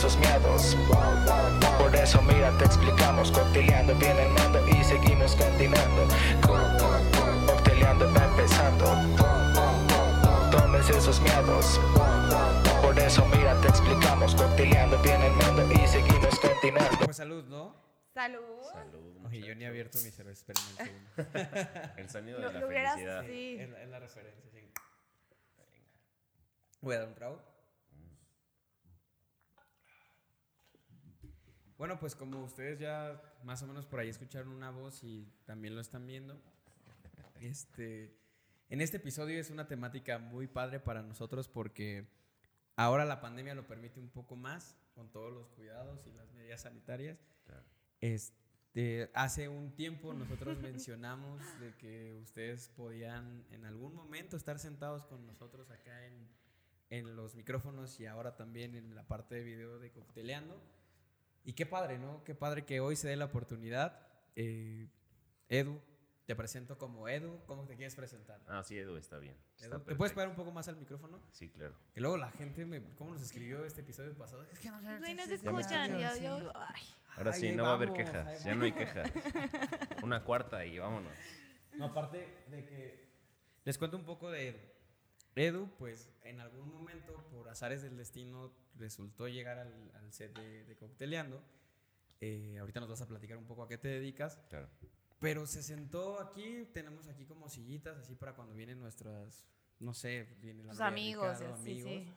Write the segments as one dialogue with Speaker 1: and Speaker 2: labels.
Speaker 1: esos miedos. Por eso, mira, te explicamos. Cocteleando viene el mando y seguimos continuando. Co- Cocteleando va empezando. Tómense esos miedos. Por eso, mira, te explicamos. Cocteleando viene el mando y seguimos continuando.
Speaker 2: Pues salud, ¿no?
Speaker 3: Salud.
Speaker 4: Salud.
Speaker 2: Oye, yo ni he abierto mi cerveza, espérenme un segundo.
Speaker 4: El sonido
Speaker 3: Lo-
Speaker 4: de la
Speaker 3: lo
Speaker 4: felicidad.
Speaker 3: sí.
Speaker 2: Es la, es la referencia, sí. Voy a dar un trago. Bueno, pues como ustedes ya más o menos por ahí escucharon una voz y también lo están viendo, este, en este episodio es una temática muy padre para nosotros porque ahora la pandemia lo permite un poco más con todos los cuidados y las medidas sanitarias.
Speaker 4: Claro.
Speaker 2: Este, hace un tiempo nosotros mencionamos de que ustedes podían en algún momento estar sentados con nosotros acá en, en los micrófonos y ahora también en la parte de video de Cocteleando. Y qué padre, ¿no? Qué padre que hoy se dé la oportunidad. Eh, Edu, te presento como Edu. ¿Cómo te quieres presentar?
Speaker 4: Ah, sí, Edu, está bien. Está
Speaker 2: Edu, ¿Te puedes pegar un poco más al micrófono?
Speaker 4: Sí, claro.
Speaker 2: Que luego la gente, me, ¿cómo nos escribió este episodio pasado? Es que no
Speaker 3: no se escuchan.
Speaker 2: sí,
Speaker 3: Yo,
Speaker 2: sí.
Speaker 3: yo, ay.
Speaker 4: Ahora sí, no va a haber quejas. Ya no hay quejas. Una cuarta y vámonos.
Speaker 2: No, aparte de que les cuento un poco de Edu, pues en algún momento, por azares del destino, resultó llegar al, al set de, de Cocteleando. Eh, ahorita nos vas a platicar un poco a qué te dedicas.
Speaker 4: Claro.
Speaker 2: Pero se sentó aquí, tenemos aquí como sillitas, así para cuando vienen nuestras, no sé, vienen Andrea,
Speaker 3: amigos,
Speaker 2: Ricardo,
Speaker 3: sí,
Speaker 2: amigos.
Speaker 3: sí.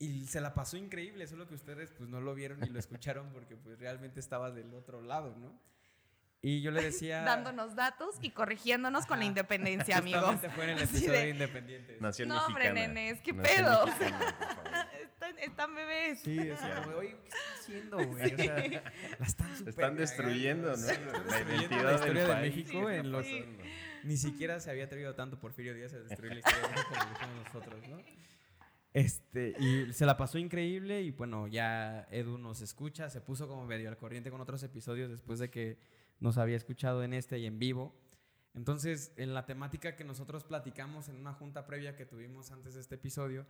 Speaker 2: Y se la pasó increíble, solo que ustedes pues no lo vieron ni lo escucharon porque pues realmente estaba del otro lado, ¿no? Y yo le decía...
Speaker 3: Dándonos datos y corrigiéndonos con la independencia, amigos.
Speaker 2: Justamente fue en el episodio
Speaker 3: de-
Speaker 2: de Independientes.
Speaker 4: Nación
Speaker 3: No, hombre, nenes, ¿qué
Speaker 4: Nación
Speaker 3: pedo?
Speaker 4: mexicana.
Speaker 3: Están, están bebés.
Speaker 2: Sí, decía, güey, oye, ¿qué están haciendo, güey? O sea, la están súper
Speaker 4: Están destruyendo, ¿no?
Speaker 2: sí,
Speaker 4: La identidad
Speaker 2: la historia
Speaker 4: del
Speaker 2: de
Speaker 4: país.
Speaker 2: México
Speaker 4: ¿Qué
Speaker 2: en los...
Speaker 4: pasando?
Speaker 2: Ni siquiera se había atrevido tanto Porfirio Díaz a destruir la historia de México como lo hicimos nosotros, ¿no? Este, y se la pasó increíble y bueno, ya Edu nos escucha, se puso como medio al corriente con otros episodios después de que nos había escuchado en este y en vivo. Entonces, en la temática que nosotros platicamos en una junta previa que tuvimos antes de este episodio,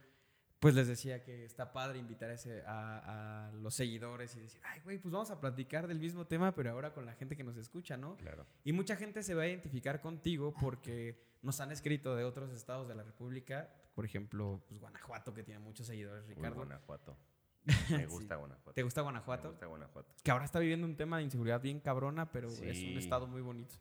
Speaker 2: pues les decía que está padre invitar a, a- los seguidores y decir, ay, güey, pues vamos a platicar del mismo tema, pero ahora con la gente que nos escucha, ¿no?
Speaker 4: Claro.
Speaker 2: Y mucha gente se va a identificar contigo porque nos han escrito de otros estados de la República, por ejemplo, pues Guanajuato, que tiene muchos seguidores,
Speaker 4: Uy,
Speaker 2: Ricardo.
Speaker 4: Guanajuato. Me gusta Guanajuato.
Speaker 2: ¿Te gusta
Speaker 4: Me
Speaker 2: Guanajuato?
Speaker 4: gusta Guanajuato.
Speaker 2: Que ahora está viviendo un tema de inseguridad bien cabrona, pero es un estado muy bonito.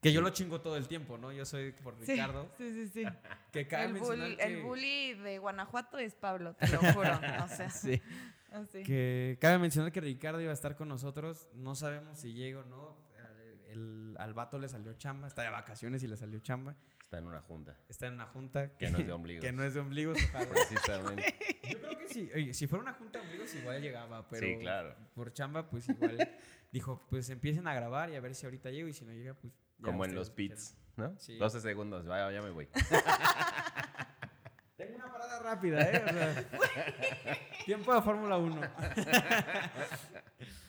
Speaker 2: Que yo lo chingo todo el tiempo, ¿no? Yo soy por Ricardo.
Speaker 3: Sí, sí, sí.
Speaker 2: Que cabe
Speaker 3: El,
Speaker 2: mencionar
Speaker 3: bully,
Speaker 2: que,
Speaker 3: el bully de Guanajuato es Pablo, te lo juro. O sea,
Speaker 2: Sí.
Speaker 3: así.
Speaker 2: Que cabe mencionar que Ricardo iba a estar con nosotros. No sabemos si llega o no. El- el- al vato le salió chamba. Está de vacaciones y le salió chamba.
Speaker 4: Está en una junta.
Speaker 2: Está en una junta.
Speaker 4: Que no es de ombligos.
Speaker 2: Que no es de ombligos. ojalá.
Speaker 4: Precisamente.
Speaker 2: Yo creo que sí. Oye, si fuera una junta de amigos, igual llegaba. Pero
Speaker 4: Sí, claro.
Speaker 2: por chamba, pues igual. dijo, pues empiecen a grabar y a ver si ahorita llego. Y si no llega, pues.
Speaker 4: Como en los pits, ¿no?
Speaker 2: Sí.
Speaker 4: 12 segundos. Vaya, ya me voy.
Speaker 2: Tengo una parada rápida, ¿eh? O sea, tiempo de Fórmula 1.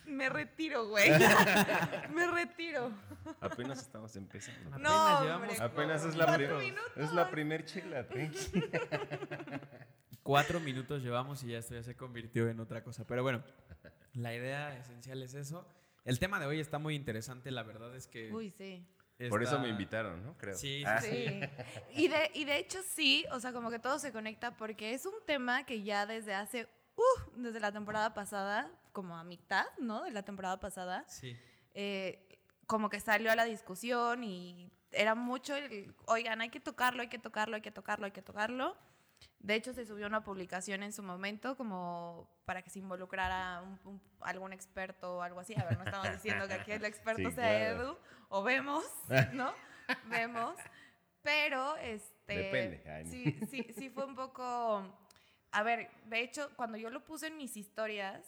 Speaker 3: Me retiro, güey. Me retiro.
Speaker 4: Apenas estamos empezando.
Speaker 2: Apenas
Speaker 3: No,
Speaker 2: llevamos-
Speaker 3: hombre.
Speaker 4: Apenas es la,
Speaker 3: Cuatro
Speaker 4: prim-
Speaker 3: minutos.
Speaker 4: es la primer chela, tranqui.
Speaker 2: Cuatro minutos llevamos y ya esto ya se convirtió en otra cosa. Pero bueno, la idea esencial es eso. El tema de hoy está muy interesante. La verdad es que.
Speaker 3: Uy, sí.
Speaker 4: Por eso me invitaron, ¿no? Creo.
Speaker 2: Sí, sí,
Speaker 4: Ah,
Speaker 3: Sí. Y de, y de hecho sí, o sea, como que todo se conecta porque es un tema que ya desde hace, uh, desde la temporada pasada, como a mitad, ¿no? De la temporada pasada,
Speaker 2: Sí.
Speaker 3: eh, como que salió a la discusión y era mucho el, oigan, hay que tocarlo, hay que tocarlo, hay que tocarlo, hay que tocarlo. De hecho, se subió una publicación en su momento como para que se involucrara un- un- algún experto o algo así. A ver, no estamos diciendo que aquí el experto
Speaker 4: Sí,
Speaker 3: sea
Speaker 4: claro.
Speaker 3: Edu, o vemos, ¿no? vemos. Pero, este...
Speaker 4: Depende.
Speaker 3: Sí, sí, sí fue un poco... A ver, de hecho, cuando yo lo puse en mis historias,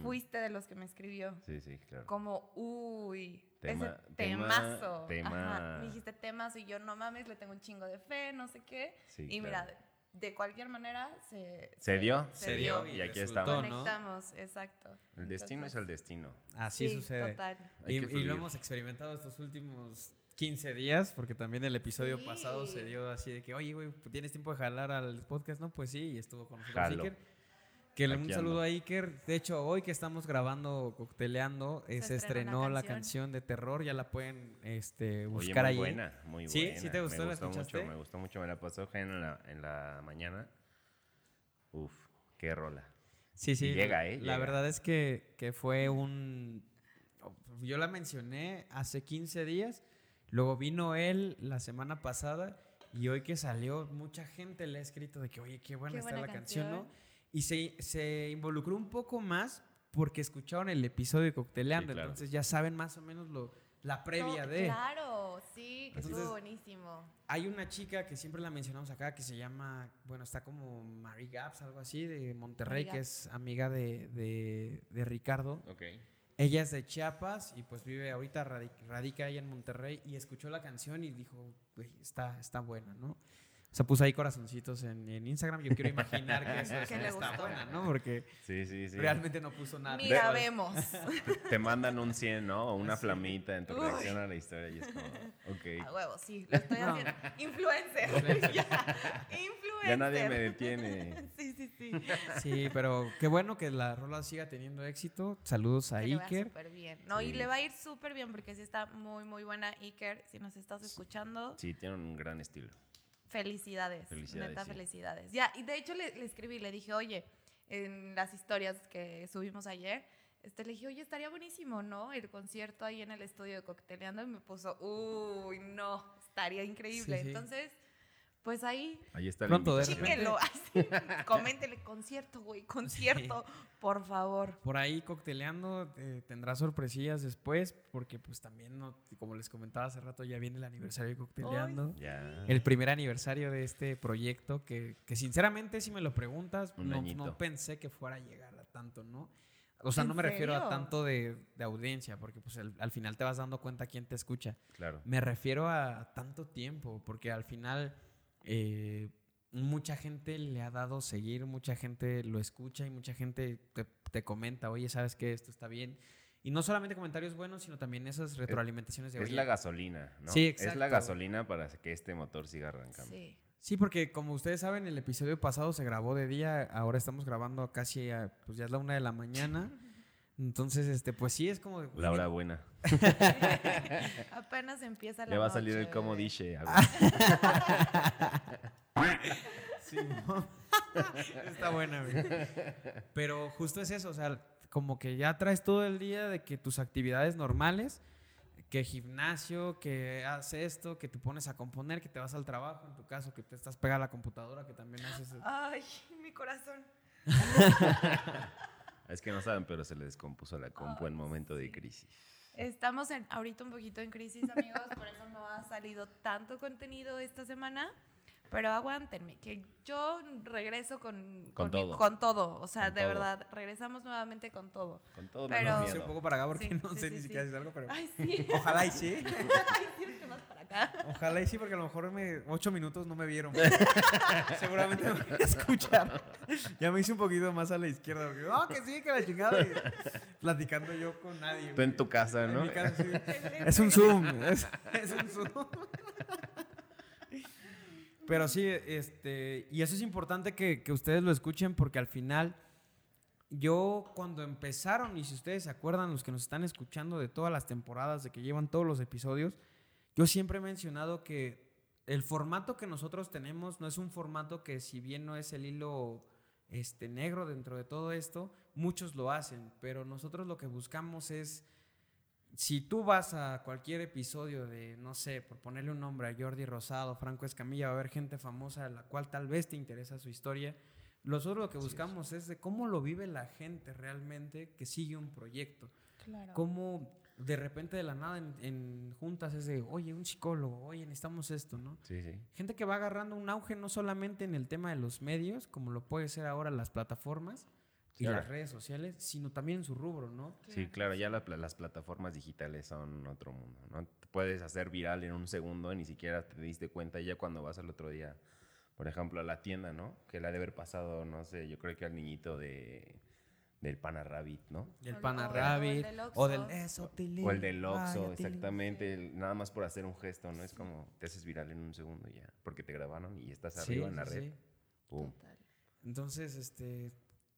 Speaker 3: fuiste de los que me escribió
Speaker 4: Sí, sí, claro.
Speaker 3: como, uy,
Speaker 4: Tema-
Speaker 3: ese
Speaker 4: tema-
Speaker 3: temazo.
Speaker 4: tema-
Speaker 3: Ajá, me dijiste temazo y yo no mames, le tengo un chingo de fe, no sé qué.
Speaker 4: Sí,
Speaker 3: y
Speaker 4: claro.
Speaker 3: mira, de, cualquier manera se,
Speaker 4: ¿Se dio?
Speaker 3: Se dio
Speaker 4: y aquí
Speaker 2: resultó,
Speaker 4: estamos.
Speaker 2: ¿no?
Speaker 3: conectamos, exacto.
Speaker 4: El destino es el destino.
Speaker 2: Así
Speaker 3: sí,
Speaker 2: sucede.
Speaker 3: Total.
Speaker 2: Y, lo hemos experimentado estos últimos 15 días, porque también el episodio
Speaker 3: Sí.
Speaker 2: pasado se dio así de que, oye, güey, ¿tienes tiempo de jalar al podcast? No, pues sí, y estuvo con nosotros
Speaker 4: Jalo.
Speaker 2: Iker. Que le- un saludo
Speaker 4: ando.
Speaker 2: a Iker. De hecho, hoy que estamos grabando, cocteleando, eh,
Speaker 3: Se
Speaker 2: se,
Speaker 3: estrenó
Speaker 2: la
Speaker 3: canción.
Speaker 2: canción de terror. Ya la pueden este, buscar
Speaker 4: muy
Speaker 2: ahí.
Speaker 4: buena, muy
Speaker 2: ¿Sí?
Speaker 4: buena.
Speaker 2: ¿Sí te gustó?
Speaker 4: Me
Speaker 2: ¿La
Speaker 4: gustó
Speaker 2: escuchaste?
Speaker 4: mucho, me gustó mucho. Me la pasó en la, en la mañana. Uf, qué rola.
Speaker 2: Sí, sí.
Speaker 4: Llega, ¿eh?
Speaker 2: La
Speaker 4: Llega.
Speaker 2: verdad es que, que fue un... Yo la mencioné hace 15 días, luego vino él la semana pasada y hoy que salió mucha gente le ha escrito de que, oye, qué buena
Speaker 3: Qué
Speaker 2: está
Speaker 3: buena
Speaker 2: la canción, ¿no? Y se, se involucró un poco más porque escucharon el episodio de Cocteleando,
Speaker 4: Sí, claro.
Speaker 2: entonces ya saben más o menos lo, la previa
Speaker 3: No,
Speaker 2: de...
Speaker 3: Claro, sí, que estuvo
Speaker 2: Entonces-
Speaker 3: buenísimo.
Speaker 2: Hay una chica que siempre la mencionamos acá que se llama, bueno, está como Mary Gaps, algo así, de Monterrey, que
Speaker 3: Gaps.
Speaker 2: es amiga de, de, de Ricardo.
Speaker 4: Ok.
Speaker 2: Ella es de Chiapas y pues vive ahorita, radi- radica ella en Monterrey y escuchó la canción y dijo, "Güey, está, está buena, ¿no? O sea, puso ahí corazoncitos en, en Instagram. Yo quiero imaginar que eso
Speaker 3: Que le
Speaker 2: está buena, ¿no? Porque
Speaker 4: Sí, sí, sí.
Speaker 2: realmente no puso nada.
Speaker 3: Mira,
Speaker 4: De-
Speaker 3: vemos.
Speaker 4: Te, te mandan un 100, ¿no? O una
Speaker 2: Sí.
Speaker 4: flamita en tu
Speaker 3: Uy.
Speaker 4: reacción a la historia y es como,
Speaker 3: A
Speaker 4: ok.
Speaker 3: huevo, sí, lo estoy
Speaker 2: No.
Speaker 3: haciendo. Influencer.
Speaker 2: Influencer.
Speaker 3: ya, influencer.
Speaker 4: Ya nadie me detiene.
Speaker 3: sí, sí, sí.
Speaker 2: Sí, pero qué bueno que la rola siga teniendo éxito. Saludos a
Speaker 3: Que le vaya
Speaker 2: Iker.
Speaker 3: súper bien. No, y le va a ir súper bien porque sí está muy, muy buena Iker. Si nos estás escuchando,
Speaker 4: Sí, tiene un gran estilo.
Speaker 3: Felicidades.
Speaker 4: Felicidades,
Speaker 3: Neta,
Speaker 4: sí.
Speaker 3: felicidades. Ya, y de hecho le, le escribí, le dije, oye, en las historias que subimos ayer, este, le dije, oye, estaría buenísimo, ¿no? El concierto ahí en el estudio de Cocteleando y me puso, uy, no, estaría increíble.
Speaker 2: Sí, sí.
Speaker 3: Entonces, pues ahí,
Speaker 4: Ahí está
Speaker 2: Pronto, de
Speaker 3: chíquenlo, así, coméntele, concierto, güey, concierto, por favor.
Speaker 2: Por ahí cocteleando eh, tendrá sorpresillas después, porque pues también, no- como les comentaba hace rato, ya viene el aniversario de cocteleando.
Speaker 4: Ya.
Speaker 2: El primer aniversario de este proyecto que, que sinceramente si me lo preguntas,
Speaker 4: Un
Speaker 2: no, no pensé que fuera a llegar a tanto, ¿no? O sea,
Speaker 3: ¿En
Speaker 2: no me refiero a tanto de, de audiencia, porque pues al, al final te vas dando cuenta quién te escucha.
Speaker 4: Claro.
Speaker 2: Me refiero a tanto tiempo, porque al final eh, mucha gente le ha dado seguir, mucha gente lo escucha y mucha gente te, te comenta, oye, ¿sabes qué? Esto está bien. Y no solamente comentarios buenos, sino también esas retroalimentaciones de...
Speaker 4: Es
Speaker 2: "Oye,
Speaker 4: la gasolina, ¿no?
Speaker 2: Sí,
Speaker 4: Es la
Speaker 2: exacto.
Speaker 4: gasolina para que este motor siga arrancando.
Speaker 3: Sí.
Speaker 2: Sí, porque como ustedes saben, el episodio pasado se grabó de día, ahora estamos grabando casi, a- pues ya es la una de la mañana. Entonces, este, pues sí, es como...
Speaker 4: La hora buena.
Speaker 3: Apenas empieza la
Speaker 4: Le va a salir el como dice.
Speaker 2: Sí, ¿no? Está buena, güey. Pero justo es eso, o sea, como que ya traes todo el día de que tus actividades normales, que gimnasio, que haces esto, que te pones a componer, que te vas al trabajo, en tu caso, que te estás pegada a la computadora, que también haces...
Speaker 3: Ay, mi corazón.
Speaker 4: Es que no saben, pero se le descompuso la compu en momento de crisis.
Speaker 3: Estamos en, ahorita un poquito en crisis, amigos, por eso no ha salido tanto contenido esta semana. Pero aguántenme, que yo regreso con,
Speaker 4: Con todo.
Speaker 3: con todo. O sea,
Speaker 4: Con
Speaker 3: de
Speaker 4: todo.
Speaker 3: verdad, regresamos nuevamente con todo.
Speaker 4: Con todo
Speaker 3: Pero-
Speaker 4: menos
Speaker 2: Sí, un
Speaker 4: miedo.
Speaker 2: poco para acá porque
Speaker 3: Sí,
Speaker 2: no
Speaker 3: sí,
Speaker 2: sé
Speaker 3: sí,
Speaker 2: ni
Speaker 3: sí.
Speaker 2: siquiera decir algo, pero...
Speaker 3: Ay, sí.
Speaker 2: Ojalá y sí.
Speaker 3: Ay, sí, es que más para acá.
Speaker 2: Ojalá y sí, porque a lo mejor me, ocho minutos no me vieron. Seguramente me van a escuchar. Ya me hice un poquito más a la izquierda. Porque, no, que sí, que la chingada. y platicando yo con nadie.
Speaker 4: Tú en tu casa,
Speaker 2: En
Speaker 4: ¿no?
Speaker 2: mi casa, sí. Es un Zoom. Es, es un Zoom. Pero sí, este, y eso es importante que, que ustedes lo escuchen porque al final, yo cuando empezaron, y si ustedes se acuerdan, los que nos están escuchando de todas las temporadas, de que llevan todos los episodios, yo siempre he mencionado que el formato que nosotros tenemos no es un formato que si bien no es el hilo este, negro dentro de todo esto, muchos lo hacen, pero nosotros lo que buscamos es si tú vas a cualquier episodio de, no sé, por ponerle un nombre a Jordi Rosado, Franco Escamilla, va a haber gente famosa a la cual tal vez te interesa su historia. Nosotros lo que
Speaker 4: Así es.
Speaker 2: buscamos es. de cómo lo vive la gente realmente que sigue un proyecto.
Speaker 3: Claro.
Speaker 2: Cómo de repente de la nada en, en juntas es de, oye, un psicólogo, oye, necesitamos esto, ¿no?
Speaker 4: Sí, sí.
Speaker 2: Gente que va agarrando un auge no solamente en el tema de los medios, como lo puede ser ahora las plataformas y
Speaker 4: Claro.
Speaker 2: las redes sociales, sino también en su rubro, ¿no?
Speaker 4: Sí, claro, ya la las plataformas digitales son otro mundo, ¿no? Te puedes hacer viral en un segundo y ni siquiera te diste cuenta y ya cuando vas al otro día, por ejemplo, a la tienda, ¿no? Que le ha de haber pasado, no sé, yo creo que al niñito de, del Pana Rabbit, ¿no?
Speaker 2: Del Pana Rabbit.
Speaker 3: del
Speaker 2: O del eso,
Speaker 4: O el del Oxxo, exactamente. el- nada más por hacer un gesto, ¿no? Es como te haces viral en un segundo ya. Porque te grabaron y estás
Speaker 2: Sí,
Speaker 4: arriba en la
Speaker 2: sí,
Speaker 4: red.
Speaker 2: Entonces, este.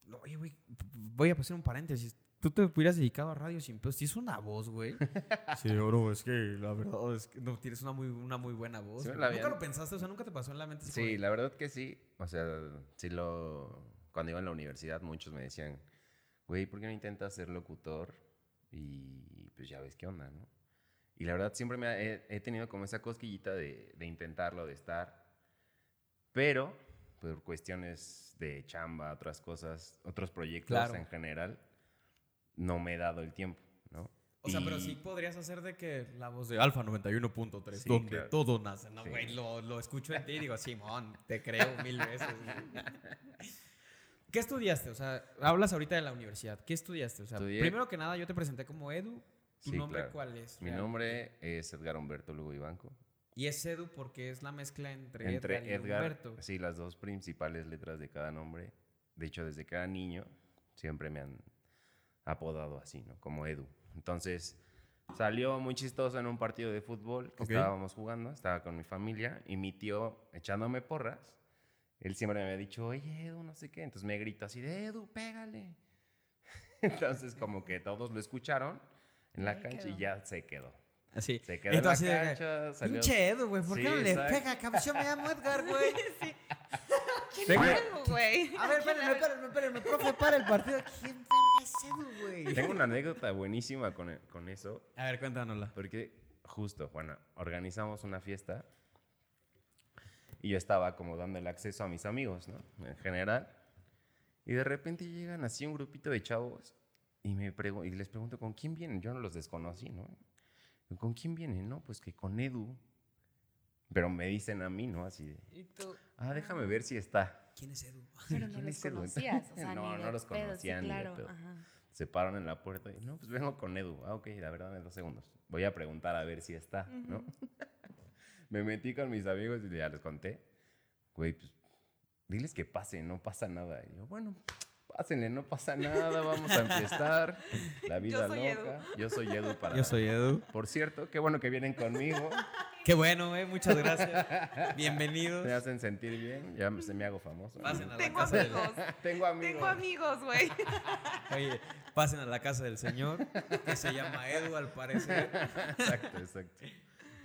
Speaker 2: No, Oye, güey, voy a pasar un paréntesis. Tú te hubieras dedicado a radio sin pedos. Tienes una voz, güey. sí, bro, es que la verdad es que no, tienes una muy, una muy buena voz.
Speaker 4: Sí
Speaker 2: ¿Nunca lo pensaste? O sea, nunca te pasó en la mente. como
Speaker 4: Sí,
Speaker 2: de-
Speaker 4: la verdad que sí. O sea, sí lo... Cuando iba en la universidad muchos me decían, güey, ¿por qué no intentas ser locutor? Y pues ya ves qué onda, ¿no? Y la verdad siempre me ha- he, he tenido como esa cosquillita de, de intentarlo, de estar. Pero por cuestiones de chamba, otras cosas, otros proyectos
Speaker 2: Claro.
Speaker 4: en general, no me he dado el tiempo, ¿no?
Speaker 2: O sea, pero
Speaker 4: Y-
Speaker 2: sí podrías hacer de que la voz de Alfa 91.3,
Speaker 4: Sí,
Speaker 2: donde
Speaker 4: claro.
Speaker 2: todo nace, ¿no,
Speaker 4: Sí.
Speaker 2: güey? Lo, lo escucho en ti y digo, Simón, te creo mil veces. güey". ¿Qué estudiaste? O sea, hablas ahorita de la universidad. ¿Qué estudiaste? O sea,
Speaker 4: Estudié-
Speaker 2: primero que nada, yo te presenté como Edu. ¿Tu
Speaker 4: Sí,
Speaker 2: nombre
Speaker 4: claro.
Speaker 2: cuál es?
Speaker 4: Mi nombre es Edgar Humberto Lugo Ibanco.
Speaker 2: Y es Edu porque es la mezcla entre,
Speaker 4: Entre
Speaker 2: Edgar y
Speaker 4: Edgar,
Speaker 2: Humberto.
Speaker 4: sí, las dos principales letras de cada nombre. De hecho, desde que era niño, siempre me han apodado así, ¿no? Como Edu. Entonces, salió muy chistoso en un partido de fútbol que
Speaker 2: Ok.
Speaker 4: estábamos jugando, estaba con mi familia y mi tío echándome porras. Él siempre me había dicho, oye, Edu, no sé qué. Entonces me gritó así de, Edu, pégale. Entonces, como que todos lo escucharon en la
Speaker 3: Ahí
Speaker 4: cancha y
Speaker 3: quedó.
Speaker 4: ya se quedó.
Speaker 2: Así.
Speaker 4: Se quedó en la cancha, salió...
Speaker 2: Pinche Edu, güey, ¿por qué
Speaker 4: Sí,
Speaker 2: no le pega? Yo me llamo Edgar, güey.
Speaker 3: ¿Quién
Speaker 4: Tengo-
Speaker 3: es Edu, güey?
Speaker 2: A ver, espérenme, espérenme, espérenme, profe, para el partido. ¿Quién verga es Edu, güey?
Speaker 4: Tengo una anécdota buenísima con, e- con eso.
Speaker 2: A ver, cuéntanosla.
Speaker 4: Porque justo, bueno, organizamos una fiesta y yo estaba como dando el acceso a mis amigos, ¿no? En general. Y de repente llegan así un grupito de chavos y, me y les pregunto, ¿con quién vienen? Yo no los desconocí, ¿no? ¿Con quién vienen? No, pues que con Edu. Pero me dicen a mí, ¿no? Así de,
Speaker 3: Y tú.
Speaker 4: ah, déjame ver si está.
Speaker 2: ¿Quién es Edu?
Speaker 3: Pero no
Speaker 4: ¿Quién
Speaker 3: los conocías. O sea,
Speaker 4: No,
Speaker 3: ni
Speaker 4: no
Speaker 3: de
Speaker 4: los
Speaker 3: pedo, sí,
Speaker 4: conocía ni de
Speaker 3: claro.
Speaker 4: pedo.
Speaker 3: Ajá.
Speaker 4: Se paran en la puerta y, no, pues vengo con Edu. Ah, ok, la verdad, en dos segundos. Voy a preguntar a ver si está, ¿no? me metí con mis amigos y ya les conté. Güey, pues, diles que pasen, no pasa nada. Y yo, bueno, pásenle, no pasa nada, vamos a enfiestar. La vida
Speaker 3: soy
Speaker 4: loca. Yo soy Edu para...
Speaker 2: Yo soy Edu.
Speaker 4: Por cierto, qué bueno que vienen conmigo.
Speaker 2: Qué bueno, güey, muchas gracias. Bienvenidos.
Speaker 4: Me hacen sentir bien. Ya se me hago famoso.
Speaker 2: Pasen a la
Speaker 3: Tengo
Speaker 2: casa del...
Speaker 3: amigos.
Speaker 4: Tengo amigos.
Speaker 3: Tengo amigos, güey.
Speaker 2: Oye, pasen a la casa del señor, que se llama Edu, al parecer.
Speaker 4: Exacto, exacto.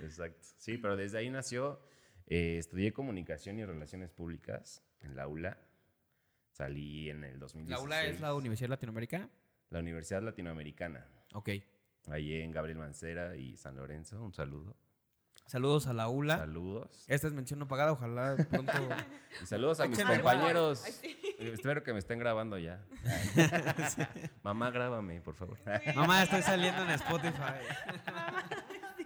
Speaker 4: Exacto. Sí, pero desde ahí nació. eh, estudié comunicación y relaciones públicas en la ULA. Salí en el 2016.
Speaker 2: ¿La ULA es la Universidad Latinoamericana?
Speaker 4: La Universidad Latinoamericana.
Speaker 2: Ok.
Speaker 4: Ahí en Gabriel Mancera y San Lorenzo. Un saludo.
Speaker 2: Saludos a la ULA.
Speaker 4: Saludos.
Speaker 2: Esta es mención no pagada, ojalá pronto...
Speaker 4: Y saludos a mis compañeros.
Speaker 3: Ay, sí.
Speaker 4: Espero que me estén grabando ya. Mamá, grábame, por favor.
Speaker 2: Mamá, estoy saliendo en Spotify.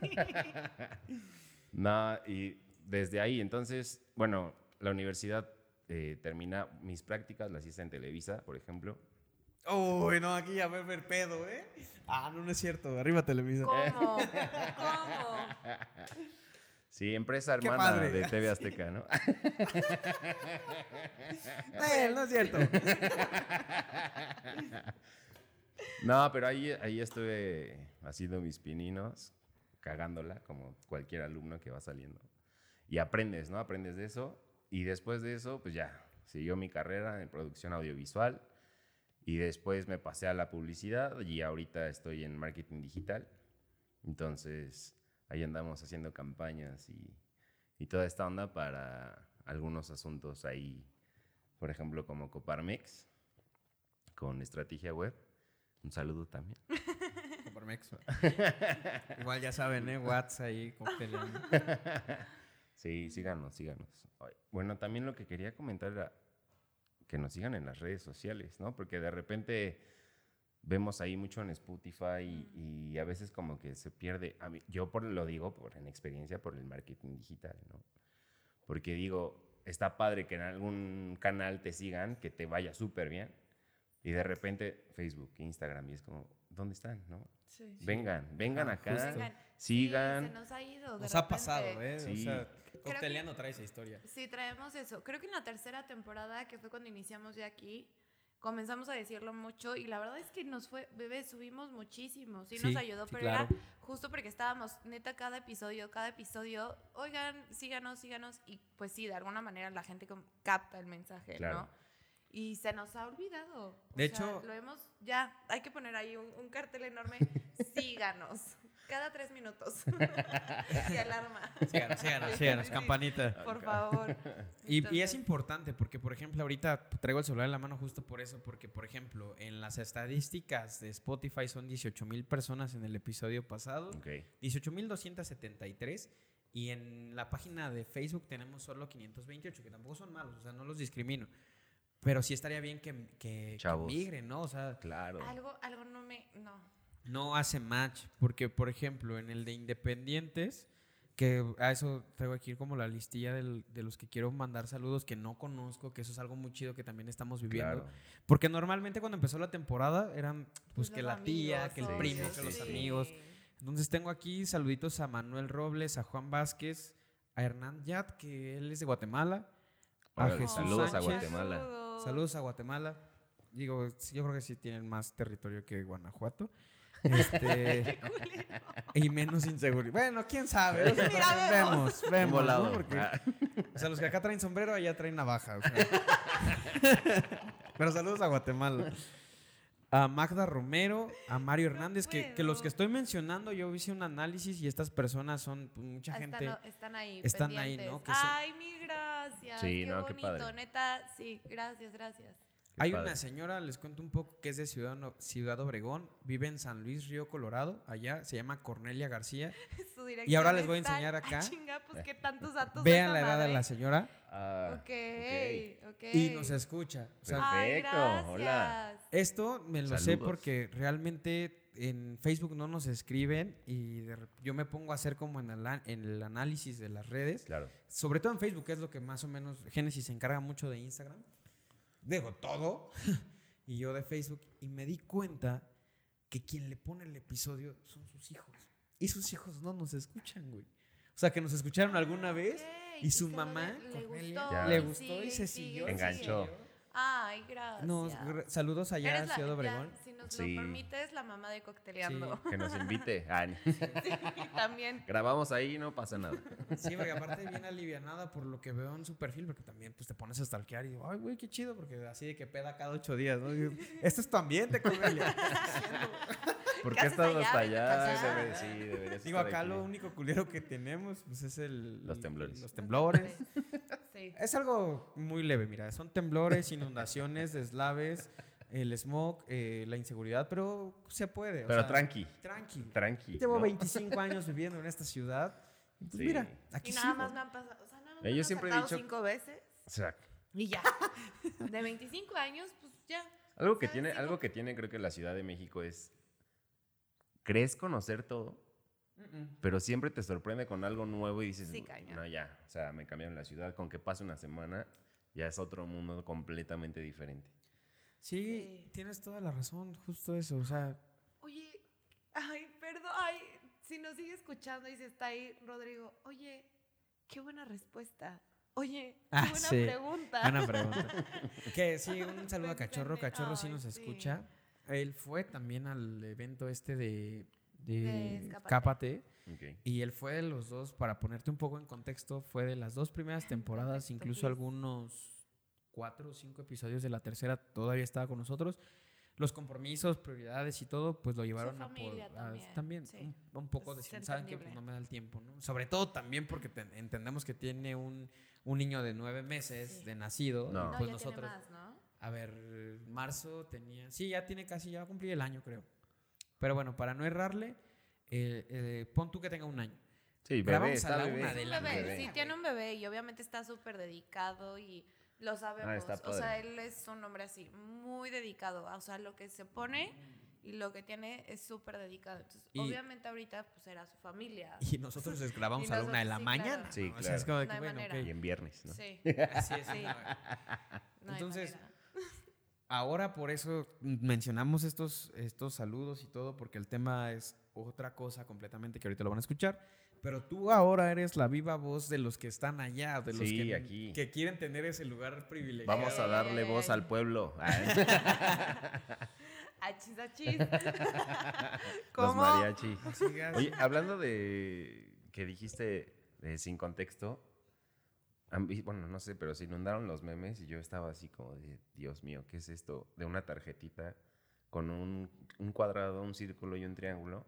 Speaker 4: No, y desde ahí, entonces, bueno, la universidad eh, termina mis prácticas, las hice en Televisa, por ejemplo.
Speaker 2: Uy, no, aquí ya a ver pedo, ¿eh? Ah, no, no es cierto. Arriba Televisa.
Speaker 3: ¿Cómo? ¿Cómo?
Speaker 4: Sí, empresa hermana de TV Azteca, ¿no?
Speaker 2: Eh, no es cierto.
Speaker 4: no, pero ahí, ahí estuve haciendo mis pininos, cagándola, como cualquier alumno que va saliendo. Y aprendes, ¿no? Aprendes de eso. Y después de eso, pues ya, siguió mi carrera en producción audiovisual. Y después me pasé a la publicidad y ahorita estoy en marketing digital. Entonces, ahí andamos haciendo campañas y, y toda esta onda para algunos asuntos ahí, por ejemplo, como Coparmex, con estrategia web. Un saludo también.
Speaker 2: Coparmex. Igual ya saben, ¿eh? Whats ahí, cocteleando.
Speaker 4: Sí, síganos, síganos. Bueno, también lo que quería comentar era que nos sigan en las redes sociales, ¿no? Porque de repente vemos ahí mucho en Spotify y, y a veces como que se pierde. A mí, yo por, lo digo por en experiencia por el marketing digital, ¿no? Porque digo, está padre que en algún canal te sigan, que te vaya súper bien. Y de repente Facebook, Instagram, y es como, ¿dónde están, no?
Speaker 3: Sí.
Speaker 4: Vengan, vengan
Speaker 2: Ah,
Speaker 4: acá,
Speaker 2: justo.
Speaker 4: Sigan.
Speaker 3: Sí, se nos ha ido. de
Speaker 2: Nos ha pasado, ¿eh? O
Speaker 4: Sí.
Speaker 2: sea, cocteleando trae esa historia.
Speaker 3: Sí, traemos eso. Creo que en la tercera temporada, que fue cuando iniciamos ya aquí, comenzamos a decirlo mucho y la verdad es que nos fue, bebé, subimos muchísimo, sí,
Speaker 2: Sí,
Speaker 3: nos ayudó,
Speaker 2: sí,
Speaker 3: pero
Speaker 2: claro.
Speaker 3: era justo porque estábamos, neta, cada episodio, cada episodio, oigan, síganos, síganos, y pues sí, de alguna manera la gente capta el mensaje,
Speaker 4: Claro.
Speaker 3: ¿no? Y se nos ha olvidado. O
Speaker 2: De
Speaker 3: sea,
Speaker 2: hecho-
Speaker 3: lo hemos, ya, hay que poner ahí un, un cartel enorme, síganos, cada tres minutos. y alarma.
Speaker 2: Síganos, síganos, síganos,
Speaker 3: Sí,
Speaker 2: campanita.
Speaker 3: Por favor.
Speaker 2: Y, y es importante porque, por ejemplo, ahorita traigo el celular en la mano justo por eso, porque, por ejemplo, en las estadísticas de Spotify son 18 mil personas en el episodio pasado,
Speaker 4: Ok.
Speaker 2: 18 mil 273, y en la página de Facebook tenemos solo 528, que tampoco son malos, o sea, no los discrimino. Pero sí estaría bien que, que, que
Speaker 4: Chavos.
Speaker 2: migren, ¿no? O sea,
Speaker 4: Claro.
Speaker 3: Algo, algo no me, no.
Speaker 2: No hace match. Porque, por ejemplo, en el de Independientes, que a eso traigo aquí como la listilla del- de los que quiero mandar saludos que no conozco, que eso es algo muy chido que también estamos viviendo.
Speaker 4: Claro.
Speaker 2: Porque normalmente cuando empezó la temporada eran pues que
Speaker 3: los
Speaker 2: la tía, que el
Speaker 4: sí,
Speaker 2: primo,
Speaker 4: sí,
Speaker 2: que los
Speaker 4: sí.
Speaker 2: amigos. Entonces tengo aquí saluditos a Manuel Robles, a Juan Vázquez, a Hernán Yat, que él es de Guatemala. A Jesús
Speaker 4: saludos a. Guatemala.
Speaker 3: Saludos.
Speaker 2: Saludos a Guatemala. Digo, yo creo que sí tienen más territorio que Guanajuato. Este, y menos inseguridad. Bueno, quién sabe. O sea,
Speaker 3: Mira,
Speaker 2: vemos,
Speaker 3: vemos.
Speaker 2: vemos. ¿no?
Speaker 4: volado.
Speaker 2: Porque,
Speaker 4: Ah,
Speaker 2: o sea, los que acá traen sombrero, allá traen navaja. o sea. Pero saludos a Guatemala. A Magda Romero, a Mario Hernández, que, que los que estoy mencionando, yo hice un análisis y estas personas son pues, mucha gente.
Speaker 3: Están, están ahí.
Speaker 2: están ahí. ¿no? Que son-
Speaker 3: Ay, mil gracias.
Speaker 4: Sí,
Speaker 3: qué
Speaker 4: no, qué
Speaker 3: bonito.
Speaker 4: padre.
Speaker 3: Neta, sí, gracias, gracias.
Speaker 2: Hay
Speaker 4: padre.
Speaker 2: una señora, les cuento un poco, que es de Ciudad, Ciudad Obregón, vive en San Luis Río Colorado, allá se llama Cornelia García.
Speaker 3: Su
Speaker 2: Y ahora les voy a enseñar acá.
Speaker 3: chinga, pues qué tantos datos.
Speaker 2: Vean la edad de la señora
Speaker 4: ah,
Speaker 3: Ok,
Speaker 4: ok.
Speaker 3: ok.
Speaker 2: y nos escucha. O sea,
Speaker 3: Ay,
Speaker 4: Perfecto, hola.
Speaker 2: esto me lo sé porque realmente en Facebook no nos escriben y de yo me pongo a hacer como en el, en el análisis de las redes,
Speaker 4: Claro.
Speaker 2: sobre todo en Facebook, que es lo que más o menos Génesis se encarga mucho de Instagram. Dejo todo y yo de Facebook y me di cuenta que quien le pone el episodio son sus hijos. Y sus hijos no nos escuchan, güey. O sea, que nos escucharon alguna vez y su mamá,
Speaker 3: le gustó,
Speaker 2: le
Speaker 3: y
Speaker 2: gustó y se siguió.
Speaker 4: Enganchó.
Speaker 3: Ay, gracias.
Speaker 2: Nos, gr- saludos allá a Ciudad
Speaker 3: ya,
Speaker 2: Obregón.
Speaker 3: si nos
Speaker 4: Sí.
Speaker 3: lo permites, la mamá de Cocteleando.
Speaker 4: Que nos invite. Ah,
Speaker 3: Sí, también.
Speaker 4: grabamos ahí, no pasa nada.
Speaker 2: Sí, porque aparte viene alivianada por lo que veo en su perfil, porque también pues te pones a stalkear y digo, ay, güey, qué chido, porque así de que peda cada ocho días, ¿no? Digo, este es tu ambiente, Cornelia.
Speaker 4: ¿Por
Speaker 3: ¿Qué
Speaker 4: qué estás
Speaker 3: allá?
Speaker 4: hasta allá?
Speaker 3: allá.
Speaker 4: Debe- sí, deberías
Speaker 2: Digo,
Speaker 4: estar
Speaker 2: acá
Speaker 4: aquí.
Speaker 2: lo único culero que tenemos pues es el...
Speaker 4: Los temblores.
Speaker 2: Los temblores.
Speaker 3: Sí.
Speaker 2: Es algo muy leve, mira, son temblores, inundaciones, deslaves, el smog, eh, la inseguridad, pero se puede. o
Speaker 4: Pero
Speaker 2: sea,
Speaker 4: tranqui,
Speaker 2: Tranqui.
Speaker 4: tranqui.
Speaker 2: Llevo
Speaker 4: ¿no?
Speaker 2: 25 años viviendo en esta ciudad. Pues
Speaker 4: Sí.
Speaker 2: mira, aquí
Speaker 3: Y nada
Speaker 2: sigo.
Speaker 3: más me han pasado. O sea, nada más
Speaker 4: Eh,
Speaker 3: me
Speaker 4: yo
Speaker 3: han
Speaker 4: siempre he dicho-
Speaker 3: cinco veces.
Speaker 4: O sea,
Speaker 3: Y ya. De 25 años, pues ya.
Speaker 4: algo que
Speaker 3: ¿Sabes?
Speaker 4: tiene, algo que tiene creo que la Ciudad de México es crees conocer todo, pero siempre te sorprende con algo nuevo y dices,
Speaker 3: Sí,
Speaker 4: no ya, o sea, me cambiaron la ciudad, con que pase una semana ya es otro mundo completamente diferente.
Speaker 2: Sí,
Speaker 3: Sí.
Speaker 2: tienes toda la razón, justo eso, o sea,
Speaker 3: Oye, ay, perdón, ay, si nos sigue escuchando y si está ahí, Rodrigo, oye, qué buena respuesta. Oye, qué
Speaker 2: Ah,
Speaker 3: buena
Speaker 2: sí.
Speaker 3: pregunta.
Speaker 2: buena pregunta. que sí, un saludo a Cachorro, Cachorro sí
Speaker 3: ay,
Speaker 2: nos
Speaker 3: sí.
Speaker 2: escucha. Él fue también al evento este de, de,
Speaker 3: De Escápate.
Speaker 2: Cápate.
Speaker 4: Ok.
Speaker 2: Y él fue de los dos, para ponerte un poco en contexto, fue de las dos primeras temporadas,
Speaker 3: Contexto,
Speaker 2: incluso algunos cuatro o cinco episodios de la tercera todavía estaba con nosotros. Los compromisos, prioridades y todo, pues lo llevaron a por- a-
Speaker 3: también, sí.
Speaker 2: un, un poco de
Speaker 3: Es
Speaker 2: decir, saben que pues, no me da el tiempo, ¿no? Sobre todo también porque te- entendemos que tiene un, un niño de nueve meses
Speaker 3: Sí.
Speaker 2: de nacido.
Speaker 4: No.
Speaker 2: y
Speaker 3: No,
Speaker 2: pues
Speaker 3: ya
Speaker 2: nosotros,
Speaker 3: tiene más, ¿no?
Speaker 2: a ver, marzo tenía. Sí, ya tiene casi, ya va a cumplir el año, creo. Pero bueno, para no errarle, eh, eh, pon tú que tenga un año.
Speaker 4: Sí, bebé,
Speaker 2: Grabamos a
Speaker 4: está
Speaker 2: la
Speaker 4: bebé.
Speaker 2: una de la
Speaker 3: bebé,
Speaker 4: bebé.
Speaker 3: sí, tiene un bebé y obviamente está súper dedicado y lo sabemos.
Speaker 4: Ah, está
Speaker 3: o sea, él es un hombre así, muy dedicado. O sea, lo que se pone y lo que tiene es súper dedicado. Entonces,
Speaker 2: Y-
Speaker 3: obviamente ahorita pues era su familia.
Speaker 2: Y nosotros les grabamos a la una de la
Speaker 3: sí,
Speaker 2: mañana.
Speaker 3: claro.
Speaker 4: Sí,
Speaker 2: ¿no? O sea, es
Speaker 4: claro.
Speaker 2: como de
Speaker 3: No
Speaker 2: que, bueno,
Speaker 3: manera.
Speaker 4: Y en viernes, ¿no?
Speaker 3: Sí.
Speaker 2: Así es.
Speaker 3: Sí.
Speaker 2: ¿no? Entonces,
Speaker 3: manera.
Speaker 2: Ahora por eso mencionamos estos, estos saludos y todo, porque el tema es otra cosa completamente que ahorita lo van a escuchar. Pero tú ahora eres la viva voz de los que están allá, de los
Speaker 4: Sí,
Speaker 2: que,
Speaker 4: aquí.
Speaker 2: que quieren tener ese lugar privilegiado.
Speaker 4: Vamos a darle voz al pueblo.
Speaker 3: Achis, achis.
Speaker 4: Los mariachi. Oye, hablando de que dijiste de sin contexto, bueno, no sé, pero se inundaron los memes y yo estaba así como de, Dios mío, ¿qué es esto? De una tarjetita con un, un cuadrado, un círculo y un triángulo.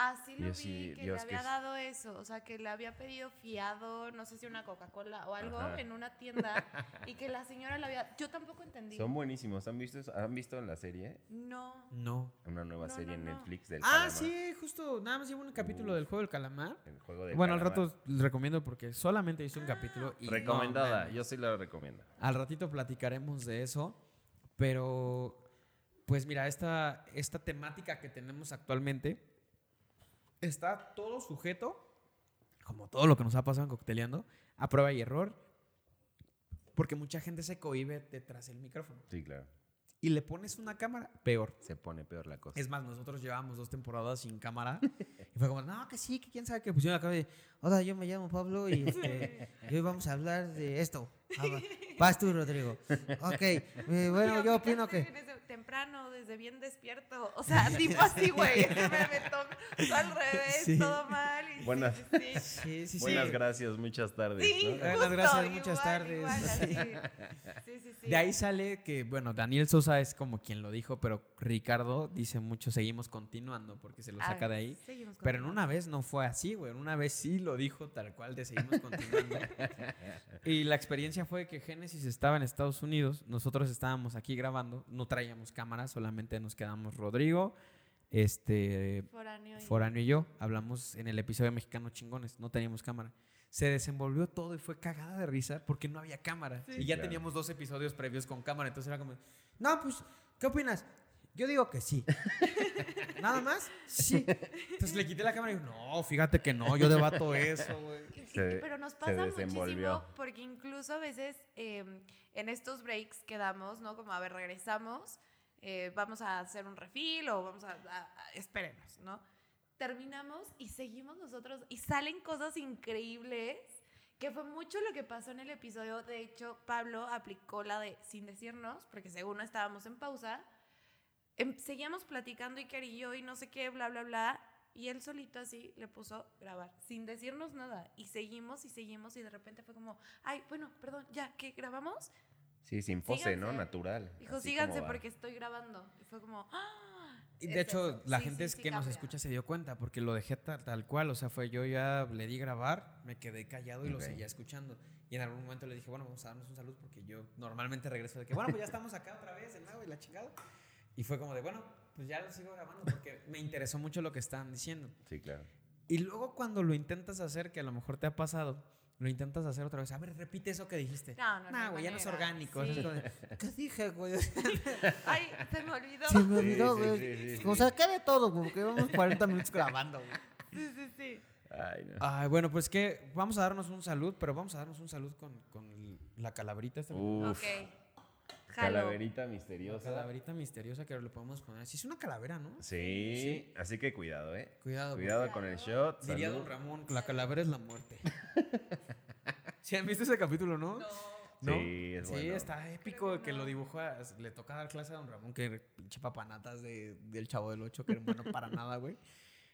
Speaker 3: Ah, sí
Speaker 4: Y
Speaker 3: lo
Speaker 4: así,
Speaker 3: vi, que
Speaker 4: Dios,
Speaker 3: le
Speaker 4: ¿qué
Speaker 3: había
Speaker 4: es?
Speaker 3: dado eso. O sea, que le había pedido fiado, no sé si una Coca-Cola o algo
Speaker 4: Ajá.
Speaker 3: en una tienda. y que la señora le había. Yo tampoco entendí.
Speaker 4: Son buenísimos. ¿Han visto, eso? ¿Han visto la serie?
Speaker 3: No.
Speaker 2: No.
Speaker 4: Una nueva
Speaker 3: No,
Speaker 4: serie
Speaker 3: no,
Speaker 4: en. Netflix del
Speaker 2: Ah,
Speaker 4: calamar,
Speaker 2: sí, justo. Nada más llevo un capítulo
Speaker 4: Uf.
Speaker 2: del juego del calamar.
Speaker 4: El juego del
Speaker 2: Bueno, al rato les recomiendo porque solamente hice un capítulo y
Speaker 4: Recomendada, yo sí la recomiendo.
Speaker 2: Al ratito platicaremos de eso, pero pues mira, esta, esta temática que tenemos actualmente está todo sujeto, como todo lo que nos ha pasado en Cocteleando, a prueba y error, porque mucha gente se cohíbe detrás del micrófono.
Speaker 4: Sí, claro.
Speaker 2: Y le pones una cámara, peor.
Speaker 4: Se pone peor la cosa.
Speaker 2: Es más, nosotros llevábamos dos temporadas sin cámara. y fue como, no, que sí, que quién sabe que pusieron acá de, hola, yo me llamo Pablo y, este, y hoy vamos a hablar de esto. Ah, va. Vas tú, Rodrigo. Ok, eh, bueno, yo
Speaker 3: ¿qué
Speaker 2: opino que...
Speaker 3: desde temprano, desde bien despierto. O sea, tipo así, güey. Todo, al revés,
Speaker 2: Sí.
Speaker 3: todo mal. y
Speaker 4: Buenas.
Speaker 3: sí, sí.
Speaker 2: Sí, sí, sí.
Speaker 4: Buenas gracias, muchas tardes.
Speaker 3: Sí,
Speaker 4: ¿no?
Speaker 2: Buenas gracias,
Speaker 3: igual,
Speaker 2: muchas tardes.
Speaker 3: igual, así. Sí, sí, sí.
Speaker 2: De ahí sale que, bueno, Daniel Sosa es como quien lo dijo, pero Ricardo dice mucho, seguimos continuando, porque se lo
Speaker 3: Ah,
Speaker 2: saca de ahí.
Speaker 3: seguimos
Speaker 2: Pero en una vez no fue así, güey. En una vez sí lo dijo tal cual de seguimos continuando. y la experiencia fue que Génesis estaba en Estados Unidos, nosotros estábamos aquí grabando, no traíamos cámara, solamente nos quedamos Rodrigo, este,
Speaker 3: Foráneo y-
Speaker 2: Foráneo y yo. Hablamos en el episodio de Mexicanos Chingones, no teníamos cámara. Se desenvolvió todo y fue cagada de risa porque no había cámara.
Speaker 3: Sí.
Speaker 2: Y ya
Speaker 4: Claro.
Speaker 2: teníamos dos episodios previos con cámara, entonces era como, no, pues, ¿qué opinas? Yo digo que sí. ¿Nada más? Sí. Entonces le quité la cámara y digo, no, fíjate que no, yo debato eso, güey.
Speaker 3: Pero nos pasa muchísimo porque incluso a veces eh, en estos breaks que damos, ¿no? Como, a ver, regresamos, eh, vamos a hacer un refill o vamos a, a- a- espérenos, ¿no? Terminamos y seguimos nosotros y salen cosas increíbles, que fue mucho lo que pasó en el episodio. De hecho, Pablo aplicó la de sin decirnos, porque según no estábamos en pausa, seguíamos platicando Iker y yo y no sé qué, bla, bla, bla. Y él solito así le puso grabar, sin decirnos nada. Y seguimos y seguimos y de repente fue como, ay, bueno, perdón, ya, ¿qué grabamos?
Speaker 4: Sí, sin pose, ¿no?
Speaker 3: Síganse.
Speaker 4: Natural.
Speaker 3: Dijo, síganse porque estoy grabando. Y fue como, ¡ah!
Speaker 2: Y
Speaker 3: Es
Speaker 2: de hecho,
Speaker 3: eso.
Speaker 2: la
Speaker 3: Sí,
Speaker 2: gente
Speaker 3: sí,
Speaker 2: es
Speaker 3: sí
Speaker 2: que nos
Speaker 3: cambia.
Speaker 2: escucha se dio cuenta porque lo dejé tal, tal cual. O sea, fue yo ya le di grabar, me quedé callado y lo
Speaker 4: Ok.
Speaker 2: seguía escuchando. Y en algún momento le dije, bueno, vamos a darnos un salud porque yo normalmente regreso de que, bueno, pues ya estamos acá otra vez de nuevo y la chingada. Y fue como de, bueno, pues ya lo sigo grabando porque me interesó mucho lo que estaban diciendo.
Speaker 4: Sí, claro.
Speaker 2: Y luego cuando lo intentas hacer, que a lo mejor te ha pasado, lo intentas hacer otra vez. A ver, repite eso que dijiste.
Speaker 3: No, no, no
Speaker 2: Nah,
Speaker 3: hay
Speaker 2: güey, ya no es orgánico.
Speaker 3: Sí.
Speaker 2: ¿Qué dije, güey?
Speaker 3: Ay, se me olvidó.
Speaker 2: Se me olvidó,
Speaker 4: sí,
Speaker 2: güey.
Speaker 4: sí, sí,
Speaker 2: O
Speaker 4: sí.
Speaker 2: sea, ¿qué de todo? Porque llevamos 40 minutos grabando, güey.
Speaker 3: Sí, sí, sí.
Speaker 4: Ay, no.
Speaker 2: Ay, bueno, pues que vamos a darnos un salud, pero vamos a darnos un salud con, con la calaverita esta.
Speaker 4: Uf,
Speaker 3: Ok. Jalo.
Speaker 4: calaverita
Speaker 2: La
Speaker 4: misteriosa.
Speaker 2: calaverita misteriosa que le podemos poner. Si es una calavera, ¿no?
Speaker 4: Sí, así que cuidado, ¿eh?
Speaker 2: Cuidado.
Speaker 4: Cuidado con el shot.
Speaker 2: Diría
Speaker 4: salud.
Speaker 2: Don Ramón, la calavera es la muerte. ¿Sí han visto ese capítulo, no?
Speaker 3: No.
Speaker 4: Sí, es
Speaker 2: Sí,
Speaker 4: bueno.
Speaker 2: está épico
Speaker 3: Creo que
Speaker 2: lo
Speaker 3: no.
Speaker 2: dibujó. a- le toca dar clase a Don Ramón, que pinche papanatas de, del chavo del 8, que era bueno para nada, güey.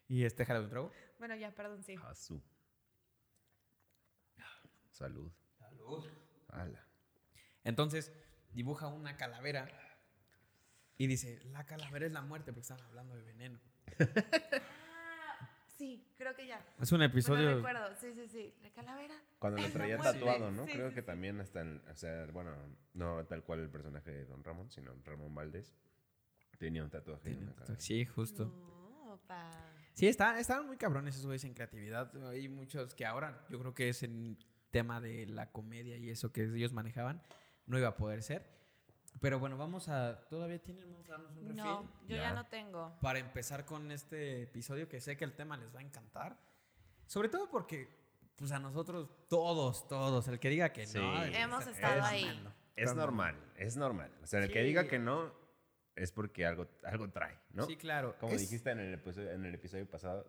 Speaker 2: Y este jale un trago.
Speaker 3: Bueno, ya, perdón, sí.
Speaker 4: Azú. Salud.
Speaker 2: Salud.
Speaker 4: Ala.
Speaker 2: Entonces, dibuja una calavera y dice, la calavera es la muerte, porque están hablando de veneno.
Speaker 3: Ah, sí, creo que ya.
Speaker 2: Es un
Speaker 3: Bueno,
Speaker 2: episodio...
Speaker 3: recuerdo. Sí, sí, sí. La calavera.
Speaker 4: Cuando lo traía tatuado, ¿no?
Speaker 3: Sí,
Speaker 4: Creo
Speaker 3: sí,
Speaker 4: que
Speaker 3: sí.
Speaker 4: también hasta, el- o sea, bueno, no tal cual el personaje de Don Ramón, sino Ramón Valdés. Tenía un tatuaje en la cara.
Speaker 2: Sí, justo.
Speaker 3: No.
Speaker 2: Sí, están, estaban muy cabrones esos güeyes en creatividad. Hay muchos que ahora, yo creo que es en tema de la comedia y eso que ellos manejaban, no iba a poder ser. Pero bueno, vamos a... ¿Todavía tienen? Vamos a darnos un refil.
Speaker 3: No, yo ya.
Speaker 4: Ya.
Speaker 3: no tengo.
Speaker 2: Para empezar con este episodio, que sé que el tema les va a encantar. Sobre todo porque, pues a nosotros, todos, todos, el que diga que
Speaker 4: Sí.
Speaker 2: no...
Speaker 3: Hemos estado
Speaker 2: está
Speaker 3: ahí.
Speaker 4: Es normal, es normal. O sea, el que
Speaker 2: Sí.
Speaker 4: diga que no, es porque algo, algo trae, ¿no?
Speaker 2: Sí, claro.
Speaker 4: Como
Speaker 2: Es-
Speaker 4: dijiste en el, episodio, en el episodio pasado,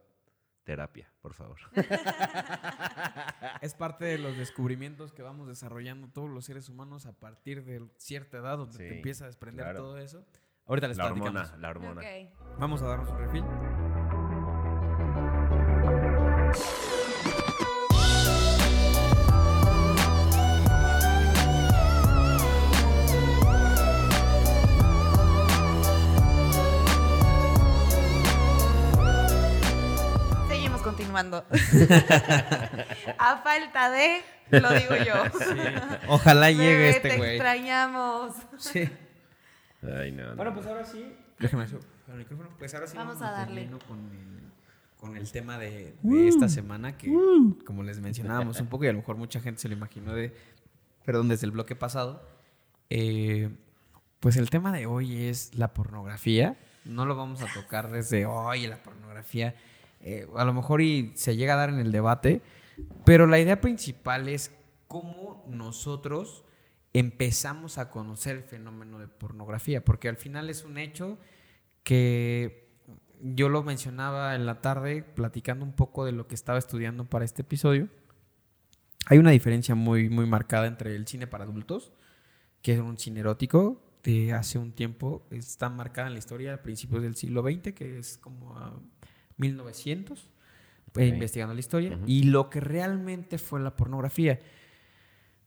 Speaker 4: terapia, por favor.
Speaker 2: Es parte de los descubrimientos que vamos desarrollando todos los seres humanos a partir de cierta edad donde te empieza a desprender
Speaker 4: claro.
Speaker 2: todo eso. Ahorita les
Speaker 4: la
Speaker 2: platicamos.
Speaker 4: hormona, la hormona.
Speaker 2: Vamos a darnos un refil.
Speaker 3: A falta de, lo digo yo.
Speaker 2: Ojalá llegue
Speaker 3: Bebé,
Speaker 2: este
Speaker 3: te
Speaker 2: güey.
Speaker 3: extrañamos.
Speaker 2: Sí.
Speaker 4: Ay, no, no.
Speaker 2: Bueno, pues ahora sí. Déjame eso. El micrófono. Pues ahora sí.
Speaker 3: Vamos
Speaker 2: vámonos
Speaker 3: a darle.
Speaker 2: Con el, con el tema de, de esta semana que, como les mencionábamos un poco, y a lo mejor mucha gente se lo imaginó de. Perdón, desde el bloque pasado. eh, pues el tema de hoy es la pornografía. No lo vamos a tocar desde hoy, la pornografía. Eh, a lo mejor y se llega a dar en el debate, pero la idea principal es cómo nosotros empezamos a conocer el fenómeno de pornografía, porque al final es un hecho que yo lo mencionaba en la tarde platicando un poco de lo que estaba estudiando para este episodio. Hay una diferencia muy, muy marcada entre el cine para adultos, que es un cine erótico de hace un tiempo, está marcada en la historia a principios del siglo XX, que es como 1900, eh, investigando la historia, y lo que realmente fue la pornografía.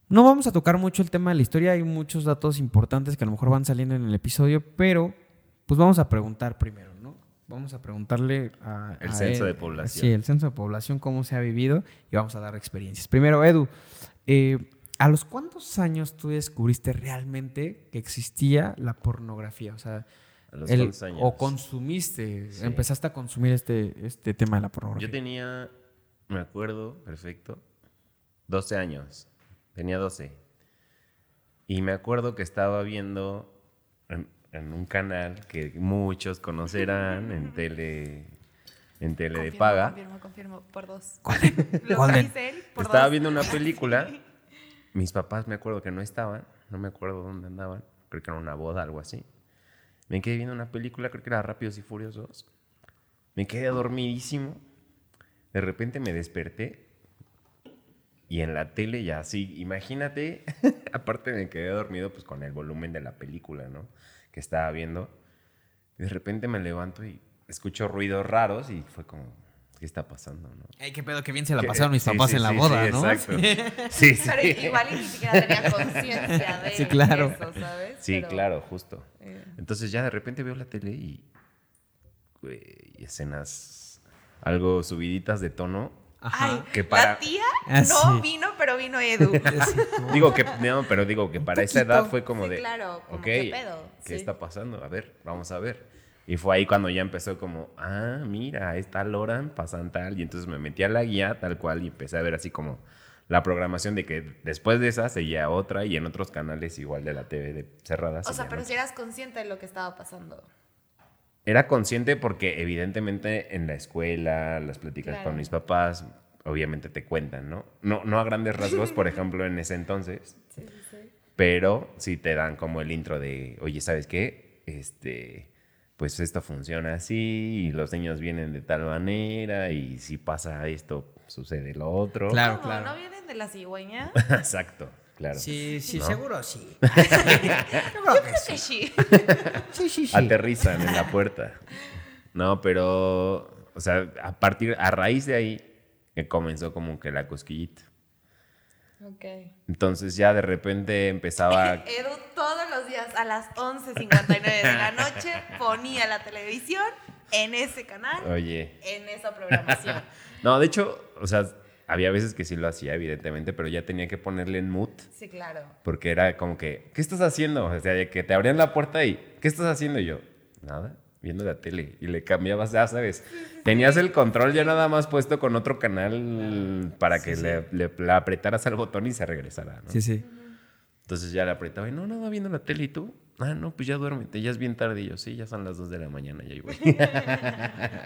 Speaker 2: No vamos a tocar mucho el tema de la historia, hay muchos datos importantes que a lo mejor van saliendo en el episodio, pero pues vamos a preguntar primero, ¿no? Vamos a preguntarle a...
Speaker 4: El
Speaker 2: a
Speaker 4: censo de población.
Speaker 2: Sí, el censo de población, cómo se ha vivido y vamos a dar experiencias. Primero, Edu, eh, ¿a los cuántos años tú descubriste realmente que existía la pornografía? O sea,
Speaker 4: los
Speaker 2: el-
Speaker 4: 11 años.
Speaker 2: o consumiste,
Speaker 4: Sí.
Speaker 2: empezaste a consumir este, este tema de la pornografía.
Speaker 4: Yo tenía, me acuerdo, perfecto, 12 años. Tenía 12. Y me acuerdo que estaba viendo en, en un canal que muchos conocerán en tele, en tele de paga.
Speaker 3: Confirmo, confirmo, por dos.
Speaker 2: ¿Cuál? ¿Cuál
Speaker 3: él, por
Speaker 4: Estaba
Speaker 3: dos.
Speaker 4: viendo una película. Mis papás me acuerdo que no estaban. No me acuerdo dónde andaban. Creo que era una boda, algo así. Me quedé viendo una película, creo que era Rápidos y Furiosos. Me quedé dormidísimo. De repente me desperté. Y en la tele ya así, imagínate. aparte me quedé dormido pues con el volumen de la película, ¿no? Que estaba viendo. De repente me levanto y escucho ruidos raros y fue como, ¿qué está pasando, no?
Speaker 2: Ay, qué pedo, que bien se la pasaron mis
Speaker 4: sí,
Speaker 2: papás
Speaker 4: sí,
Speaker 2: en la
Speaker 4: sí,
Speaker 2: boda,
Speaker 4: sí,
Speaker 2: ¿no?
Speaker 4: Exacto. Sí, sí.
Speaker 3: Pero igual y ni siquiera tenía conciencia de
Speaker 2: Sí, claro.
Speaker 3: eso, ¿sabes?
Speaker 4: Sí,
Speaker 3: Pero,
Speaker 4: claro, justo.
Speaker 3: eh,
Speaker 4: Entonces ya de repente veo la tele y, escenas algo subiditas de tono.
Speaker 3: Ay,
Speaker 4: Que para-
Speaker 3: la tía
Speaker 2: Ah,
Speaker 3: no
Speaker 2: sí.
Speaker 3: vino, pero vino Edu.
Speaker 4: Digo que, no, pero digo que para esa edad fue como
Speaker 3: Sí,
Speaker 4: de,
Speaker 3: claro, como,
Speaker 4: ok,
Speaker 3: ¿qué pedo?
Speaker 4: ¿qué
Speaker 3: Sí.
Speaker 4: está pasando? A ver, vamos a ver. Y fue ahí cuando ya empezó como, ah, mira, está Loran, pasan tal. Y entonces me metí a la guía tal cual y empecé a ver así como la programación de que después de esa seguía otra y en otros canales igual de la TV de cerradas.
Speaker 3: O sea, pero si eras consciente de lo que estaba pasando.
Speaker 4: Era consciente porque evidentemente en la escuela, las pláticas
Speaker 3: Claro.
Speaker 4: con mis papás, obviamente te cuentan, ¿no? No, no a grandes rasgos, por ejemplo, en ese entonces,
Speaker 3: Sí, sí, sí.
Speaker 4: pero sí te dan como el intro de, oye, ¿sabes qué? Este, pues esto funciona así y los niños vienen de tal manera y si pasa esto, sucede lo otro.
Speaker 2: Claro,
Speaker 3: ¿Cómo?
Speaker 2: claro.
Speaker 3: ¿No vienen de la cigüeña?
Speaker 4: Exacto, claro.
Speaker 2: Sí, sí,
Speaker 4: ¿No?
Speaker 2: seguro sí.
Speaker 3: Yo creo que sí.
Speaker 2: Sí, sí, sí.
Speaker 4: Aterrizan en la puerta. No, pero, o sea, a partir, a raíz de ahí, que comenzó como que la cosquillita.
Speaker 3: Ok.
Speaker 4: Entonces ya de repente empezaba...
Speaker 3: Edu todos los días a las 11.59 de la noche ponía la televisión en ese canal,
Speaker 4: Oye.
Speaker 3: en esa programación.
Speaker 4: No, de hecho, o sea, había veces que sí lo hacía, evidentemente, pero ya tenía que ponerle en mood
Speaker 3: Sí, claro.
Speaker 4: porque era como que, ¿qué estás haciendo? O sea, que te abrían la puerta y, ¿qué estás haciendo? Y yo, nada, viendo la tele. Y le cambiabas, ya sabes, tenías el control ya nada más puesto con otro canal para que Le, le- le apretaras al botón y se regresara, ¿no?
Speaker 2: Sí, sí.
Speaker 4: Entonces ya le apretaba y no, nada, viendo la tele y tú. Ah, no, pues ya duérmete, ya es bien tarde. Y yo, sí, ya son las 2 de la mañana, ya güey.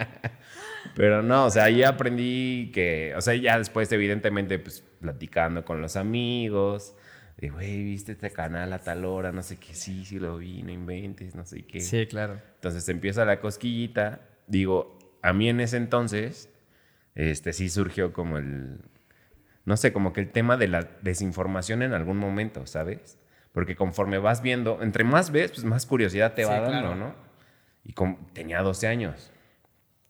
Speaker 4: Pero no, o sea, ahí aprendí que, o sea, ya después, evidentemente, pues platicando con los amigos, de, güey, ¿viste este canal a tal hora? No sé qué, sí, sí lo vi, no inventes, no sé qué.
Speaker 2: Sí, claro.
Speaker 4: Entonces empieza la cosquillita. Digo, a mí en ese entonces, este sí surgió como el, no sé, como que el tema de la desinformación en algún momento, ¿sabes? Porque conforme vas viendo, entre más ves, pues más curiosidad te
Speaker 2: Sí,
Speaker 4: va dando,
Speaker 2: claro.
Speaker 4: ¿no? Y con- tenía 12 años.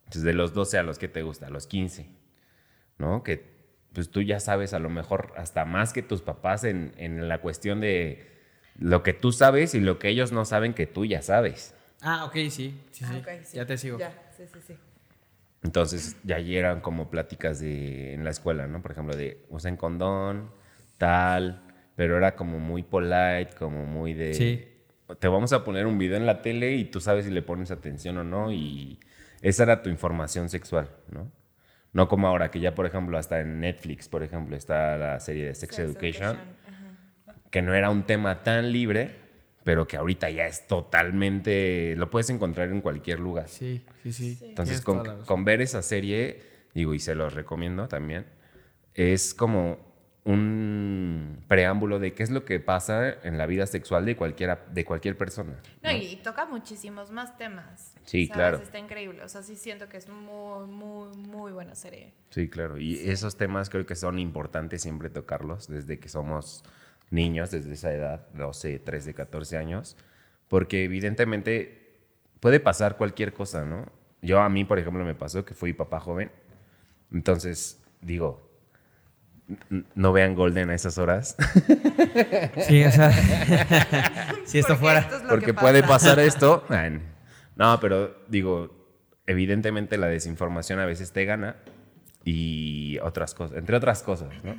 Speaker 4: Entonces, de los 12 a los que te gusta, a los 15, ¿no? Que pues tú ya sabes a lo mejor hasta más que tus papás en, en la cuestión de lo que tú sabes y lo que ellos no saben que tú ya sabes.
Speaker 2: Ah, ok, sí. Sí, sí.
Speaker 3: Ah, ok, sí.
Speaker 2: Ya te sigo.
Speaker 3: Ya, sí, sí, sí.
Speaker 4: Entonces ya llegan como pláticas de, en la escuela, ¿no? Por ejemplo, de usen condón, tal, pero era como muy polite, como muy de...
Speaker 2: Sí.
Speaker 4: Te vamos a poner un video en la tele y tú sabes si le pones atención o no y esa era tu información sexual, ¿no? No como ahora, que ya, por ejemplo, hasta en Netflix, por ejemplo, está la serie de Sex,
Speaker 3: Sex
Speaker 4: Education, que no era un tema tan libre, pero que ahorita ya es totalmente... Lo puedes encontrar en cualquier lugar.
Speaker 2: Sí, sí, sí.
Speaker 3: Sí.
Speaker 4: Entonces, con, con ver esa serie, digo, y se los recomiendo también, es como un preámbulo de qué es lo que pasa en la vida sexual de, cualquiera, de cualquier persona.
Speaker 3: No,
Speaker 4: ¿no?
Speaker 3: y toca muchísimos más temas.
Speaker 4: Sí,
Speaker 3: ¿sabes?
Speaker 4: claro.
Speaker 3: Está increíble. O sea, sí siento que es muy, muy, muy buena serie.
Speaker 4: Sí, claro. Y esos temas creo que son importantes siempre tocarlos desde que somos niños, desde esa edad, 12, 13, 14 años, porque evidentemente puede pasar cualquier cosa, ¿no? Yo a mí, por ejemplo, me pasó que fui papá joven, entonces digo, no vean Golden a esas horas,
Speaker 2: Sí, o sea. si esto
Speaker 3: Porque
Speaker 2: fuera.
Speaker 3: esto es lo
Speaker 4: porque
Speaker 3: que
Speaker 4: puede
Speaker 3: pasa.
Speaker 4: pasar esto. No, pero digo, evidentemente la desinformación a veces te gana y otras cosas, entre otras cosas, ¿no?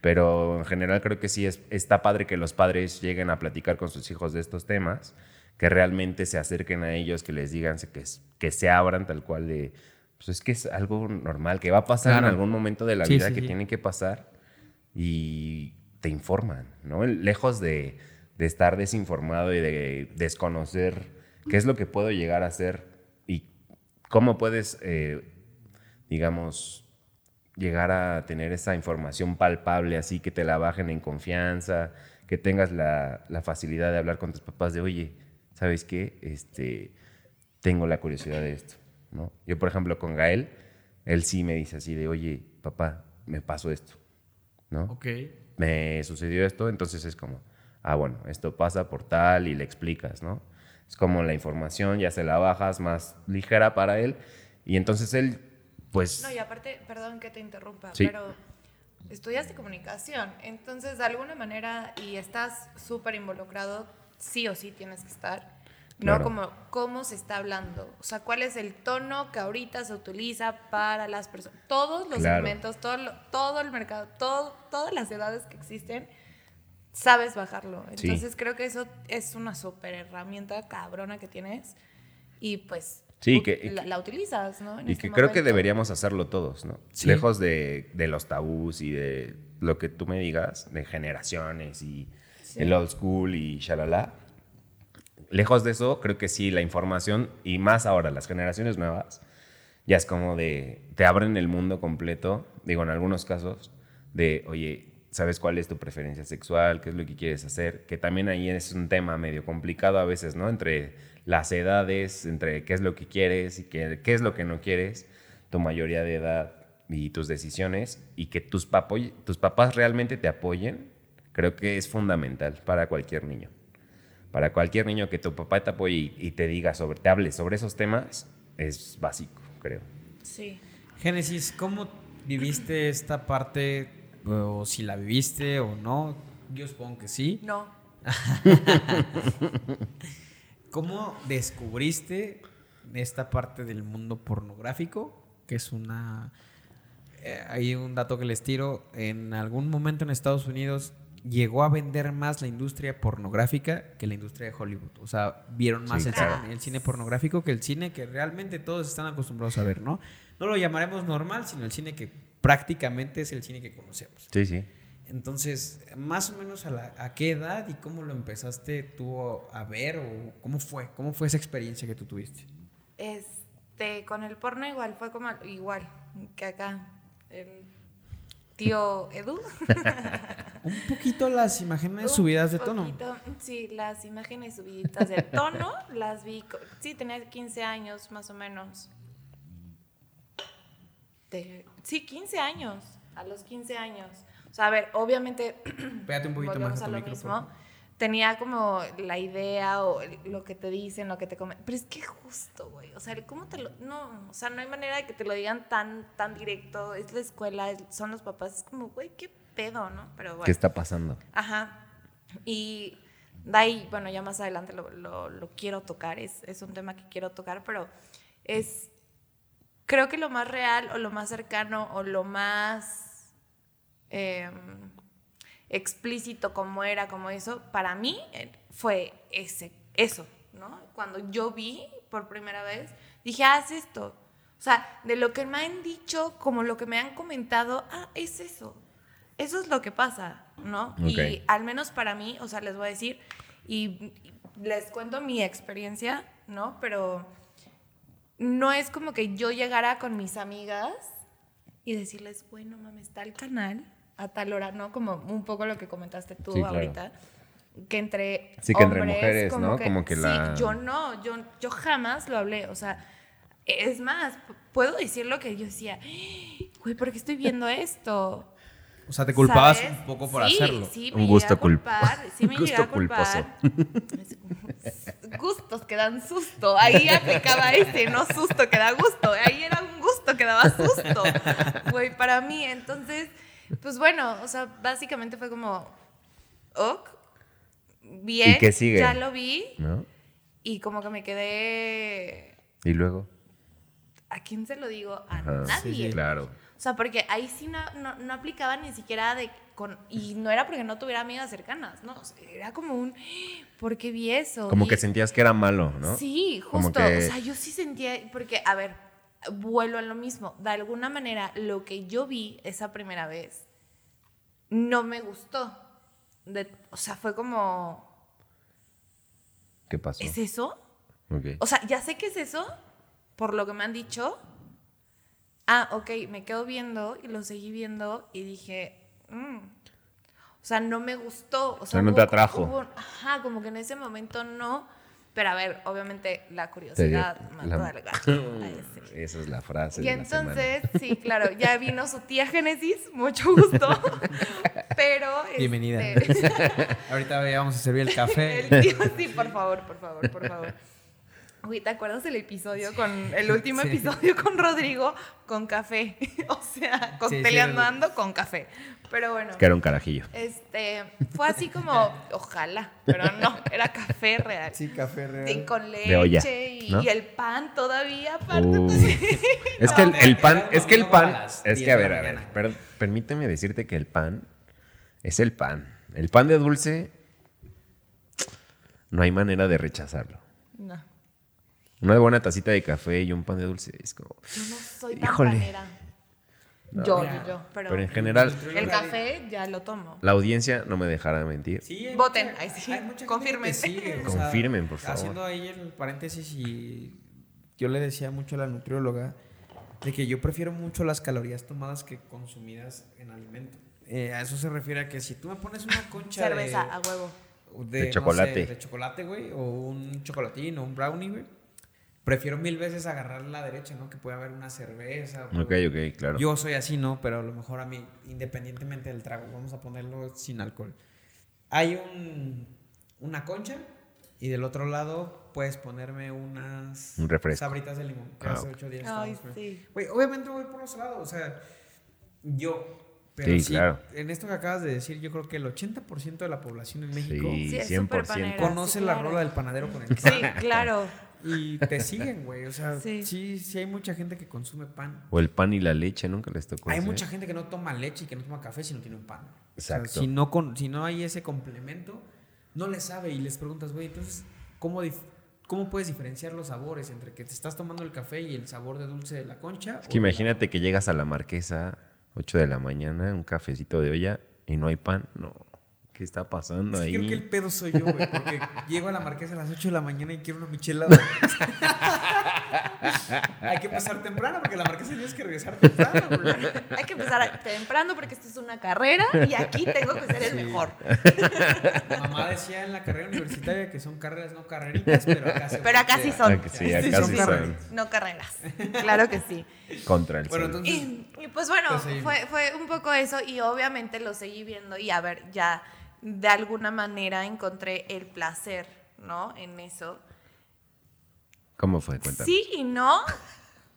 Speaker 4: Pero en general creo que sí es, está padre que los padres lleguen a platicar con sus hijos de estos temas, que realmente se acerquen a ellos, que les digan que se abran tal cual de, pues es que es algo normal, que va a pasar
Speaker 2: Claro.
Speaker 4: en algún momento de la
Speaker 2: Sí,
Speaker 4: vida
Speaker 2: sí,
Speaker 4: que
Speaker 2: sí.
Speaker 4: tiene que pasar y te informan, ¿no? Lejos de, de estar desinformado y de desconocer qué es lo que puedo llegar a hacer y cómo puedes, eh, digamos, llegar a tener esa información palpable, así que te la bajen en confianza, que tengas la, la facilidad de hablar con tus papás de, oye, ¿sabes qué? Este, tengo la curiosidad de esto, ¿no? Yo, por ejemplo, con Gael, él sí me dice así de, oye, papá, me pasó esto, ¿no?
Speaker 2: Ok.
Speaker 4: me sucedió esto, entonces es como, ah, bueno, esto pasa por tal y le explicas, ¿no? Es como la información ya se la bajas más ligera para él y entonces él, pues,
Speaker 3: No, y aparte, perdón que te interrumpa,
Speaker 4: Sí.
Speaker 3: pero estudiaste comunicación, entonces de alguna manera y estás súper involucrado, sí o sí tienes que estar, ¿no?
Speaker 4: Claro.
Speaker 3: Como cómo se está hablando, o sea, cuál es el tono que ahorita se utiliza para las personas, todos los
Speaker 4: Claro.
Speaker 3: segmentos, todo, todo el mercado, todo, todas las edades que existen, sabes bajarlo.
Speaker 4: Sí.
Speaker 3: Entonces creo que eso es una súper herramienta cabrona que tienes y pues
Speaker 4: Sí, que-
Speaker 3: la, la utilizas, ¿no? En
Speaker 4: y
Speaker 3: este
Speaker 4: que creo que deberíamos hacerlo todos, ¿no?
Speaker 2: Sí.
Speaker 4: Lejos de, de los tabús y de lo que tú me digas, de generaciones y
Speaker 3: Sí.
Speaker 4: el old school y shalala. Lejos de eso, creo que sí, la información, y más ahora, las generaciones nuevas, ya es como de, te abren el mundo completo, digo, en algunos casos, de, oye, ¿sabes cuál es tu preferencia sexual? ¿Qué es lo que quieres hacer? Que también ahí es un tema medio complicado a veces, ¿no? Entre las edades, entre qué es lo que quieres y qué, es lo que no quieres, tu mayoría de edad y tus decisiones, y que tus, tus papás realmente te apoyen, creo que es fundamental para cualquier niño. Para cualquier niño que tu papá te apoye y, y te diga sobre, te hable sobre esos temas, es básico, creo.
Speaker 3: Sí.
Speaker 2: Génesis, ¿cómo viviste esta parte? O si la viviste o no. Yo supongo que sí.
Speaker 3: No.
Speaker 2: ¿Cómo descubriste esta parte del mundo pornográfico? Que es una... eh, hay un dato que les tiro. En algún momento en Estados Unidos llegó a vender más la industria pornográfica que la industria de Hollywood. O sea, vieron más
Speaker 4: Sí,
Speaker 2: el,
Speaker 4: claro.
Speaker 2: cine, el cine pornográfico que el cine que realmente todos están acostumbrados a ver, ¿no? No lo llamaremos normal, sino el cine que prácticamente es el cine que conocemos.
Speaker 4: Sí, sí.
Speaker 2: Entonces, más o menos a, la- a qué edad y cómo lo empezaste tú a ver o cómo fue, cómo fue esa experiencia que tú tuviste.
Speaker 3: Este, con el porno igual, fue como igual que acá. El tío Edu.
Speaker 2: Un poquito las imágenes subidas de tono.
Speaker 3: poquito, Sí, las imágenes subiditas de tono las vi. Sí, tenía 15 años más o menos. De- sí, 15 años. A los 15 años. O sea, a ver, obviamente
Speaker 2: Pégate un poquito más a
Speaker 3: a
Speaker 2: tu
Speaker 3: lo
Speaker 2: micro,
Speaker 3: mismo. Tenía como la idea o lo que te dicen, lo que te comen. Pero es que justo, güey. O sea, ¿cómo te lo.? No, o sea, no hay manera de que te lo digan tan, tan directo. Es la escuela, es- son los papás. Es como, güey, qué pedo, ¿no? Pero bueno.
Speaker 4: ¿Qué está pasando?
Speaker 3: Ajá. Y de ahí, bueno, ya más adelante lo, lo- lo quiero tocar, es, es un tema que quiero tocar, pero es, creo que lo más real o lo más cercano o lo más em, explícito como era, como eso, para mí eh, fue ese, eso, ¿no? Cuando yo vi por primera vez, dije, haz esto. O sea, de lo que me han dicho, como lo que me han comentado, ah, es eso. Eso es lo que pasa, ¿no? Y al menos para mí, o sea, les voy a decir, y les cuento mi experiencia, ¿no? Pero no es como que yo llegara con mis amigas y decirles, bueno, mames, está el canal a tal hora, ¿no? Como un poco lo que comentaste tú
Speaker 4: Sí, claro.
Speaker 3: ahorita. Que entre
Speaker 4: Sí, que entre
Speaker 3: hombres,
Speaker 4: mujeres, ¿no? Como que
Speaker 3: sí,
Speaker 4: la-
Speaker 3: yo no, yo, yo jamás lo hablé, o sea, es más, puedo decir lo que yo decía, güey, ¿por qué estoy viendo esto?
Speaker 2: O sea, te culpabas
Speaker 3: ¿Sabes?
Speaker 2: un poco por
Speaker 3: Sí,
Speaker 2: hacerlo.
Speaker 3: Sí,
Speaker 4: Un
Speaker 3: me
Speaker 4: gusto
Speaker 3: culpar, sí me
Speaker 4: gusto culposo.
Speaker 3: Gustos que dan susto. Ahí aplicaba ese, no susto que da gusto. Ahí era un gusto que daba susto. Güey, para mí. Entonces, pues bueno, o sea, básicamente fue como, ok, bien.
Speaker 4: ¿Y qué sigue?
Speaker 3: Ya lo vi
Speaker 4: ¿No?
Speaker 3: y como que me quedé...
Speaker 4: Y luego.
Speaker 3: ¿A quién se lo digo? A
Speaker 4: Ajá.
Speaker 3: nadie.
Speaker 4: Claro.
Speaker 3: O sea, porque ahí sí no, no, no aplicaba ni siquiera de... Con, y no era porque no tuviera amigas cercanas, ¿no? O sea, era como un... ¿Por qué vi eso?
Speaker 4: Como
Speaker 3: Y-
Speaker 4: que sentías que era malo, ¿no?
Speaker 3: Sí,
Speaker 4: Como
Speaker 3: justo.
Speaker 4: que-
Speaker 3: O sea, yo sí sentía... Porque, a ver, vuelvo a lo mismo. De alguna manera, lo que yo vi esa primera vez no me gustó. De- o sea, fue como...
Speaker 4: ¿Qué pasó?
Speaker 3: ¿Es eso?
Speaker 4: Ok.
Speaker 3: O sea, ya sé que es eso, por lo que me han dicho. Ah, ok, me quedo viendo y lo seguí viendo y dije, mm. o sea, no me gustó. O sea,
Speaker 4: no
Speaker 3: hubo
Speaker 4: te atrajo.
Speaker 3: hubo- ajá, como que en ese momento no. Pero a ver, obviamente la curiosidad mató
Speaker 4: la-
Speaker 3: al gato.
Speaker 4: Esa es la frase.
Speaker 3: Y
Speaker 4: de la semana.
Speaker 3: entonces, sí, claro, ya vino su tía Génesis, mucho gusto. Pero.
Speaker 2: Bienvenida.
Speaker 3: este,
Speaker 2: Ahorita vamos a servir el café.
Speaker 3: el tío, sí, por favor, por favor, por favor. Uy, ¿te acuerdas del episodio con el último
Speaker 2: Sí.
Speaker 3: episodio con Rodrigo con café? o sea, con
Speaker 2: Sí,
Speaker 3: ando con café. Pero bueno,
Speaker 4: Que era un carajillo.
Speaker 3: este fue así como, ojalá, pero no, era café real.
Speaker 2: Sí, café real.
Speaker 3: Y con
Speaker 4: De olla,
Speaker 3: leche y,
Speaker 4: ¿no?
Speaker 3: y el pan todavía aparte.
Speaker 4: Uh. Es que el, el pan, es que el pan, es
Speaker 2: 10
Speaker 4: que a ver, a ver, per- permíteme decirte que el pan es el pan. El pan de dulce, no hay manera de rechazarlo.
Speaker 3: no,
Speaker 4: Una buena tacita de café y un pan de dulce es como...
Speaker 3: yo no soy tan
Speaker 4: Híjole.
Speaker 3: panera.
Speaker 4: No.
Speaker 3: Yo, yo, yo, pero,
Speaker 4: Pero en general,
Speaker 3: el café ya lo tomo.
Speaker 4: la audiencia no me dejará mentir.
Speaker 2: Sí, hay
Speaker 3: Voten,
Speaker 2: mucha-
Speaker 3: ahí sí,
Speaker 2: hay mucha gente
Speaker 3: confirmen.
Speaker 2: que sigue, o sea,
Speaker 4: Confirmen, por favor.
Speaker 2: Haciendo ahí el paréntesis y yo le decía mucho a la nutrióloga de que yo prefiero mucho las calorías tomadas que consumidas en alimento. Eh, a eso se refiere a que si tú me pones una concha
Speaker 3: Cerveza
Speaker 2: de,
Speaker 3: a huevo.
Speaker 2: de,
Speaker 4: De
Speaker 2: no sé,
Speaker 4: chocolate.
Speaker 2: de chocolate, güey, o un chocolatín o un brownie, güey, prefiero mil veces agarrar la derecha, ¿no? Que puede haber una cerveza.
Speaker 4: Ok, ok, claro.
Speaker 2: yo soy así, ¿no? Pero a lo mejor a mí, independientemente del trago, vamos a ponerlo sin alcohol. Hay un, una concha y del otro lado puedes ponerme unas
Speaker 4: Un refresco.
Speaker 2: sabritas de limón. Que
Speaker 4: Ah,
Speaker 2: hace
Speaker 4: ok.
Speaker 2: ocho días
Speaker 3: Ay, sí.
Speaker 2: Güey, obviamente voy por los lados, o sea, yo... Pero
Speaker 4: Sí,
Speaker 2: sí,
Speaker 4: claro.
Speaker 2: en esto que acabas de decir, yo creo que el 80% de la población en México
Speaker 4: Sí,
Speaker 3: Sí, es súper
Speaker 4: 100%.
Speaker 3: panera.
Speaker 2: conoce
Speaker 3: sí,
Speaker 2: la rola del panadero con el
Speaker 3: Sí,
Speaker 2: pan.
Speaker 3: claro.
Speaker 2: Y te siguen, güey. O sea,
Speaker 3: Sí.
Speaker 2: sí. sí, hay mucha gente que consume pan.
Speaker 4: O el pan y la leche, nunca les tocó.
Speaker 2: Hay mucha gente que no toma leche y que no toma café si no tiene un pan. O sea,
Speaker 4: Exacto.
Speaker 2: si, no con, si no hay ese complemento, no le sabe y les preguntas, güey, entonces, ¿cómo, dif- ¿cómo puedes diferenciar los sabores entre que te estás tomando el café y el sabor de dulce de la concha?
Speaker 4: Es que imagínate que llegas a la marquesa, 8 de la mañana, un cafecito de olla y no hay pan. No. ¿Qué está pasando
Speaker 2: Es que
Speaker 4: ahí?
Speaker 2: creo que el pedo soy yo, güey, porque llego a la marquesa a las 8 de la mañana y quiero una michelada. Hay que empezar temprano porque la marquesa tienes que regresar temprano. güey.
Speaker 3: Hay que empezar temprano porque esta es una carrera y aquí tengo que ser el
Speaker 2: Sí.
Speaker 3: mejor.
Speaker 2: Mamá decía en la carrera universitaria que son carreras no carreritas, pero acá se
Speaker 3: Pero acá sí son.
Speaker 4: Ah, sí,
Speaker 2: Sí,
Speaker 4: acá
Speaker 2: son
Speaker 4: sí
Speaker 2: carreras.
Speaker 4: son
Speaker 3: No carreras. Claro que sí.
Speaker 4: contra el
Speaker 2: Bueno,
Speaker 4: sol.
Speaker 2: entonces,
Speaker 3: Y, y pues bueno,
Speaker 2: Pues
Speaker 3: fue, fue un poco eso y obviamente lo seguí viendo y a ver, ya de alguna manera encontré el placer, ¿no? En eso.
Speaker 4: ¿Cómo fue? Cuéntame.
Speaker 3: Sí y no.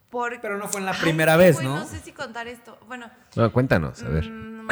Speaker 3: Porque,
Speaker 2: pero no fue en la primera vez, ¿no?
Speaker 3: No sé si contar esto. Bueno,
Speaker 4: No, cuéntanos, a ver.
Speaker 3: mm,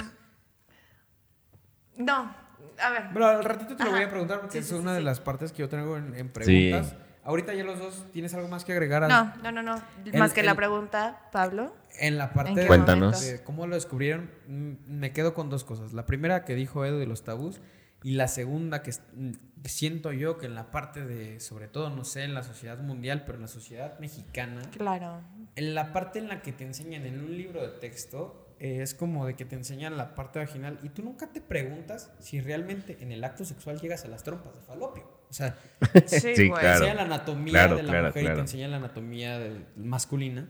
Speaker 3: no, a ver.
Speaker 2: Pero al ratito te lo voy a preguntar porque
Speaker 3: Sí,
Speaker 2: es
Speaker 3: sí, sí,
Speaker 2: una de las partes que yo traigo en, en
Speaker 4: Sí.
Speaker 2: preguntas. Ahorita ya los dos, ¿tienes algo más que agregar?
Speaker 3: No, no, no, no.
Speaker 2: El-
Speaker 3: Más que la pregunta, Pablo.
Speaker 2: En la parte
Speaker 3: ¿En qué
Speaker 2: de-
Speaker 4: Cuéntanos.
Speaker 2: de cómo lo descubrieron, mm, me quedo con dos cosas. La primera que dijo Edu de los tabús y la segunda que, mm, que siento yo que en la parte de, sobre todo, no sé, en la sociedad mundial, pero en la sociedad mexicana,
Speaker 3: Claro.
Speaker 2: en la parte en la que te enseñan en un libro de texto, eh, es como de que te enseñan la parte vaginal y tú nunca te preguntas si realmente en el acto sexual llegas a las trompas de falopio. O sea,
Speaker 3: Sí,
Speaker 4: Sí, claro.
Speaker 2: enseñan la anatomía
Speaker 4: Claro,
Speaker 2: de la
Speaker 4: claro,
Speaker 2: mujer y te enseñan la anatomía del- masculina.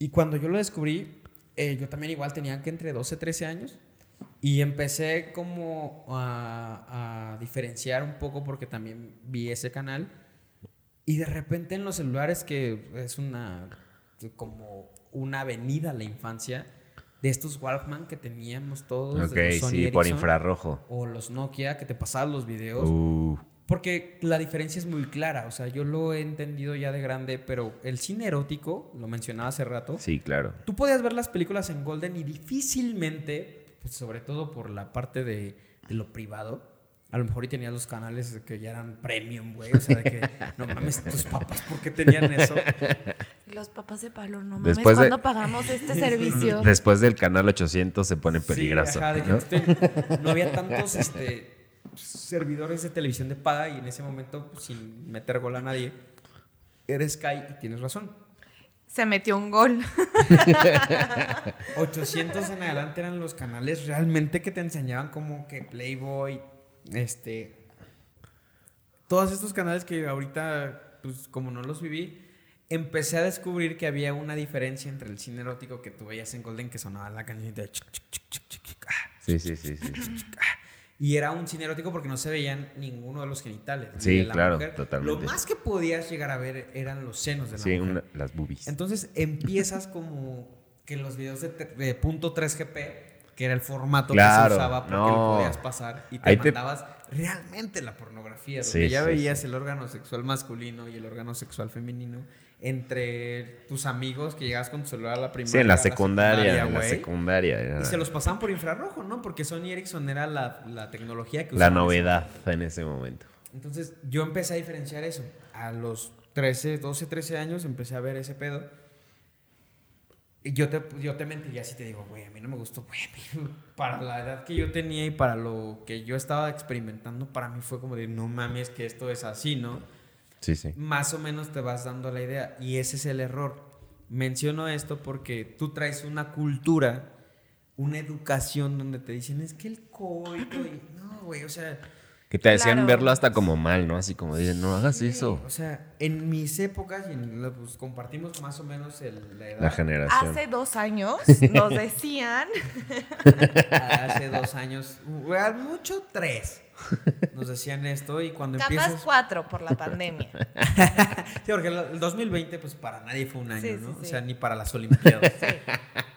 Speaker 2: Y cuando yo lo descubrí, eh, yo también igual tenía que entre 12 y 13 años. Y empecé como a, a diferenciar un poco porque también vi ese canal. Y de repente en los celulares, que es una como una avenida a la infancia, de estos Walkman que teníamos todos.
Speaker 4: Ok,
Speaker 2: de los Sony
Speaker 4: sí, por
Speaker 2: Ericsson,
Speaker 4: infrarrojo.
Speaker 2: O los Nokia que te pasaban los videos.
Speaker 4: Uh,
Speaker 2: Porque la diferencia es muy clara, o sea, yo lo he entendido ya de grande, pero el cine erótico, lo mencionaba hace rato,
Speaker 4: sí, claro.
Speaker 2: tú podías ver las películas en Golden y difícilmente, pues, sobre todo por la parte de, de lo privado, a lo mejor y tenías los canales que ya eran premium, güey, o sea, de que, no mames, tus papás, ¿por qué tenían eso?
Speaker 3: Los papás de Pablo, no mames,
Speaker 4: Después de-
Speaker 3: ¿cuándo pagamos este servicio?
Speaker 4: Después del canal 800 se pone
Speaker 2: Sí,
Speaker 4: peligroso.
Speaker 2: ajá, de que
Speaker 4: ¿no?
Speaker 2: usted- no había tantos este, servidores de televisión de paga y en ese momento, pues, sin meter gol a nadie, eres Sky y tienes razón.
Speaker 3: Se metió un gol.
Speaker 2: 800 en adelante eran los canales realmente que te enseñaban como que Playboy, este, todos estos canales que ahorita, pues como no los viví, empecé a descubrir que había una diferencia entre el cine erótico que tú veías en Golden que sonaba la canción de chic, chic, chic, chic, chic, chic, ah,
Speaker 4: Sí, sí, sí, sí.
Speaker 2: y era un cine erótico porque no se veían ninguno de los genitales. ni
Speaker 4: Sí,
Speaker 2: la
Speaker 4: claro,
Speaker 2: mujer.
Speaker 4: totalmente.
Speaker 2: Lo más que podías llegar a ver eran los senos de la
Speaker 4: Sí,
Speaker 2: mujer.
Speaker 4: una- las boobies.
Speaker 2: Entonces empiezas como que los videos de, te- de punto .3GP, que era el formato
Speaker 4: Claro,
Speaker 2: que se usaba porque lo
Speaker 4: no.
Speaker 2: podías pasar y te
Speaker 4: Ahí te-
Speaker 2: mandabas realmente la pornografía, donde
Speaker 4: Sí,
Speaker 2: ya
Speaker 4: sí,
Speaker 2: veías el órgano sexual masculino y el órgano sexual femenino entre tus amigos que llegabas con tu celular a la primaria.
Speaker 4: Sí, en la
Speaker 2: a
Speaker 4: secundaria, en la secundaria. era
Speaker 2: Y se los pasaban por infrarrojo, ¿no? Porque Sony Ericsson era la, la tecnología que
Speaker 4: La
Speaker 2: usaban en ese
Speaker 4: novedad en ese momento.
Speaker 2: entonces yo empecé a diferenciar eso. A los 13, 12, 13 años empecé a ver ese pedo. Y yo te, yo te mentiría si te digo, güey, a mí no me gustó, güey. Para la edad que yo tenía y para lo que yo estaba experimentando, para mí fue como de, no mames, que esto es así, ¿no?
Speaker 4: Sí, sí.
Speaker 2: Más o menos te vas dando la idea. Y ese es el error. Menciono esto porque tú traes una cultura, una educación donde te dicen, es que el coito, y no, güey, o sea...
Speaker 4: Que te decían
Speaker 3: Claro.
Speaker 4: verlo hasta como mal, ¿no? Así como dicen, no hagas
Speaker 2: Sí,
Speaker 4: eso.
Speaker 2: O sea, en mis épocas, y en pues, compartimos más o menos el- la edad.
Speaker 4: La generación.
Speaker 3: Hace dos años nos decían,
Speaker 2: Hace dos años, mucho tres, nos decían esto y cuando
Speaker 3: capaz
Speaker 2: empiezas...
Speaker 3: cuatro por la pandemia.
Speaker 2: Sí, porque el el 2020 pues para nadie fue un año,
Speaker 3: Sí, sí,
Speaker 2: ¿no? O
Speaker 3: sí.
Speaker 2: sea, ni para las Olimpiadas.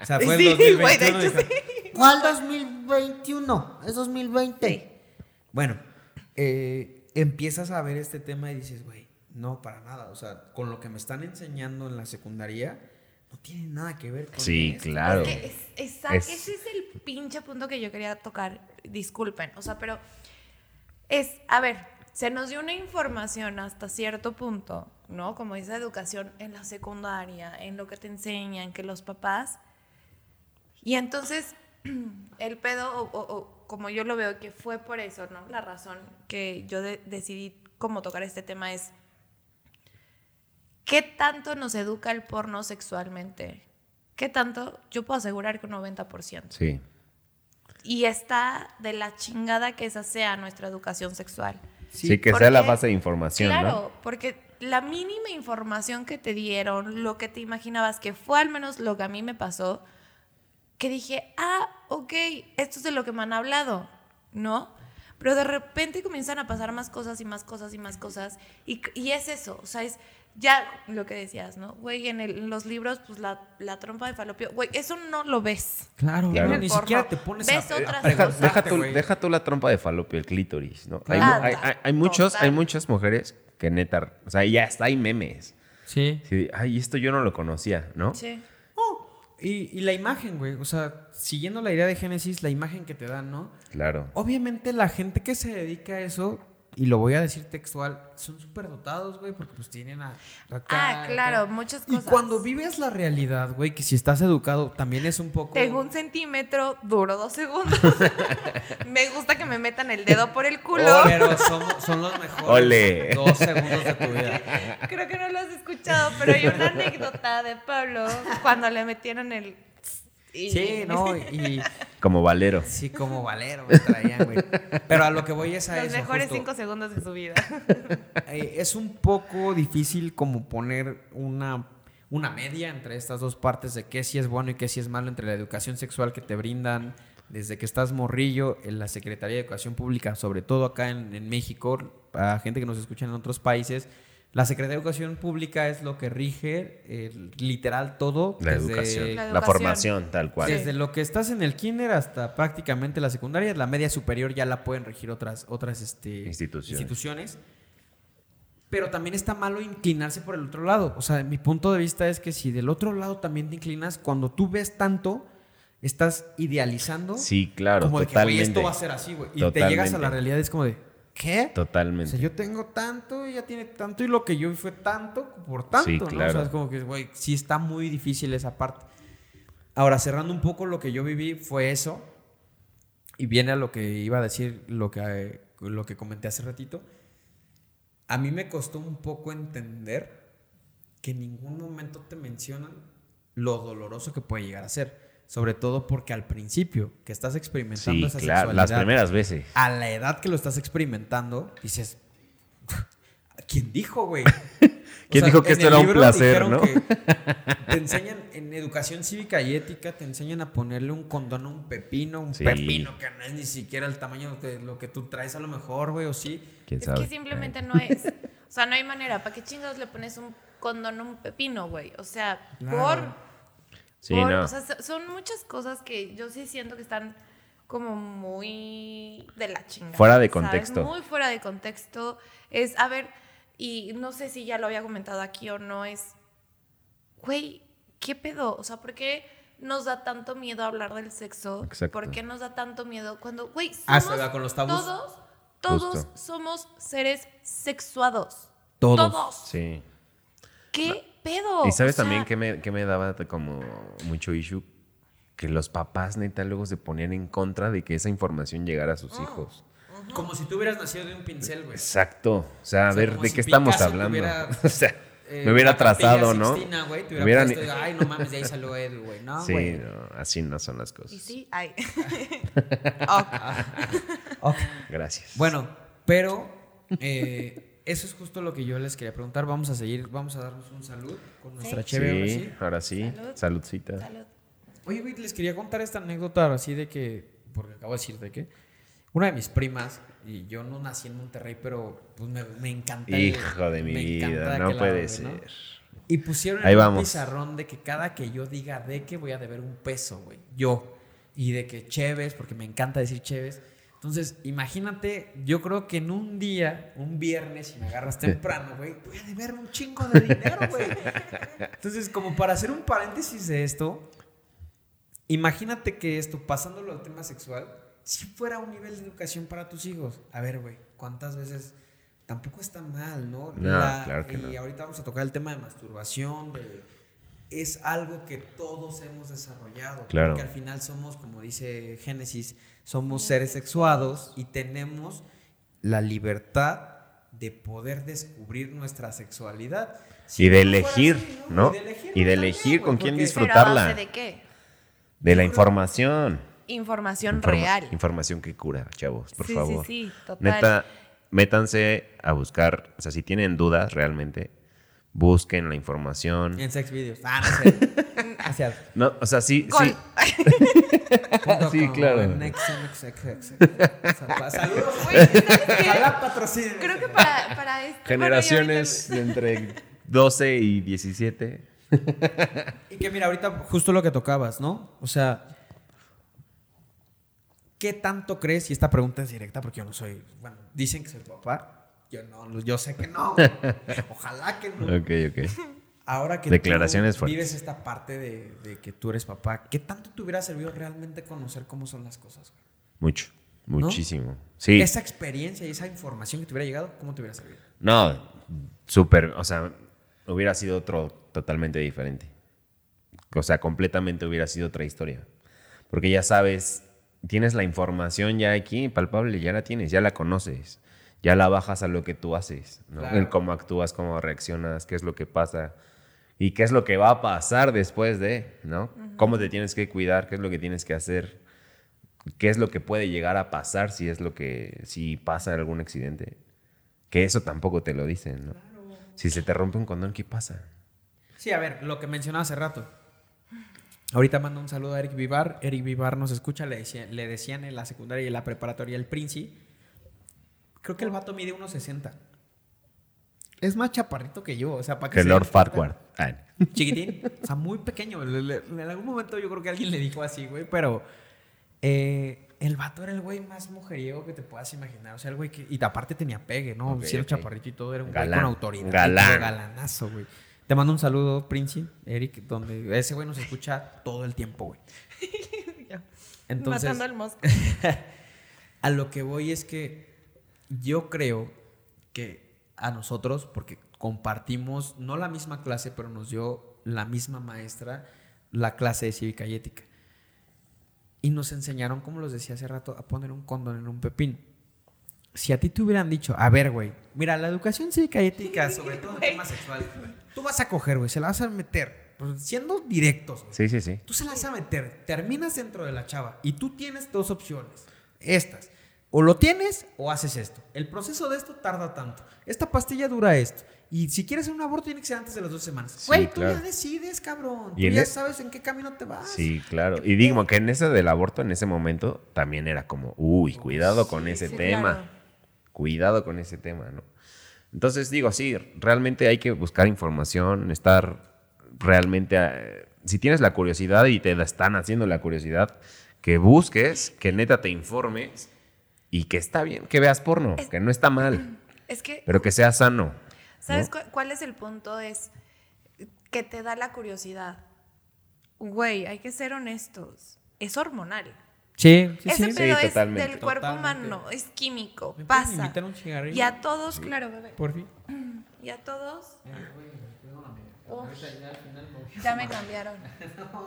Speaker 2: O sea, fue
Speaker 3: Sí,
Speaker 2: el
Speaker 3: güey,
Speaker 2: 2021.
Speaker 3: de hecho,
Speaker 2: ¿Cuál 2021? Es 2020. Bueno, eh, empiezas a ver este tema y dices, güey, no, para nada. O sea, con lo que me están enseñando en la secundaria, no tiene nada que ver con
Speaker 4: Sí,
Speaker 2: esto.
Speaker 4: claro.
Speaker 3: Es-
Speaker 4: Es-
Speaker 3: Ese es el pinche punto que yo quería tocar. Disculpen. O sea, pero es, a ver, se nos dio una información hasta cierto punto, ¿no? Como esa educación en la secundaria, en lo que te enseñan, que los papás. Y entonces, el pedo, o, o- como yo lo veo, que fue por eso, ¿no? La razón que yo de- decidí cómo tocar este tema es. ¿Qué tanto nos educa el porno sexualmente? ¿Qué tanto? Yo puedo asegurar que un 90%.
Speaker 4: Sí.
Speaker 3: Y está de la chingada que esa sea nuestra educación sexual.
Speaker 4: Sí, que
Speaker 3: porque-
Speaker 4: sea la base de información,
Speaker 3: claro,
Speaker 4: ¿no?
Speaker 3: porque la mínima información que te dieron, lo que te imaginabas, que fue al menos lo que a mí me pasó, que dije, ah, ok, esto es de lo que me han hablado, ¿no? Pero de repente comienzan a pasar más cosas y más cosas y más cosas. Y, y es eso, o sea, es ya lo que decías, ¿no? Güey, en, el- en los libros, pues la, la trompa de falopio, güey, eso no lo ves.
Speaker 2: Claro,
Speaker 4: Claro.
Speaker 2: ni siquiera te pones
Speaker 3: Ves
Speaker 2: a,
Speaker 3: otras
Speaker 4: Deja,
Speaker 2: preguntarte,
Speaker 4: deja tú,
Speaker 2: güey.
Speaker 4: deja tú la trompa de falopio, el clítoris, ¿no? Hay,
Speaker 2: Claro.
Speaker 4: hay- hay- hay muchos, hay muchas mujeres que neta, o sea, ya está, hay memes.
Speaker 2: Sí.
Speaker 4: Sí, ay, esto yo no lo conocía, ¿no?
Speaker 3: Sí.
Speaker 2: Y, y la imagen, güey. O sea, siguiendo la idea de Génesis, la imagen que te dan, ¿no?
Speaker 4: Claro.
Speaker 2: Obviamente la gente que se dedica a eso, y lo voy a decir textual, son súper dotados, güey, porque pues tienen a...
Speaker 3: Ah, claro,
Speaker 2: acá.
Speaker 3: muchas
Speaker 2: Y
Speaker 3: cosas.
Speaker 2: cuando vives la realidad, güey, que si estás educado, también es un poco...
Speaker 3: Tengo un centímetro, duro dos segundos. me gusta que me metan el dedo por el culo.
Speaker 2: Oh, Pero son, son los mejores
Speaker 4: Ole.
Speaker 2: dos segundos de tu vida.
Speaker 3: Creo que no lo has escuchado, pero hay una anécdota de Pablo cuando le metieron el...
Speaker 2: Sí, no, y
Speaker 4: Como Valero.
Speaker 2: sí, como Valero me traían, güey. Pero a lo que voy es a
Speaker 3: Los
Speaker 2: eso.
Speaker 3: mejores
Speaker 2: justo.
Speaker 3: cinco segundos de su vida.
Speaker 2: Eh, es un poco difícil como poner una, una media entre estas dos partes de qué sí es bueno y qué sí es malo entre la educación sexual que te brindan desde que estás morrillo en la Secretaría de Educación Pública, sobre todo acá en, en México, a gente que nos escucha en otros países. La Secretaría de Educación Pública es lo que rige eh, literal todo.
Speaker 4: La
Speaker 2: desde-
Speaker 4: educación.
Speaker 3: La
Speaker 4: La, formación, tal cual.
Speaker 2: Desde lo que estás en el kinder hasta prácticamente la secundaria, la media superior ya la pueden regir otras, otras este,
Speaker 4: Instituciones.
Speaker 2: instituciones. Pero también está malo inclinarse por el otro lado. O sea, mi punto de vista es que si del otro lado también te inclinas, cuando tú ves tanto, estás idealizando
Speaker 4: Sí, claro,
Speaker 2: como de que, esto va a ser así, güey. Y te llegas a la realidad y es como de, ¿qué? O
Speaker 4: Totalmente.
Speaker 2: sea, yo tengo tanto, ella tiene tanto, y lo que yo vi fue tanto por tanto,
Speaker 4: Sí,
Speaker 2: ¿no? O sea,
Speaker 4: claro.
Speaker 2: es como que, güey, sí está muy difícil esa parte. Ahora, cerrando un poco lo que yo viví fue eso, y viene a lo que iba a decir, lo que, lo que comenté hace ratito. A mí me costó un poco entender que en ningún momento te mencionan lo doloroso que puede llegar a ser. Sobre todo porque al principio que estás experimentando
Speaker 4: Sí,
Speaker 2: esa
Speaker 4: claro. Las
Speaker 2: sexualidad,
Speaker 4: primeras veces.
Speaker 2: a la edad que lo estás experimentando, dices, ¿quién dijo, güey? O
Speaker 4: ¿Quién dijo que
Speaker 2: en
Speaker 4: esto
Speaker 2: el
Speaker 4: era un
Speaker 2: libro
Speaker 4: placer,
Speaker 2: dijeron
Speaker 4: no?
Speaker 2: que Te enseñan en educación cívica y ética, te enseñan a ponerle un condón a un pepino, un
Speaker 4: Sí.
Speaker 2: pepino que no es ni siquiera el tamaño de lo que tú traes a lo mejor, güey, o sí.
Speaker 4: ¿Quién
Speaker 3: Es
Speaker 4: sabe?
Speaker 3: que simplemente no es. O sea, no hay manera. ¿Para qué chingados le pones un condón a un pepino, güey? O sea,
Speaker 2: Claro.
Speaker 3: por.
Speaker 4: Sí,
Speaker 3: por-
Speaker 4: no.
Speaker 3: O sea, so- son muchas cosas que yo sí siento que están como muy de la chingada.
Speaker 4: Fuera de
Speaker 3: ¿sabes?
Speaker 4: contexto.
Speaker 3: Muy fuera de contexto. Es, a ver, y no sé si ya lo había comentado aquí o no, es. Güey, ¿qué pedo? O sea, ¿por qué nos da tanto miedo hablar del sexo?
Speaker 4: Exacto.
Speaker 3: ¿Por qué nos da tanto miedo cuando, güey,
Speaker 2: Ah,
Speaker 3: somos
Speaker 2: se va con los tabús.
Speaker 3: todos, todos
Speaker 4: Justo.
Speaker 3: somos seres sexuados.
Speaker 2: Todos.
Speaker 3: Todos.
Speaker 4: Sí.
Speaker 3: ¿Qué pedo?
Speaker 4: ¿Y sabes
Speaker 3: O sea,
Speaker 4: también que me, que me daba como mucho issue? Que los papás neta luego se ponían en contra de que esa información llegara a sus
Speaker 3: Mm.
Speaker 4: hijos.
Speaker 2: Como si tú hubieras nacido de un pincel, güey.
Speaker 4: Exacto. O sea, a
Speaker 2: O sea,
Speaker 4: ver, ¿de
Speaker 2: si
Speaker 4: qué estamos hablando?
Speaker 2: tuviera,
Speaker 4: o sea,
Speaker 2: Eh,
Speaker 4: me hubiera trazado, ¿no?
Speaker 2: Sixtina, güey, te hubiera
Speaker 4: Hubieran-
Speaker 2: puesto, ay, no mames, de ahí salió Edu, güey. No,
Speaker 4: sí,
Speaker 2: güey.
Speaker 4: no, así no son las cosas.
Speaker 3: Y sí, ay. Ok.
Speaker 2: Ok.
Speaker 4: Gracias.
Speaker 2: Bueno, pero eh, eso es justo lo que yo les quería preguntar. Vamos a seguir, vamos a darnos un salud con nuestra
Speaker 3: Sí.
Speaker 2: chévere.
Speaker 4: sí,
Speaker 2: ahora sí.
Speaker 4: ahora sí.
Speaker 3: Salud.
Speaker 4: Saludcita.
Speaker 3: Salud.
Speaker 2: Oye, güey, les quería contar esta anécdota así de que, porque acabo de decir de que una de mis primas, y yo no nací en Monterrey, pero pues me, me encanta. el-
Speaker 4: Hijo de mi
Speaker 2: me encanta
Speaker 4: vida, no puede
Speaker 2: lado,
Speaker 4: ser.
Speaker 2: ¿no? Y pusieron
Speaker 4: Ahí
Speaker 2: en un pizarrón de que cada que yo diga de que voy a deber un peso, güey. Yo. Y de que Chévez, porque me encanta decir Chévez. Entonces, imagínate, yo creo que en un día, un viernes, si me agarras temprano, güey, voy a deber un chingo de dinero, güey. Entonces, como para hacer un paréntesis de esto, imagínate que esto, pasándolo al tema sexual, si fuera un nivel de educación para tus hijos. A ver, güey, ¿cuántas veces tampoco está mal, ¿no?
Speaker 4: No, claro que
Speaker 2: y
Speaker 4: no.
Speaker 2: ahorita vamos a tocar el tema de masturbación, de- es algo que todos hemos desarrollado.
Speaker 4: Claro.
Speaker 2: Porque al final somos, como dice Génesis, somos seres sexuados y tenemos la libertad de poder descubrir nuestra sexualidad. Si
Speaker 4: Y de elegir,
Speaker 2: así,
Speaker 4: ¿no?
Speaker 2: Y de elegir,
Speaker 4: Y de elegir con quién
Speaker 3: ¿Pero a
Speaker 4: disfrutarla.
Speaker 3: base de qué?
Speaker 4: De la información.
Speaker 3: Información
Speaker 4: Informa-
Speaker 3: real.
Speaker 4: Información que cura, chavos, por
Speaker 3: sí,
Speaker 4: favor.
Speaker 3: sí, sí, total.
Speaker 4: Neta, métanse a buscar, o sea, si tienen dudas realmente, busquen la información.
Speaker 2: En sex videos. Ah, no sé. Hacia.
Speaker 4: No, o sea, sí,
Speaker 3: Gol.
Speaker 4: sí. Sí, claro.
Speaker 2: Saludos.
Speaker 3: Güey. Creo que para, para esto.
Speaker 4: Generaciones de entre 12 y 17.
Speaker 2: Y que mira, ahorita justo lo que tocabas, ¿no? O sea, ¿qué tanto crees? Y esta pregunta es directa porque yo no soy, bueno, dicen que soy papá. Yo no, yo sé que no. Ojalá que no.
Speaker 4: Ok, ok.
Speaker 2: Ahora que
Speaker 4: Declaraciones
Speaker 2: tú
Speaker 4: fuertes.
Speaker 2: vives esta parte de, de que tú eres papá, ¿qué tanto te hubiera servido realmente conocer cómo son las cosas? güey?
Speaker 4: Mucho, muchísimo. Sí.
Speaker 2: Esa experiencia y esa información que te hubiera llegado, ¿cómo te hubiera servido?
Speaker 4: No, súper, o sea, hubiera sido otro totalmente diferente. O sea, completamente hubiera sido otra historia. Porque ya sabes, tienes la información ya aquí, palpable, ya la tienes, ya la conoces. Ya la bajas a lo que tú haces, ¿no?
Speaker 2: Claro.
Speaker 4: En cómo actúas, cómo reaccionas, qué es lo que pasa y qué es lo que va a pasar después de, ¿no? Cómo te tienes que cuidar, qué es lo que tienes que hacer, qué es lo que puede llegar a pasar si es lo que, si pasa algún accidente. Que eso tampoco te lo dicen, ¿no? Si se te rompe un condón, ¿qué pasa?
Speaker 2: Sí, a ver, lo que mencionaba hace rato. Ahorita mando un saludo a Eric Vivar. Eric Vivar nos escucha, le, decía- le decían en la secundaria y en la preparatoria el Princi. Creo que el vato mide 1.60. Es más chaparrito que yo, o sea, para que
Speaker 4: Que
Speaker 2: se
Speaker 4: Lord. Farquhar.
Speaker 2: Chiquitín, o sea, muy pequeño. En algún momento yo creo que alguien le dijo así, güey, pero eh, el vato era el güey más mujeriego que te puedas imaginar. O sea, el güey que. Y aparte tenía pegue, ¿no?
Speaker 4: Ok,
Speaker 2: Siendo
Speaker 4: ok.
Speaker 2: chaparrito y todo, era un
Speaker 4: Galán,
Speaker 2: güey con autoridad.
Speaker 4: galán.
Speaker 2: Galanazo, güey. Te mando un saludo, Princi, Eric, donde ese güey nos escucha todo el tiempo, güey. Entonces,
Speaker 3: Matando al mosco.
Speaker 2: a lo que voy es que yo creo que a nosotros, porque compartimos no la misma clase, pero nos dio la misma maestra la clase de cívica y ética. Y nos enseñaron, como los decía hace rato, a poner un condón en un pepín. Si a ti te hubieran dicho, a ver, güey, mira, la educación cívica y ética, sobre todo en temas sexuales, tú vas a coger, güey, se la vas a meter, pues, siendo directos.
Speaker 4: Sí, sí, sí.
Speaker 2: Tú se las vas a meter, terminas dentro de la chava y tú tienes dos opciones. Estas. O lo tienes o haces esto. El proceso de esto tarda tanto. Esta pastilla dura esto. Y si quieres un aborto tiene que ser antes de las dos semanas.
Speaker 4: Sí,
Speaker 2: Güey, tú
Speaker 4: claro.
Speaker 2: ya decides, cabrón.
Speaker 4: Y
Speaker 2: tú ya
Speaker 4: e-
Speaker 2: sabes en qué camino te vas.
Speaker 4: Sí, claro. Y digo que en ese del aborto, en ese momento, también era como, uy, cuidado con ese
Speaker 3: Sí,
Speaker 4: tema.
Speaker 3: claro.
Speaker 4: Cuidado con ese tema, ¿no? Entonces digo, sí, realmente hay que buscar información, estar realmente, eh, si tienes la curiosidad y te la están haciendo la curiosidad, que busques, que neta te informes y que está bien, que veas porno,
Speaker 3: Es-
Speaker 4: que no está mal,
Speaker 3: Es que
Speaker 4: pero que sea sano.
Speaker 3: ¿Sabes
Speaker 4: ¿no?
Speaker 3: cu- cuál es el punto? Es que te da la curiosidad. Güey, hay que ser honestos. Es hormonal.
Speaker 2: Sí, sí,
Speaker 3: Ese
Speaker 2: sí.
Speaker 3: pedo es
Speaker 4: totalmente.
Speaker 3: del cuerpo
Speaker 2: Totalmente.
Speaker 3: humano, es químico,
Speaker 2: ¿Me puedes
Speaker 3: pasa.
Speaker 2: un cigarrillo?
Speaker 3: Y a todos, claro, bebé.
Speaker 2: Por fin.
Speaker 3: Y a todos. Uf, ya me cambiaron.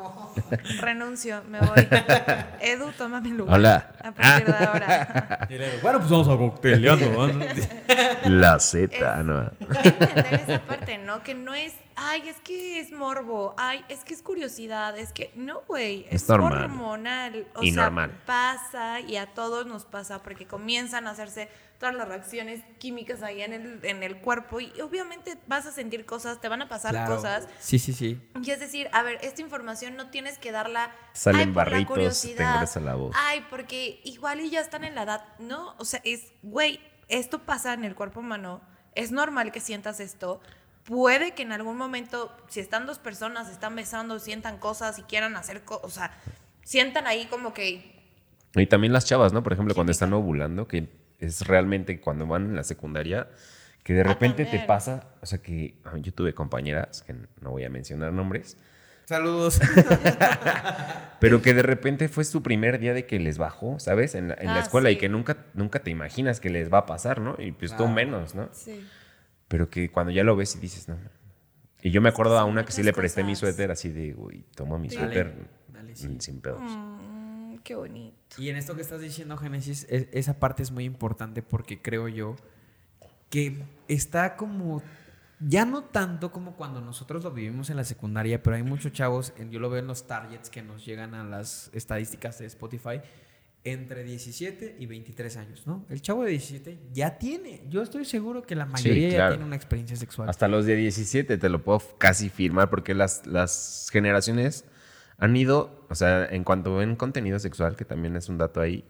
Speaker 3: Renuncio, me voy. Edu, toma mi lugar.
Speaker 4: Hola.
Speaker 3: A partir de ahora.
Speaker 2: Bueno, pues vamos a cocteleando.
Speaker 4: La Z,
Speaker 3: Es-
Speaker 4: ¿no?
Speaker 3: entender esa parte, ¿no? Que no es, ay, es que es morbo, ay, es que es curiosidad, es que, no, güey,
Speaker 4: Es
Speaker 3: es,
Speaker 4: normal.
Speaker 3: hormonal. O
Speaker 4: Y
Speaker 3: sea,
Speaker 4: normal.
Speaker 3: pasa y a todos nos pasa porque comienzan a hacerse todas las reacciones químicas ahí en el, en el cuerpo y obviamente vas a sentir cosas, te van a pasar
Speaker 2: Claro.
Speaker 3: cosas.
Speaker 2: Sí, sí, sí.
Speaker 3: Y es decir, a ver, esta información no tienes que darla
Speaker 4: Salen
Speaker 3: ay, por la
Speaker 4: barritos, te
Speaker 3: curiosidad,
Speaker 4: ingresa la voz.
Speaker 3: Ay, porque igual y ya están en la edad. No, o sea, es, güey, esto pasa en el cuerpo humano. Es normal que sientas esto. Puede que en algún momento, si están dos personas, están besando, sientan cosas y quieran hacer cosas, o sea, sientan ahí como que
Speaker 4: Y también las chavas, ¿no? Por ejemplo, cuando están ovulando, que es realmente cuando van en la secundaria, que de
Speaker 3: Ah,
Speaker 4: repente te pasa, o sea que ah, yo tuve compañeras, que no voy a mencionar nombres,
Speaker 2: Saludos.
Speaker 4: pero que de repente fue su primer día de que les bajó, ¿sabes? En la, en la
Speaker 3: Ah,
Speaker 4: escuela y que nunca, nunca te imaginas que les va a pasar, ¿no? Y pues tú menos, ¿no?
Speaker 3: Sí.
Speaker 4: Pero que cuando ya lo ves y dices, no. Y yo me acuerdo a una que sí le presté mi suéter así de, güey, toma mi
Speaker 3: Sí.
Speaker 4: suéter
Speaker 2: Dale, sí.
Speaker 4: sin pedos.
Speaker 3: Mm, qué bonito.
Speaker 2: Y en esto que estás diciendo, Génesis, es- esa parte es muy importante porque creo yo que está como, ya no tanto como cuando nosotros lo vivimos en la secundaria, pero hay muchos chavos, yo lo veo en los targets que nos llegan a las estadísticas de Spotify, entre 17 y 23 años, ¿no? El chavo de 17 ya tiene, yo estoy seguro que la mayoría ya
Speaker 4: claro.
Speaker 2: tiene una experiencia sexual.
Speaker 4: Hasta los de 17 te lo puedo casi firmar porque las, las generaciones han ido, o sea, en cuanto ven contenido sexual, que también es un dato ahí,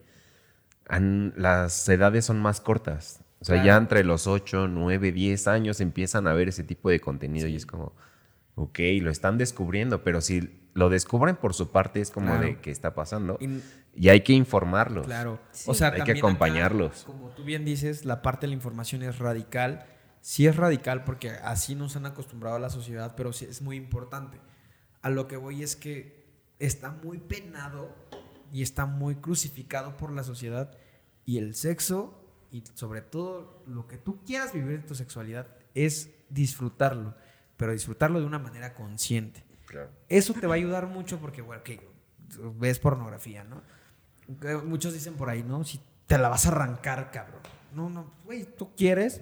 Speaker 4: han- las edades son más cortas. O sea, ya entre los 8, 9, 10 años empiezan a ver ese tipo de contenido y es como, ok, lo están descubriendo, pero si lo descubren por su parte es como
Speaker 2: Claro.
Speaker 4: de qué está pasando
Speaker 2: Y-
Speaker 4: y hay que informarlos.
Speaker 2: Claro.
Speaker 3: Sí.
Speaker 2: O sea,
Speaker 4: Hay que
Speaker 2: acá,
Speaker 4: acompañarlos.
Speaker 2: como tú bien dices, la parte de la información es radical. Sí es radical porque así nos han acostumbrado a la sociedad, pero sí es muy importante. A lo que voy es que está muy penado y está muy crucificado por la sociedad y el sexo y sobre todo lo que tú quieras vivir en tu sexualidad es disfrutarlo, pero disfrutarlo de una manera consciente.
Speaker 4: Claro.
Speaker 2: Eso te va a ayudar mucho porque, bueno, que ves pornografía, ¿no? Muchos dicen por ahí, ¿no? Si te la vas a arrancar, cabrón. No, no, güey, tú quieres,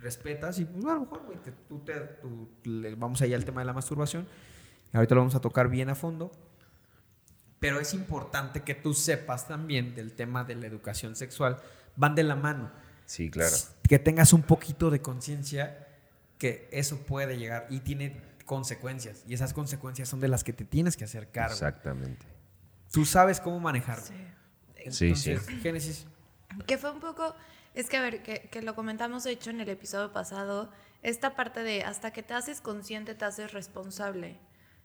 Speaker 2: respetas y pues a lo mejor, güey, te- tú te, tú- le- vamos allá al tema de la masturbación. Ahorita lo vamos a tocar bien a fondo. Pero es importante que tú sepas también del tema de la educación sexual. Van de la mano
Speaker 4: Sí, claro.
Speaker 2: que tengas un poquito de conciencia que eso puede llegar y tiene consecuencias. Y esas consecuencias son de las que te tienes que hacer cargo.
Speaker 4: Exactamente.
Speaker 2: Tú sabes cómo manejarlo.
Speaker 4: Sí, sí.
Speaker 2: Entonces, Génesis.
Speaker 3: Que fue un poco, es que a ver, que, que lo comentamos de hecho en el episodio pasado, esta parte de hasta que te haces consciente, te haces responsable.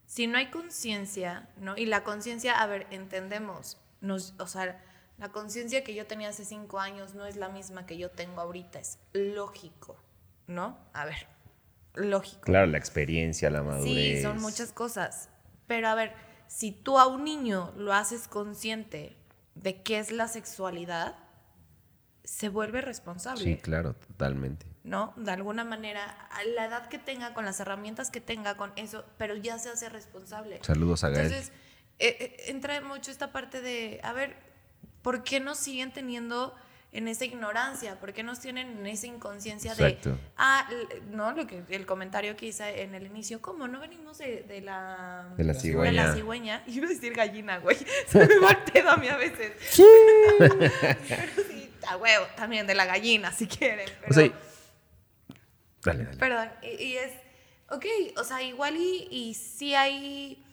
Speaker 3: Si no hay conciencia, ¿no? Y la conciencia, a ver, entendemos, nos, o sea, la conciencia que yo tenía hace cinco años no es la misma que yo tengo ahorita, es lógico, ¿no? A ver, lógico.
Speaker 4: Claro, la experiencia, la madurez.
Speaker 3: Sí, son muchas cosas. Pero a ver, si tú a un niño lo haces consciente de qué es la sexualidad, se vuelve responsable,
Speaker 4: Sí, claro, totalmente.
Speaker 3: ¿No? De alguna manera, a la edad que tenga, con las herramientas que tenga, con eso, pero ya se hace responsable.
Speaker 4: Saludos a Gael.
Speaker 3: Entonces, eh, eh, entra mucho esta parte de, a ver, ¿por qué nos siguen teniendo en esa ignorancia? ¿Por qué nos tienen en esa inconsciencia de,
Speaker 4: Exacto.
Speaker 3: ah, l- no, lo que el comentario que hice en el inicio, ¿cómo no venimos de, de la
Speaker 4: De la
Speaker 3: de la
Speaker 4: cigüeña.
Speaker 3: cigüeña? Iba a decir gallina, güey. Se me va el pedo a mí a veces. Pero sí, a huevo, también de la gallina, si quieren. Pero,
Speaker 4: O sea, dale, dale.
Speaker 3: Perdón, y, y es, ok, o sea, igual y, y sí hay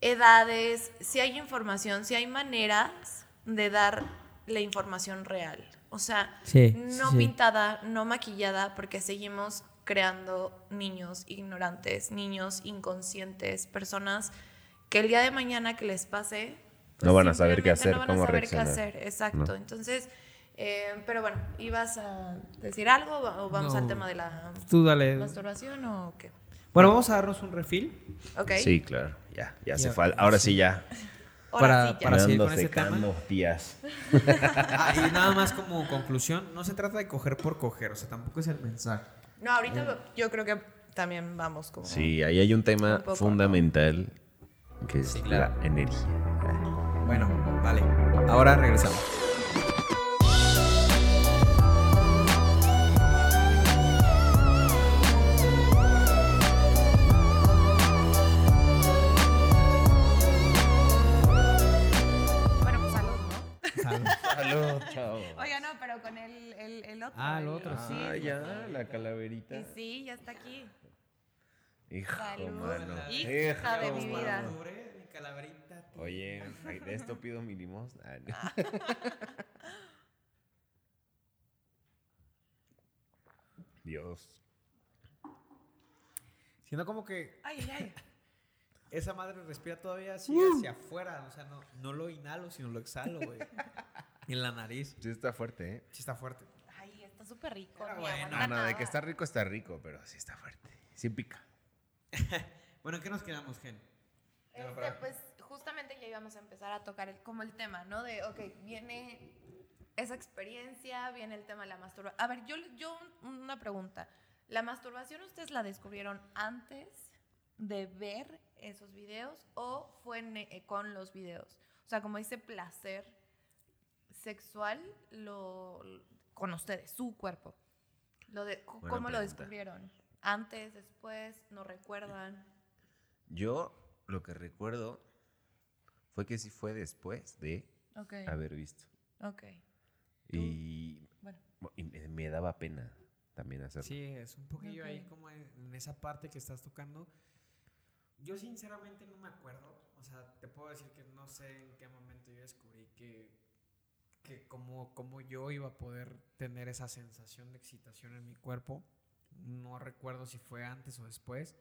Speaker 3: edades, sí hay información, sí hay maneras de dar la información real. O sea,
Speaker 2: Sí,
Speaker 3: no
Speaker 2: sí.
Speaker 3: pintada, no maquillada, porque seguimos creando niños ignorantes, niños inconscientes, personas que el día de mañana que les pase... pues
Speaker 4: No van a saber qué hacer,
Speaker 3: no van a
Speaker 4: cómo
Speaker 3: saber qué
Speaker 4: reaccionar.
Speaker 3: hacer, exacto. Entonces, eh, pero bueno, ¿ibas a decir algo o vamos al tema de la
Speaker 2: Tú dale.
Speaker 3: masturbación o qué?
Speaker 2: Bueno, vamos a darnos un refil
Speaker 3: Ok.
Speaker 4: Sí, claro. Ya, ya hace
Speaker 2: Ya,
Speaker 4: falta. Ahora sí, ya.
Speaker 3: Ahora
Speaker 2: para-
Speaker 3: sí, ya.
Speaker 2: para seguir con ese tema.
Speaker 4: tías.
Speaker 2: Ah, y nada más como conclusión, no se trata de coger por coger, o sea, tampoco es el mensaje.
Speaker 3: No, ahorita yo creo que también vamos como...
Speaker 4: Sí, ahí hay un tema
Speaker 3: Un poco, ¿no?
Speaker 4: fundamental que es
Speaker 2: Sí, claro.
Speaker 4: la energía.
Speaker 2: Bueno, vale. Ahora regresamos.
Speaker 4: Chao.
Speaker 3: Oiga, no, pero con el, el, el otro.
Speaker 2: Ah, el otro,
Speaker 3: sí.
Speaker 4: Ah, ya, la calaverita.
Speaker 3: Y sí, ya está aquí.
Speaker 4: Hijo,
Speaker 3: Salud.
Speaker 4: mano.
Speaker 3: Hija de mi vida.
Speaker 4: mano.
Speaker 2: Mi calaverita.
Speaker 4: Oye, de esto pido mi limosna. Ah, no. Dios.
Speaker 2: Siento como que
Speaker 3: Ay, ay, ay.
Speaker 2: esa madre respira todavía así hacia afuera. O sea, no, no lo inhalo, sino lo exhalo, güey. en la nariz.
Speaker 4: Sí está fuerte, ¿eh?
Speaker 2: Sí está fuerte.
Speaker 3: Ay, está súper rico.
Speaker 2: Pero
Speaker 3: ni
Speaker 2: bueno,
Speaker 4: No, no, de que está rico está rico, pero sí está fuerte. Sí pica.
Speaker 2: Bueno, ¿en qué nos quedamos, Gen?
Speaker 3: Este, pues justamente ya íbamos a empezar a tocar el- como el tema, ¿no? De, ok, viene esa experiencia, viene el tema de la masturbación. A ver, yo, yo una pregunta. ¿La masturbación ustedes la descubrieron antes de ver esos videos o fue en- eh, con los videos? O sea, como ese placer sexual lo, con ustedes, su cuerpo. Lo de, ¿Cómo lo descubrieron? ¿Antes, después? ¿No recuerdan?
Speaker 4: Yo lo que recuerdo fue que sí fue después de,
Speaker 3: Ok.
Speaker 4: haber visto.
Speaker 3: Ok.
Speaker 4: Y,
Speaker 3: Bueno.
Speaker 4: y me- daba pena también hacerlo.
Speaker 2: Sí, es un poquillo ahí como en esa parte que estás tocando. Yo sinceramente no me acuerdo. O sea, te puedo decir que no sé en qué momento yo descubrí que, que como, como yo iba a poder tener esa sensación de excitación en mi cuerpo. No recuerdo si fue antes o después,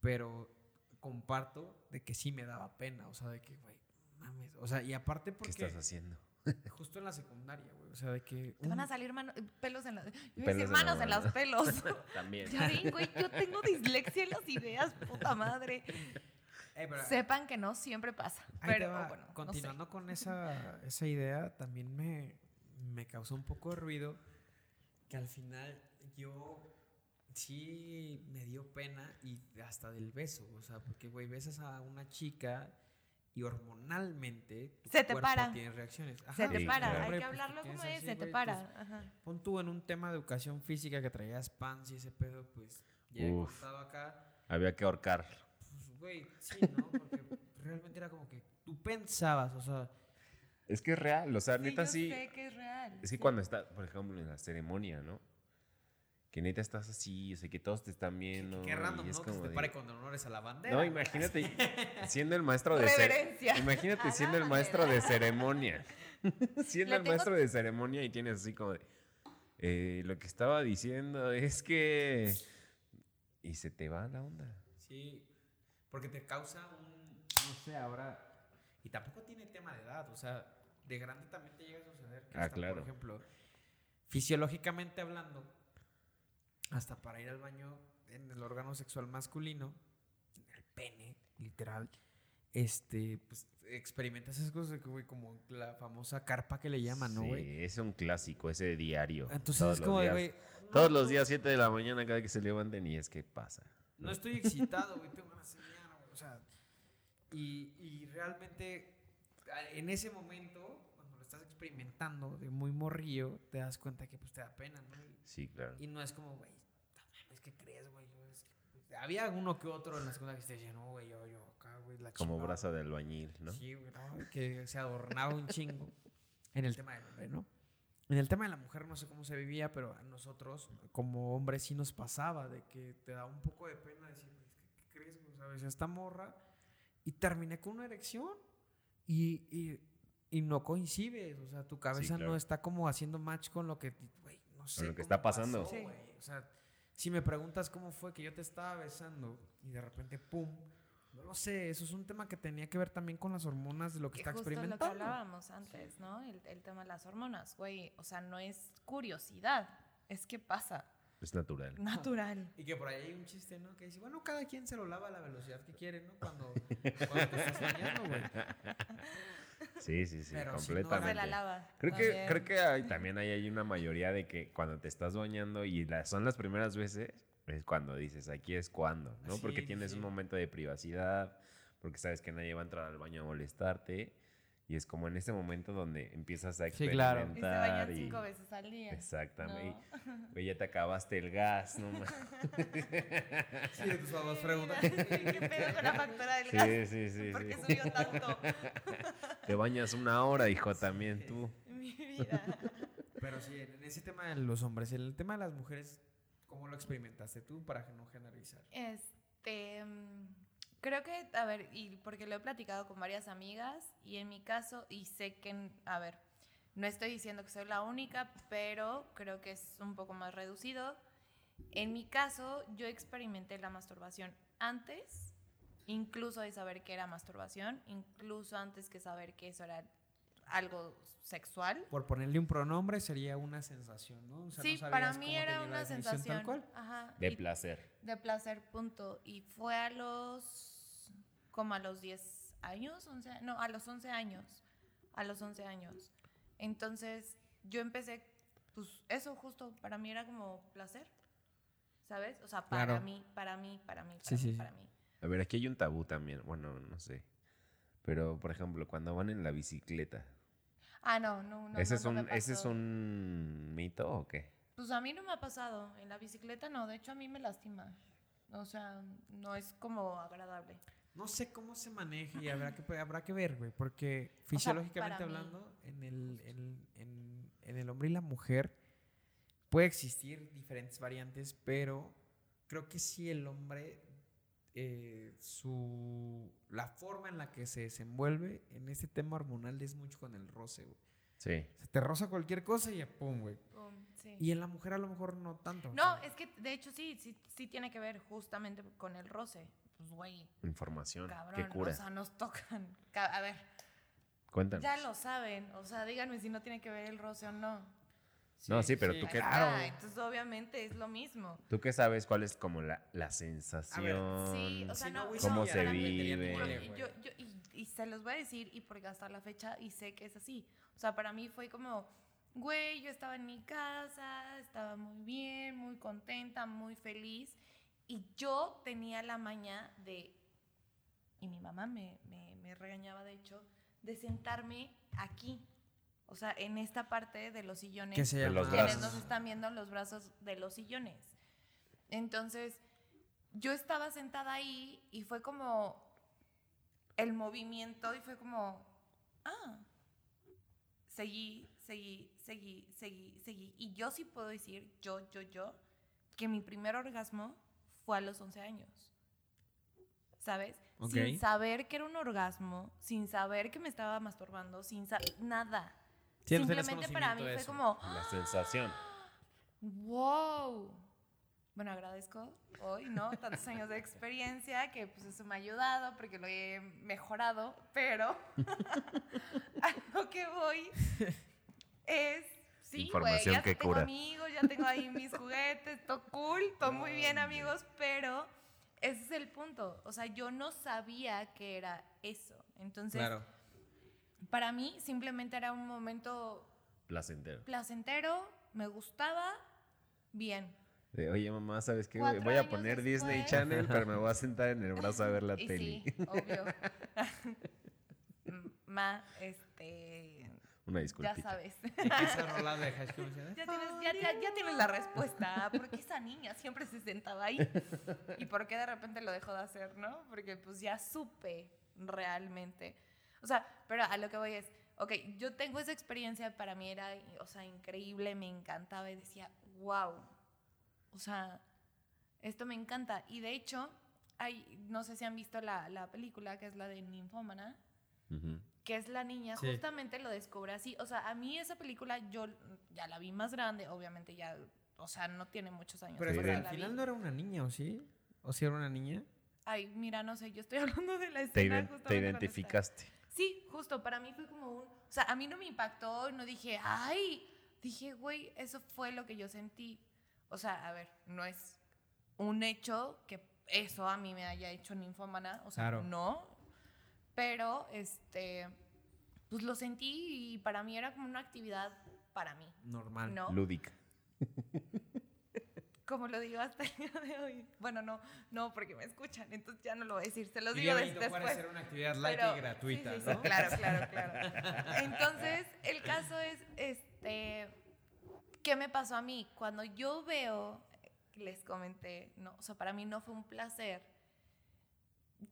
Speaker 2: pero comparto de que sí me daba pena. O sea, de que, güey, mames. O sea, y aparte
Speaker 4: ¿Qué
Speaker 2: porque
Speaker 4: estás haciendo?
Speaker 2: justo en la secundaria, güey. O sea, de que...
Speaker 3: Te van a salir mano- pelos en los... Yo iba a
Speaker 4: Pelos
Speaker 3: decir
Speaker 4: en la
Speaker 3: manos en
Speaker 4: mano.
Speaker 3: los pelos.
Speaker 4: También.
Speaker 3: ven, güey, yo tengo dislexia en las ideas, puta madre.
Speaker 2: Eh, pero-
Speaker 3: Sepan que no siempre pasa. Pero
Speaker 2: va.
Speaker 3: bueno, no sé.
Speaker 2: continuando con esa, esa idea, también me, me causó un poco de ruido que al final yo sí me dio pena y hasta del beso, o sea, porque güey, besas a una chica y hormonalmente tu
Speaker 3: Se te
Speaker 2: cuerpo
Speaker 3: para.
Speaker 2: tiene reacciones.
Speaker 3: Se te
Speaker 4: Sí,
Speaker 3: para, hay
Speaker 2: hombre,
Speaker 3: que
Speaker 2: pues,
Speaker 3: hablarlo como es,
Speaker 2: así,
Speaker 3: se te para.
Speaker 2: pues,
Speaker 3: Ajá.
Speaker 2: Pon tú en un tema de educación física que traías pants y ese pedo, pues ya he contado acá.
Speaker 4: Había que ahorcar.
Speaker 2: Güey, sí, ¿no? Porque realmente era como que tú pensabas, o sea,
Speaker 4: Es que es real, o sea,
Speaker 3: Sí,
Speaker 4: neta
Speaker 3: yo
Speaker 4: sí.
Speaker 3: sé que es real.
Speaker 4: Es que
Speaker 3: sí.
Speaker 4: cuando está, por ejemplo, en la ceremonia, ¿no? Que neta estás así, o sea, que todos te están viendo.
Speaker 2: Qué random,
Speaker 4: y es
Speaker 2: ¿no? Que se
Speaker 4: como
Speaker 2: te
Speaker 4: de-
Speaker 2: pare con honores a la bandera.
Speaker 4: No, imagínate siendo el maestro de
Speaker 3: Reverencia.
Speaker 4: ceremonia. Imagínate siendo el maestro de ceremonia. siendo
Speaker 3: Le
Speaker 4: el
Speaker 3: tengo-
Speaker 4: maestro de ceremonia y tienes así como de. eh, lo que estaba diciendo es que. Y se te va la onda.
Speaker 2: Sí, porque te causa un, no sé, ahora, y tampoco tiene tema de edad, o sea, de grande también te llega a suceder que
Speaker 4: Ah,
Speaker 2: hasta,
Speaker 4: claro.
Speaker 2: por ejemplo, fisiológicamente hablando, hasta para ir al baño en el órgano sexual masculino, en el pene, literal, este, pues experimentas esas cosas que, güey, como la famosa carpa que le llaman, ¿no,
Speaker 4: Sí,
Speaker 2: güey?
Speaker 4: es un clásico, ese diario.
Speaker 2: Entonces
Speaker 4: todos
Speaker 2: es
Speaker 4: los
Speaker 2: como de,
Speaker 4: días.
Speaker 2: güey,
Speaker 4: Todos
Speaker 2: no,
Speaker 4: los días, 7 de la mañana, cada que se levanten, y es que pasa.
Speaker 2: No estoy excitado, güey, tengo ganas de sea, y, y realmente en ese momento, cuando lo estás experimentando de muy morrillo, te das cuenta que pues te da pena, ¿no? Y,
Speaker 4: Sí, claro.
Speaker 2: y no es como, güey, mames, ¿qué crees, güey? Yo es que- Había uno que otro en la segunda que te decía, no, güey, yo, yo, acá, güey, la
Speaker 4: Como
Speaker 2: chingada".
Speaker 4: brazo de albañil, ¿no?
Speaker 2: Sí, güey, no, que se adornaba un chingo en el tema del hombre, ¿no? En el tema de la mujer no sé cómo se vivía, pero a nosotros como hombres sí nos pasaba de que te da un poco de pena decir, "Güey, ¿qué, qué crees? güey? ¿Sabes? Esta morra y terminé con una erección y, y, y no coincides, o sea, tu cabeza
Speaker 4: claro.
Speaker 2: no está como haciendo match con lo que, güey, no sé.
Speaker 4: lo que está pasando.
Speaker 2: pasó,
Speaker 3: Sí.
Speaker 2: O sea, si me preguntas cómo fue que yo te estaba besando y de repente, pum, no lo sé, eso es un tema que tenía que ver también con las hormonas de lo que
Speaker 3: Que
Speaker 2: está
Speaker 3: justo lo que
Speaker 2: experimentando.
Speaker 3: hablábamos antes, ¿no? El, el tema de las hormonas, güey. O sea, no es curiosidad, es que pasa.
Speaker 4: Es natural.
Speaker 3: Natural.
Speaker 2: Y que por ahí hay un chiste, ¿no? Que dice, bueno, cada quien se lo lava a la velocidad que quiere, ¿no? Cuando, cuando te estás bañando, güey.
Speaker 4: Sí, sí, sí,
Speaker 2: Pero si no,
Speaker 4: completamente.
Speaker 3: Se la lava.
Speaker 4: Creo que,
Speaker 3: también.
Speaker 4: creo que hay, también hay, hay una mayoría de que cuando te estás bañando y la- son las primeras veces, es cuando dices, aquí es cuando, ¿no?
Speaker 2: Sí,
Speaker 4: porque tienes
Speaker 2: sí.
Speaker 4: un momento de privacidad, porque sabes que nadie va a entrar al baño a molestarte. Y es como en ese momento donde empiezas a
Speaker 2: Sí, claro.
Speaker 3: Y
Speaker 4: experimentar. y-
Speaker 3: cinco veces al día.
Speaker 4: Exactamente.
Speaker 3: ¿no?
Speaker 4: Güey, ya te acabaste el gas, ¿no?
Speaker 2: Sí, tus papás preguntan.
Speaker 3: ¿Qué pedo con la factura del gas?
Speaker 4: Sí, sí, sí.
Speaker 3: ¿Por qué
Speaker 4: sí.
Speaker 3: subió tanto?
Speaker 4: Te bañas una hora, hijo, también tú.
Speaker 3: Mi vida.
Speaker 2: Pero sí, en ese tema de los hombres, en el tema de las mujeres, ¿cómo lo experimentaste tú para no generalizar?
Speaker 3: Este, mm, creo que, a ver, y porque lo he platicado con varias amigas y en mi caso, y sé que, a ver, no estoy diciendo que soy la única, pero creo que es un poco más reducido. En mi caso, yo experimenté la masturbación antes, incluso de saber que era masturbación, incluso antes que saber que eso era algo sexual.
Speaker 2: Por ponerle un pronombre sería una sensación, ¿no? O sea, no
Speaker 3: sí, para mí era una sensación.
Speaker 2: Tal cual.
Speaker 3: Ajá,
Speaker 4: De
Speaker 3: y-
Speaker 4: placer.
Speaker 3: de placer, punto. Y fue a los, como a los 10 años, 11, a- no, a los 11 años, a los 11 años. Entonces, yo empecé, pues eso justo, para mí era como placer, ¿sabes? O sea, para
Speaker 2: Claro.
Speaker 3: mí, para mí, para mí, para
Speaker 2: Sí,
Speaker 3: mí,
Speaker 2: sí, sí.
Speaker 3: para mí.
Speaker 4: A ver, aquí hay un tabú también. Bueno, no sé. Pero, por ejemplo, cuando van en la bicicleta.
Speaker 3: Ah, no, no, no.
Speaker 4: ¿Ese,
Speaker 3: no,
Speaker 4: es
Speaker 3: no
Speaker 4: un, ¿Ese es un mito o qué?
Speaker 3: Pues a mí no me ha pasado, en la bicicleta no, de hecho a mí me lastima. O sea, no es como agradable.
Speaker 2: No sé cómo se maneja y habrá que, habrá que ver, güey, porque fisiológicamente hablando, en el, en, en- en el hombre y la mujer puede existir diferentes variantes, pero creo que sí el hombre, eh, su, la forma en la que se desenvuelve en este tema hormonal es mucho con el roce, güey.
Speaker 4: Sí.
Speaker 2: O sea, te roza cualquier cosa y ya, pum, güey.
Speaker 3: Pum, sí.
Speaker 2: Y en la mujer a lo mejor no tanto. o
Speaker 3: No,
Speaker 2: sea,
Speaker 3: es que de hecho sí, sí, sí tiene que ver justamente con el roce. Pues, güey,
Speaker 4: Información.
Speaker 3: cabrón.
Speaker 4: ¿Qué cura?
Speaker 3: O sea, nos tocan. Ca- A ver,
Speaker 4: Cuéntanos.
Speaker 3: ya lo saben. O sea, díganme si no tiene que ver el roce o no.
Speaker 4: No, sí, pero tú qué,
Speaker 3: está, Entonces, obviamente es lo mismo.
Speaker 4: tú qué sabes cuál es como la, la sensación.
Speaker 3: Sí, o sea,
Speaker 2: Si no,
Speaker 3: no,
Speaker 4: ¿Cómo
Speaker 3: no,
Speaker 4: se
Speaker 3: para mí-
Speaker 4: vive?
Speaker 3: yo- yo- yo- y, y se los voy a decir, y porque hasta la fecha, y sé que es así. O sea, para mí fue como, güey, yo estaba en mi casa, estaba muy bien, muy contenta, muy feliz, y yo tenía la maña de, y mi mamá me, me- me regañaba, de hecho, de sentarme aquí. O sea, en esta parte de los sillones
Speaker 4: De los
Speaker 3: quienes
Speaker 4: brazos.
Speaker 3: nos están viendo los brazos de los sillones. Entonces, yo estaba sentada ahí y fue como el movimiento y fue como, ah, seguí, seguí, seguí, seguí, seguí. Y yo sí puedo decir, yo, yo, yo, que mi primer orgasmo fue a los 11 años. ¿Sabes? Sin saber que era un orgasmo, sin saber que me estaba masturbando, sin saber nada.
Speaker 2: Sí,
Speaker 3: Simplemente para mí fue
Speaker 2: eso.
Speaker 3: como,
Speaker 4: La sensación.
Speaker 3: wow. Bueno, agradezco hoy, ¿no? Tantos años de experiencia que pues eso me ha ayudado porque lo he mejorado, pero a lo que voy es, sí,
Speaker 4: Información
Speaker 3: ya
Speaker 4: que
Speaker 3: tengo
Speaker 4: cura.
Speaker 3: amigos, ya tengo ahí mis juguetes, todo cool, todo muy bien amigos, pero ese es el punto. O sea, yo no sabía que era eso. Entonces,
Speaker 2: Claro.
Speaker 3: Para mí simplemente era un momento
Speaker 4: Placentero.
Speaker 3: placentero, me gustaba, bien.
Speaker 4: De, Oye, mamá, ¿sabes qué?
Speaker 3: Cuatro
Speaker 4: Voy a poner Disney. Channel, pero me voy a sentar en el brazo a ver la
Speaker 3: y
Speaker 4: tele.
Speaker 3: sí, obvio. Ma, este,
Speaker 4: Una
Speaker 3: ya
Speaker 4: disculpita.
Speaker 3: sabes.
Speaker 2: ¿Y qué esa rola de High School?
Speaker 3: Ya tienes, ya, ya- ya tienes la respuesta. ¿Por qué esa niña siempre se sentaba ahí? ¿Y por qué de repente lo dejó de hacer, no? Porque pues ya supe realmente. O sea, pero a lo que voy es, ok, yo tengo esa experiencia, para mí era, o sea, increíble, me encantaba y decía, wow. O sea, esto me encanta. Y de hecho, hay, no sé si han visto la, la película, que es la de Ninfómana que es la niña,
Speaker 2: Sí.
Speaker 3: justamente lo descubre así. O sea, a mí esa película yo ya la vi más grande, obviamente ya, o sea, no tiene muchos años.
Speaker 2: Pero al
Speaker 3: vi.
Speaker 2: final no era una niña, ¿o sí? ¿O sí era una niña?
Speaker 3: Ay, mira, no sé, yo estoy hablando de la
Speaker 4: Te,
Speaker 3: escena.
Speaker 4: ident- te
Speaker 3: está-
Speaker 4: identificaste.
Speaker 3: Sí, justo, para mí fue como un... O sea, a mí no me impactó, no dije, ay, dije, güey, eso fue lo que yo sentí. O sea, a ver, no es un hecho que eso a mí me haya hecho ninfómana, o sea,
Speaker 2: Claro.
Speaker 3: no. Pero, este, pues lo sentí y para mí era como una actividad para mí,
Speaker 2: Normal.
Speaker 3: ¿no?
Speaker 4: Lúdica.
Speaker 3: Como lo digo hasta el día de hoy. Bueno, no, no, porque me escuchan, entonces ya no lo voy a decir, se los
Speaker 2: Diría
Speaker 3: digo después.
Speaker 2: era una actividad light
Speaker 3: Pero-
Speaker 2: y gratuita,
Speaker 3: sí, sí, sí,
Speaker 2: ¿no?
Speaker 3: claro, claro, claro. Entonces, el caso es, este, ¿qué me pasó a mí? Cuando yo veo, les comenté, no, o sea, para mí no fue un placer.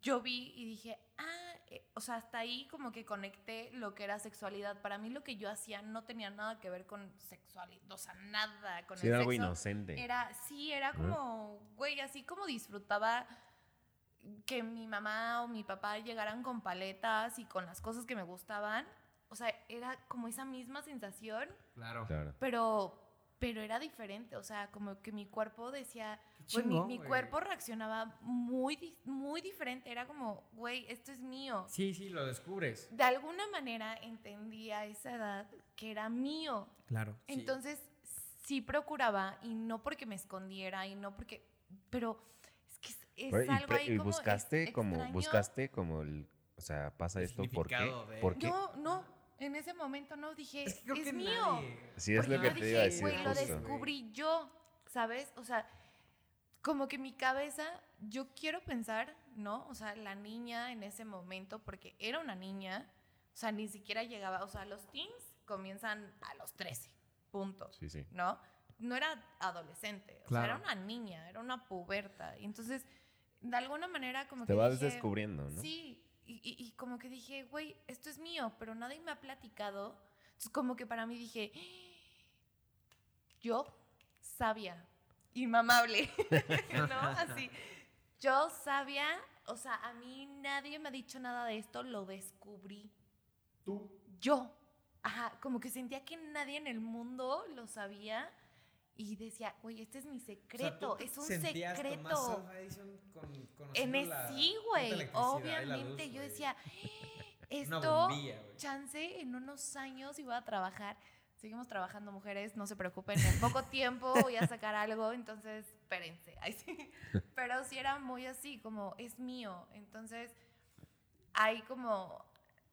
Speaker 3: Yo vi y dije, ah, eh, o sea, hasta ahí como que conecté lo que era sexualidad. Para mí lo que yo hacía no tenía nada que ver con sexualidad, o sea, nada con
Speaker 4: Sí,
Speaker 3: el
Speaker 4: era algo inocente.
Speaker 3: Era, sí, era como, güey, así como disfrutaba que mi mamá o mi papá llegaran con paletas y con las cosas que me gustaban. O sea, era como esa misma sensación,
Speaker 2: Claro.
Speaker 4: Claro.
Speaker 3: pero, pero era diferente. O sea, como que mi cuerpo decía, Güey, mi, mi cuerpo reaccionaba muy, muy diferente. Era como, güey, esto es mío.
Speaker 2: Sí, sí, lo descubres.
Speaker 3: De alguna manera entendí a esa edad que era mío.
Speaker 2: Claro. sí.
Speaker 3: Entonces, sí procuraba, y no porque me escondiera, y no porque. Pero es que es, es
Speaker 4: Pero, y,
Speaker 3: algo
Speaker 4: pre-
Speaker 3: ahí
Speaker 4: y
Speaker 3: como.
Speaker 4: buscaste
Speaker 3: ex-
Speaker 4: como
Speaker 3: extraño.
Speaker 4: buscaste como el o sea pasa esto por qué
Speaker 2: significado de-
Speaker 4: por qué
Speaker 3: No, no, en ese momento no dije,
Speaker 2: Es
Speaker 3: es,
Speaker 2: que creo que
Speaker 3: mío.
Speaker 2: nadie-
Speaker 4: sí es lo
Speaker 3: Porque
Speaker 4: que
Speaker 3: yo
Speaker 4: te iba a
Speaker 3: dije,
Speaker 4: decir
Speaker 3: güey, lo descubrí yo, ¿sabes? O sea, como que mi cabeza, yo quiero pensar, ¿no? O sea, la niña en ese momento, porque era una niña, o sea, ni siquiera llegaba, o sea, los teens comienzan a los 13, punto.
Speaker 4: sí sí
Speaker 3: ¿no? No era adolescente, o
Speaker 2: Claro.
Speaker 3: sea, era una niña, era una puberta. Y entonces, de alguna manera como
Speaker 4: Te
Speaker 3: que
Speaker 4: vas
Speaker 3: dije,
Speaker 4: descubriendo, ¿no?
Speaker 3: Sí, y, y- y como que dije, güey, esto es mío, pero nadie me ha platicado. Entonces como que para mí dije, yo, sabia, inmamable, ¿no? Así, yo sabia, o sea, a mí nadie me ha dicho nada de esto, lo descubrí.
Speaker 2: Tú.
Speaker 3: Yo, ajá, como que sentía que nadie en el mundo lo sabía. Y decía, güey, este es mi secreto, es un secreto. En es, sí, güey, obviamente. Yo decía, esto, chance, en unos años iba a trabajar. Seguimos trabajando, mujeres, no se preocupen, en poco tiempo voy a sacar algo, entonces espérense. Ay, sí. Pero sí era muy así, como es mío. Entonces, hay como,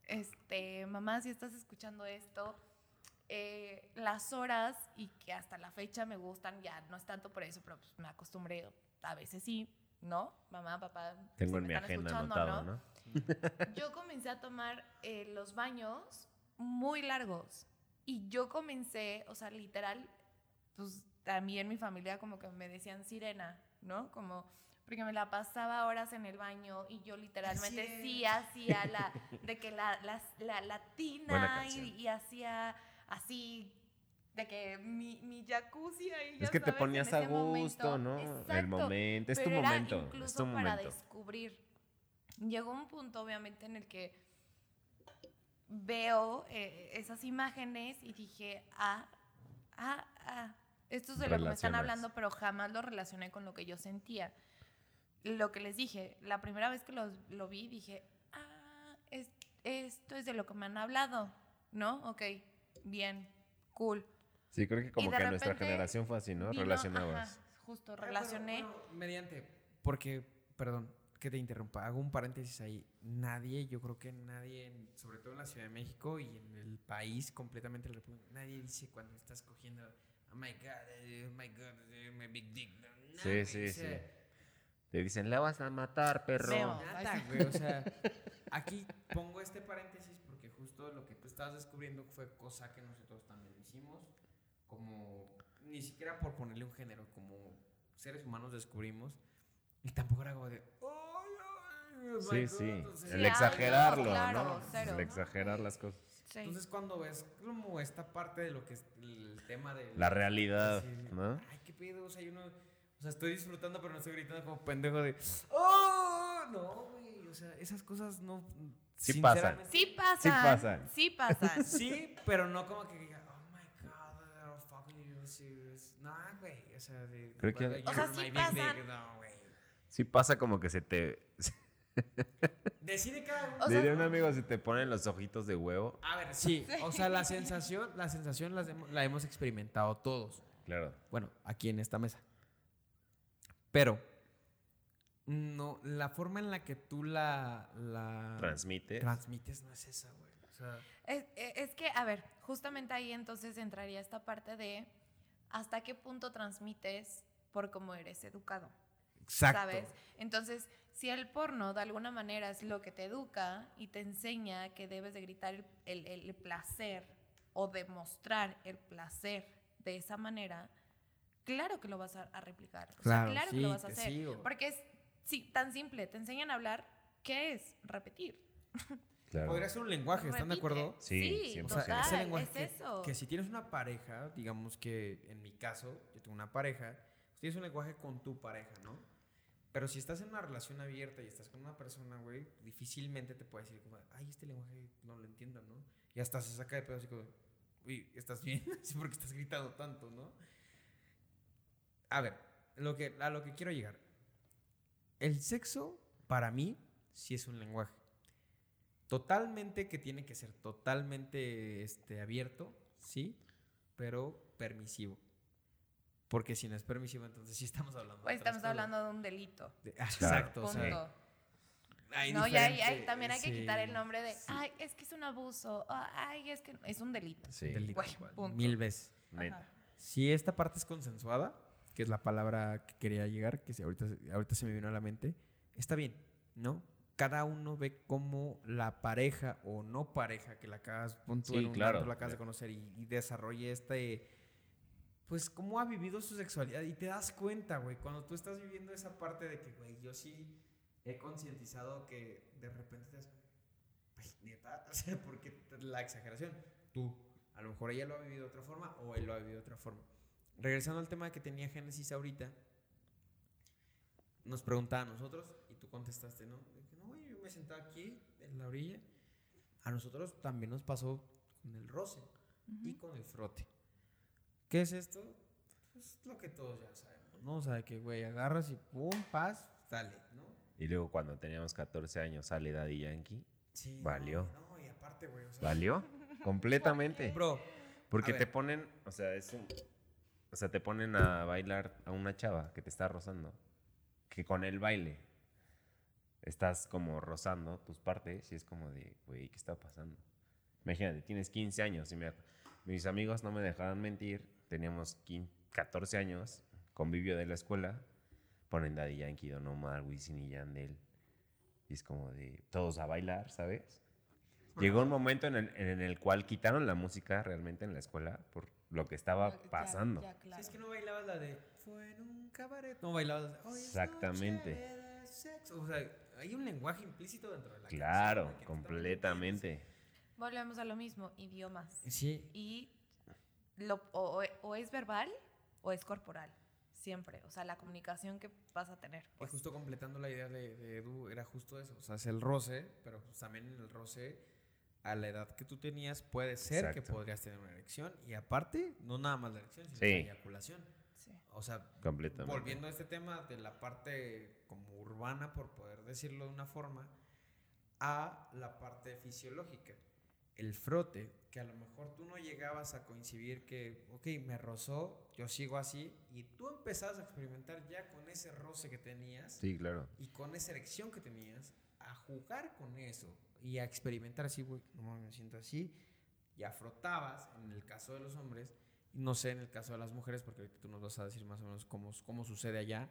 Speaker 3: este, mamá, si estás escuchando esto, eh, las horas y que hasta la fecha me gustan, ya no es tanto por eso, pero pues me acostumbré, a veces sí, ¿no? Mamá, papá.
Speaker 4: Tengo
Speaker 3: si
Speaker 4: en
Speaker 3: me
Speaker 4: mi
Speaker 3: están
Speaker 4: agenda anotado,
Speaker 3: ¿no?
Speaker 4: ¿no?
Speaker 3: Yo comencé a tomar eh, los baños muy largos y yo comencé, o sea, literal, pues también mi familia como que me decían sirena, ¿no? Como porque me la pasaba horas en el baño y yo literalmente
Speaker 2: es.
Speaker 3: sí hacía la de que la la, la, la tina y, y hacía así de que mi, mi jacuzzi ahí ya
Speaker 4: Es que te
Speaker 3: sabes,
Speaker 4: ponías a gusto,
Speaker 3: momento.
Speaker 4: ¿no? El
Speaker 3: Exacto.
Speaker 4: momento, es tu momento, es tu
Speaker 3: para
Speaker 4: momento.
Speaker 3: descubrir. Llegó un punto, obviamente, en el que veo eh, esas imágenes y dije, ah, ah, ah, esto es de lo que me están hablando, pero jamás lo relacioné con lo que yo sentía. Lo que les dije, la primera vez que los- lo vi, dije, ah, es- esto es de lo que me han hablado, ¿no? Ok, bien, cool.
Speaker 4: Sí, creo que como que nuestra generación fue así, ¿no?
Speaker 3: Vino-
Speaker 4: Relacionabas.
Speaker 3: ajá, justo, relacioné.
Speaker 2: mediante, porque, perdón, que te interrumpa, hago un paréntesis ahí. Nadie, yo creo que nadie, sobre todo en la Ciudad de México y en el país completamente, nadie dice cuando estás cogiendo, oh my god, oh my god, eh, my big dick. No,
Speaker 4: Sí, sí, sí. Te dicen, la vas a matar, perro.
Speaker 2: Nada, güey, o sea, aquí pongo este paréntesis porque justo lo que tú estabas descubriendo fue cosa que nosotros también hicimos, como ni siquiera por ponerle un género, como seres humanos descubrimos, y tampoco era como de, "Ay, ay, oh
Speaker 4: Sí, sí.
Speaker 2: God", o sea,
Speaker 4: El
Speaker 3: Sí,
Speaker 4: exagerarlo,
Speaker 3: claro,
Speaker 4: ¿no?
Speaker 3: cero.
Speaker 4: El exagerar las cosas.
Speaker 3: Sí.
Speaker 2: Entonces cuando ves como esta parte de lo que es el tema de...
Speaker 4: La realidad,
Speaker 2: así,
Speaker 4: ¿no?
Speaker 2: Ay, qué pedo, o sea, yo no... O sea, estoy disfrutando, pero no estoy gritando como pendejo de... ¡Oh! No, güey, o sea, esas cosas no...
Speaker 4: Sí pasan.
Speaker 3: Sí pasan.
Speaker 4: Sí pasan.
Speaker 3: Sí pasan.
Speaker 2: Sí, pero no como que diga, oh my god, are fucking you serious. No, güey, o sea, de...
Speaker 4: Creo que-
Speaker 2: "You're
Speaker 3: O sea,
Speaker 2: my
Speaker 3: sí
Speaker 2: big
Speaker 3: pasan.
Speaker 2: dick", No, güey.
Speaker 4: Sí pasa como que se te...
Speaker 2: Decide cada uno.
Speaker 3: O sea-
Speaker 4: Diría un amigo, se te ponen los ojitos de huevo.
Speaker 2: A ver, sí, o sea, la sensación, la sensación las hemos- la hemos experimentado todos.
Speaker 4: Claro.
Speaker 2: Bueno, aquí en esta mesa. Pero, no, la forma en la que tú la, la
Speaker 4: Transmite.
Speaker 2: transmites no es esa, güey. O sea,
Speaker 3: Es, e- es que, a ver, justamente ahí entonces entraría esta parte de hasta qué punto transmites por cómo eres educado.
Speaker 2: Exacto.
Speaker 3: ¿Sabes? Entonces, si el porno de alguna manera es lo que te educa y te enseña que debes de gritar el, el- el placer o demostrar el placer de esa manera, claro que lo vas a, a replicar. O sea,
Speaker 2: Claro,
Speaker 3: claro que
Speaker 2: sí,
Speaker 3: lo vas a hacer.
Speaker 2: sigo.
Speaker 3: Porque es sí, tan simple, te enseñan a hablar, ¿qué es? Repetir.
Speaker 4: Claro.
Speaker 2: Podría ser un lenguaje, ¿están de
Speaker 3: Repite.
Speaker 2: acuerdo?
Speaker 4: Sí,
Speaker 3: Sí,
Speaker 4: 100%.
Speaker 2: O sea,
Speaker 3: total,
Speaker 2: ese lenguaje
Speaker 3: es
Speaker 2: que,
Speaker 3: eso.
Speaker 2: que si tienes una pareja, digamos que en mi caso, yo tengo una pareja, tienes un lenguaje con tu pareja, ¿no? Pero si estás en una relación abierta y estás con una persona, güey, difícilmente te puede decir como, ay, este lenguaje no lo entiendo, ¿no? Y hasta se saca de pedo así como, uy, ¿estás bien? Sí, porque estás gritando tanto, ¿no? A ver, lo que, a lo que quiero llegar. El sexo, para mí, sí es un lenguaje. Totalmente que tiene que ser totalmente este, abierto, sí, pero permisivo. Porque si no es permisivo, entonces sí estamos hablando. de
Speaker 3: Pues
Speaker 2: otras
Speaker 3: estamos
Speaker 2: cosas.
Speaker 3: hablando de un delito.
Speaker 2: De- ah, Exacto, o
Speaker 3: Punto.
Speaker 2: sea, hay
Speaker 3: no, y hay- también hay que
Speaker 2: sí,
Speaker 3: quitar el nombre de,
Speaker 2: sí,
Speaker 3: ay, es que es un abuso, ay, es que es un delito.
Speaker 4: Sí.
Speaker 2: delito. Mil veces. Si esta parte es consensuada, que es la palabra que quería llegar, que si ahorita, ahorita se me vino a la mente, está bien, ¿no? Cada uno ve cómo la pareja o no pareja que la acabas, pon tú
Speaker 4: Sí,
Speaker 2: en un
Speaker 4: claro.
Speaker 2: la acabas de conocer y, y desarrolle este, pues, cómo ha vivido su sexualidad. Y te das cuenta, güey, cuando tú estás viviendo esa parte de que, güey, yo sí he concientizado que de repente te güey, neta, o sea, porque la exageración, tú, a lo mejor ella lo ha vivido de otra forma o él lo ha vivido de otra forma. Regresando al tema que tenía Génesis ahorita, nos preguntaba a nosotros y tú contestaste, ¿no? Dije, no, güey, yo me sentaba aquí en la orilla. A nosotros también nos pasó con el roce y con el frote. ¿Qué es esto? Pues lo que todos ya sabemos, ¿no? O sea, que, güey, agarras y pum, paz, sale, ¿no?
Speaker 4: Y luego cuando teníamos 14 años sale Daddy Yankee.
Speaker 2: Sí.
Speaker 4: Valió.
Speaker 2: No, y aparte, güey, o sea,
Speaker 4: ¿Valió? Completamente.
Speaker 2: Bro,
Speaker 4: Porque te ponen, o sea, es un- o sea, te ponen a bailar a una chava que te está rozando, que con el baile estás como rozando tus partes y es como de, güey, ¿qué está pasando? Imagínate, tienes 15 años y me- mis amigos no me dejaron mentir, teníamos 15 14 años, convivio de la escuela, ponen Daddy Yankee, Don Omar, Wisin y Yandel y es como de todos a bailar, ¿sabes? Llegó un momento en el, en el cual quitaron la música realmente en la escuela por lo que estaba pasando.
Speaker 3: ya,
Speaker 2: si
Speaker 3: claro.
Speaker 2: es que no bailabas la de fue en un cabaret, no bailabas la de, "Hoy es
Speaker 4: Exactamente.
Speaker 2: noche de sexo". O sea, hay un lenguaje implícito dentro de la
Speaker 4: Claro, completamente.
Speaker 3: Volvemos a lo mismo, idiomas.
Speaker 2: Sí,
Speaker 3: Y lo, o, es verbal o es corporal. Siempre. O sea, la comunicación que vas a tener.
Speaker 2: Y
Speaker 3: Pues.
Speaker 2: justo completando la idea de, de Edu, era justo eso. O sea, es el roce, pero pues también en el roce, a la edad que tú tenías, puede ser que podrías tener una erección. Y aparte, no nada más la erección, sino
Speaker 4: Sí.
Speaker 2: la eyaculación.
Speaker 3: Sí.
Speaker 2: O sea,
Speaker 4: Completamente.
Speaker 2: volviendo a este tema de la parte como urbana, por poder decirlo de una forma, a la parte fisiológica. El frote, que a lo mejor tú no llegabas a coincidir que, ok, me rozó, yo sigo así, y tú empezabas a experimentar ya con ese roce que tenías
Speaker 4: Sí, claro.
Speaker 2: y con esa erección que tenías, a jugar con eso y a experimentar así, güey, no me siento así, ya frotabas, en el caso de los hombres, y no sé en el caso de las mujeres, porque ahorita tú nos vas a decir más o menos cómo, cómo sucede allá,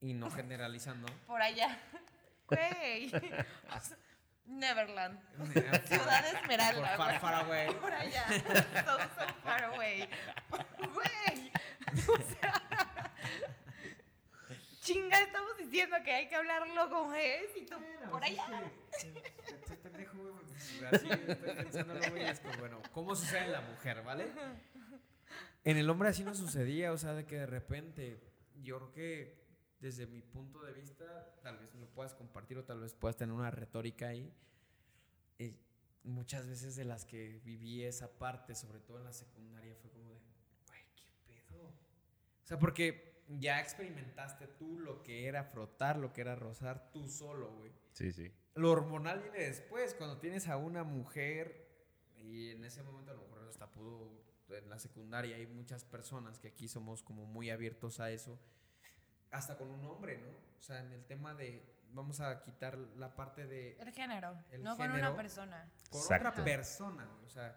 Speaker 2: y no generalizando.
Speaker 3: Por allá. Güey. Neverland. Ciudad Esmeralda.
Speaker 2: Por far, far away.
Speaker 3: Por allá. So, so far away. Güey. O sea. Chinga, estamos diciendo que hay que hablarlo con Gs y tú por allá.
Speaker 2: Estoy pendejo, así estoy pensándolo, güey, es que, bueno, ¿cómo sucede en la mujer, vale? En el hombre así no sucedía, o sea, de que de repente, yo creo que desde mi punto de vista, tal vez puedas compartir o tal vez puedas tener una retórica ahí. eh, muchas veces de las que viví esa parte, sobre todo en la secundaria, fue como de, güey, ¿qué pedo? O sea, porque ya experimentaste tú lo que era frotar, lo que era rozar tú solo, güey.
Speaker 4: Sí, sí.
Speaker 2: Lo hormonal viene después, cuando tienes a una mujer y en ese momento a lo mejor hasta pudo, en la secundaria hay muchas personas que aquí somos como muy abiertos a eso, hasta con un hombre, ¿no? O sea, en el tema de, vamos a quitar la parte de
Speaker 3: El género,
Speaker 2: El
Speaker 3: no con una persona.
Speaker 2: con
Speaker 4: Exacto.
Speaker 2: otra persona. O sea,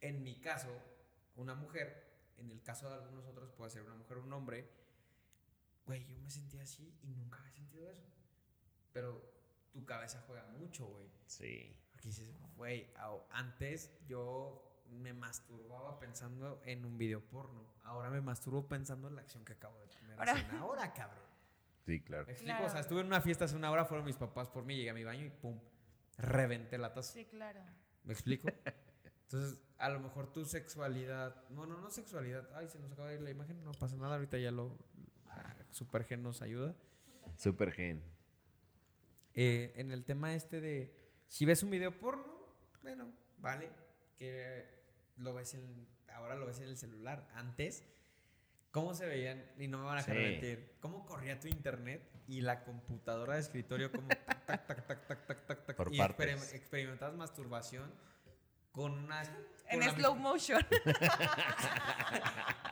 Speaker 2: en mi caso, una mujer, en el caso de algunos otros puede ser una mujer o un hombre, güey, yo me sentía así y nunca había sentido eso. Pero tu cabeza juega mucho, güey.
Speaker 4: Sí.
Speaker 2: Porque dices, güey, antes yo me masturbaba pensando en un video porno. Ahora me masturbo pensando en la acción que acabo de tener
Speaker 3: Ahora-
Speaker 2: hace una hora, cabrón.
Speaker 4: Sí, claro.
Speaker 2: ¿Me explico? O sea, estuve en una fiesta hace una hora, fueron mis papás por mí, llegué a mi baño y pum, reventé la taza.
Speaker 3: Sí, claro.
Speaker 2: ¿Me explico? Entonces, a lo mejor tu sexualidad, no, no, no sexualidad, ay, se nos acaba de ir la imagen, no pasa nada, ahorita ya lo, ah, Supergen nos ayuda.
Speaker 4: Super gen.
Speaker 2: Eh, en el tema este de, si ves un video porno, bueno, vale, que lo ves en, ahora lo ves en el celular. Antes, ¿Cómo se veían? Y no me van a dejar
Speaker 4: sí.
Speaker 2: mentir. ¿Cómo corría tu internet y la computadora de escritorio como tac, tac, tac, tac, tac, tac, tac, tac?
Speaker 4: Por
Speaker 2: y exper experimentabas masturbación con una... Con en
Speaker 3: slow motion.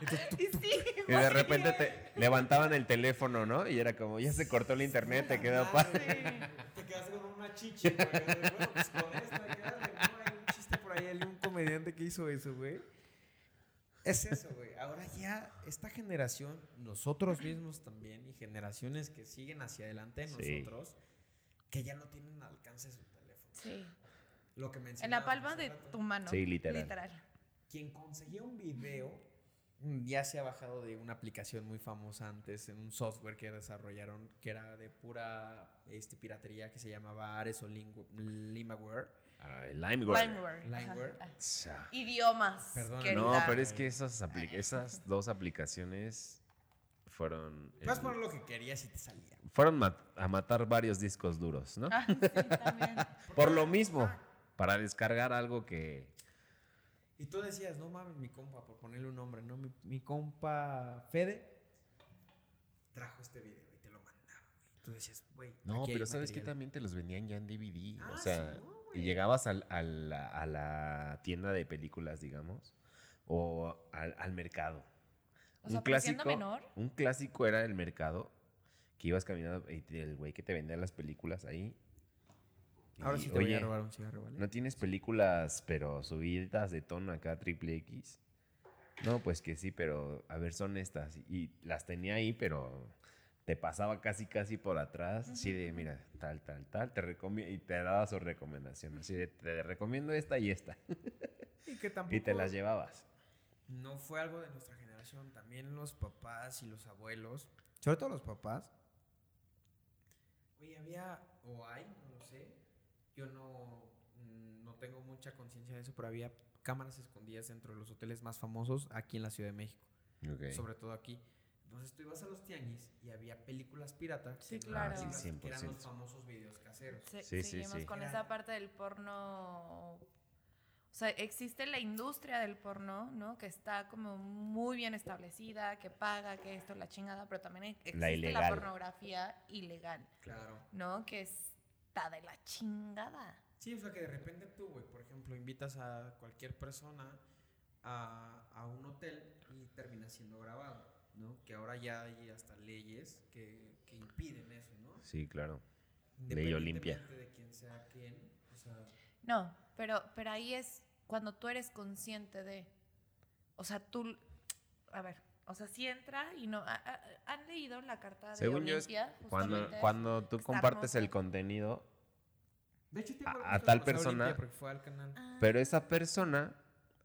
Speaker 3: Entonces, tú, sí,
Speaker 4: y de repente te levantaban el teléfono, ¿no? Y era como, ya se cortó el internet, te quedó para...
Speaker 2: Te quedaste con una chichi, güey. Bueno, pues con esta, quedaste, no, hay un chiste por ahí, hay un comediante que hizo eso, güey es eso, güey. Ahora ya esta generación, nosotros mismos también, y generaciones que siguen hacia adelante de
Speaker 4: Sí.
Speaker 2: nosotros, que ya no tienen alcance de su teléfono.
Speaker 3: Sí.
Speaker 2: Lo que
Speaker 3: En la palma de
Speaker 2: rato.
Speaker 3: tu mano.
Speaker 4: Sí, literal.
Speaker 2: Quien conseguía un video ya se ha bajado de una aplicación muy famosa antes, en un software que desarrollaron que era de pura este, piratería que se llamaba Ares o Limaware.
Speaker 4: Ah, el Limeware.
Speaker 3: Limeware. ajá.
Speaker 2: Limeware.
Speaker 3: Idiomas.
Speaker 2: Perdón.
Speaker 4: No, pero es que esas, esas dos aplicaciones fueron...
Speaker 2: Puedes
Speaker 4: el-
Speaker 2: poner lo que querías y te salía.
Speaker 4: fueron a matar varios discos duros, ¿no?
Speaker 3: Ah, sí, también.
Speaker 4: Por lo mismo, para descargar algo que...
Speaker 2: Y tú decías, no mames, mi compa, por ponerle un nombre, ¿no? Mi, mi compa Fede trajo este video y te lo mandaba, güey. Tú decías, güey.
Speaker 4: No, pero ¿sabes que. También te los vendían ya en DVD.
Speaker 2: Ah,
Speaker 4: o sea,
Speaker 2: sí, no,
Speaker 4: y llegabas al- a, la, a la tienda de películas, digamos, o al, al mercado.
Speaker 3: O sea, pero siendo menor.
Speaker 4: un clásico era el mercado, que ibas caminando y el güey que te vendía las películas ahí.
Speaker 2: Ahora
Speaker 4: y,
Speaker 2: sí te voy
Speaker 4: "Oye,
Speaker 2: a robar un cigarro, ¿vale?
Speaker 4: ¿No tienes películas, pero subidas de tono acá, triple X? No, pues que sí, pero a ver, son estas. Y las tenía ahí, pero te pasaba casi, casi por atrás, así de, mira, tal, tal, tal, te recomiendo, y te daba su recomendación, así de, te recomiendo esta y esta,
Speaker 2: Y que tampoco
Speaker 4: y te las llevabas.
Speaker 2: no fue algo de nuestra generación. También los papás y los abuelos, sobre todo los papás. Oye, había, o hay, no lo sé. Yo no, no tengo mucha conciencia de eso, pero había cámaras escondidas dentro de los hoteles más famosos aquí en la Ciudad de México.
Speaker 4: Ok.
Speaker 2: Sobre todo aquí. Entonces tú ibas a los tianguis y había películas piratas.
Speaker 3: Sí,
Speaker 2: que
Speaker 3: claro.
Speaker 2: eran
Speaker 3: sí,
Speaker 2: que eran los
Speaker 4: 100%.
Speaker 2: famosos videos caseros.
Speaker 3: Se-
Speaker 4: Sí, sí,
Speaker 3: seguimos
Speaker 4: sí.
Speaker 3: con
Speaker 2: Era-
Speaker 3: esa parte del porno. O sea, existe la industria del porno, ¿no? Que está como muy bien establecida, que paga, que esto, la chingada, pero también existe la,
Speaker 4: ilegal.
Speaker 3: pornografía ilegal,
Speaker 2: Claro.
Speaker 3: ¿no? Que está de la chingada.
Speaker 2: Sí, o sea que de repente tú, güey, por ejemplo, invitas a cualquier persona a, a un hotel y termina siendo grabado, ¿no? Que ahora ya hay hasta leyes que, que impiden eso, ¿no?
Speaker 4: Sí, claro. Ley Olimpia.
Speaker 2: De quién sea quién, o sea,
Speaker 3: No, pero, pero ahí es cuando tú eres consciente de. O sea, tú. A ver, o sea, si entra y no. a- a- ¿Han leído la carta de
Speaker 4: Según yo, es
Speaker 3: Olimpia?
Speaker 4: cuando, cuando tú compartes el contenido,
Speaker 2: de hecho, te
Speaker 4: A- tal persona-
Speaker 2: Olimpia porque fue al canal.
Speaker 3: Ah,
Speaker 4: pero esa persona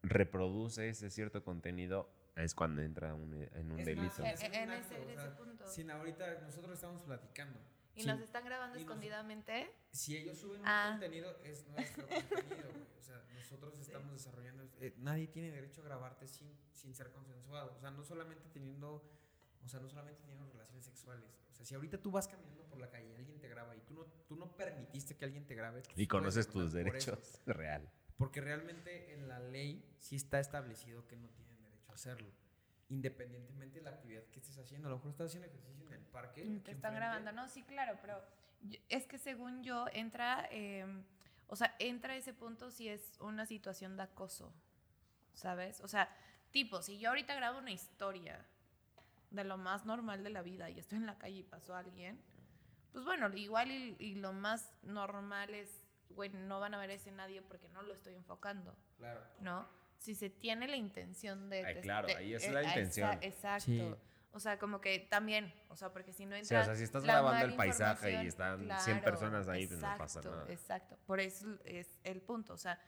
Speaker 4: reproduce ese cierto contenido, es cuando entra un- en un
Speaker 2: Es
Speaker 4: delito.
Speaker 2: más,
Speaker 3: En-
Speaker 2: es
Speaker 3: en
Speaker 2: acto,
Speaker 3: ese-
Speaker 2: o
Speaker 3: en
Speaker 2: sea,
Speaker 3: ese punto.
Speaker 2: Sin ahorita nosotros estamos platicando.
Speaker 3: y
Speaker 2: Sin-
Speaker 3: nos están grabando
Speaker 2: y nos-
Speaker 3: escondidamente.
Speaker 2: Si ellos suben
Speaker 3: Ah.
Speaker 2: un contenido, es nuestro contenido, güey. O sea, nosotros estamos desarrollando. eh, nadie tiene derecho a grabarte sin, sin ser consensuado. O sea, no solamente teniendo. O sea, no solamente teniendo relaciones sexuales. O sea, si ahorita tú vas caminando por la calle y alguien te graba y tú no, tú no permitiste que alguien te grabe. sí
Speaker 4: Y conoces tus derechos. Real.
Speaker 2: Porque realmente en la ley sí está establecido que no a hacerlo. Independientemente de la actividad que estés haciendo. A lo mejor estás haciendo ejercicio en el parque.
Speaker 3: Mm, Te están grabando, no, sí, claro, pero yo- es que según yo entra, eh, o sea, entra ese punto si es una situación de acoso, ¿sabes? O sea, tipo, si yo ahorita grabo una historia de lo más normal de la vida y estoy en la calle y pasó alguien, pues bueno, igual y, y lo más normal es, güey, no van a ver ese nadie porque no lo estoy enfocando,
Speaker 2: Claro.
Speaker 3: ¿no? Si se tiene la intención de...
Speaker 4: Ay,
Speaker 3: de-
Speaker 4: claro,
Speaker 3: de-
Speaker 4: ahí es
Speaker 3: eh,
Speaker 4: la
Speaker 3: esa-
Speaker 4: intención.
Speaker 3: Exacto.
Speaker 2: Sí.
Speaker 3: O sea, como que también, o sea, porque si no
Speaker 4: Sí,
Speaker 3: entra
Speaker 4: o sea, si estás grabando el paisaje y están 100 personas ahí, pues no pasa
Speaker 3: exacto,
Speaker 4: nada.
Speaker 3: Exacto, por eso es el punto, o sea,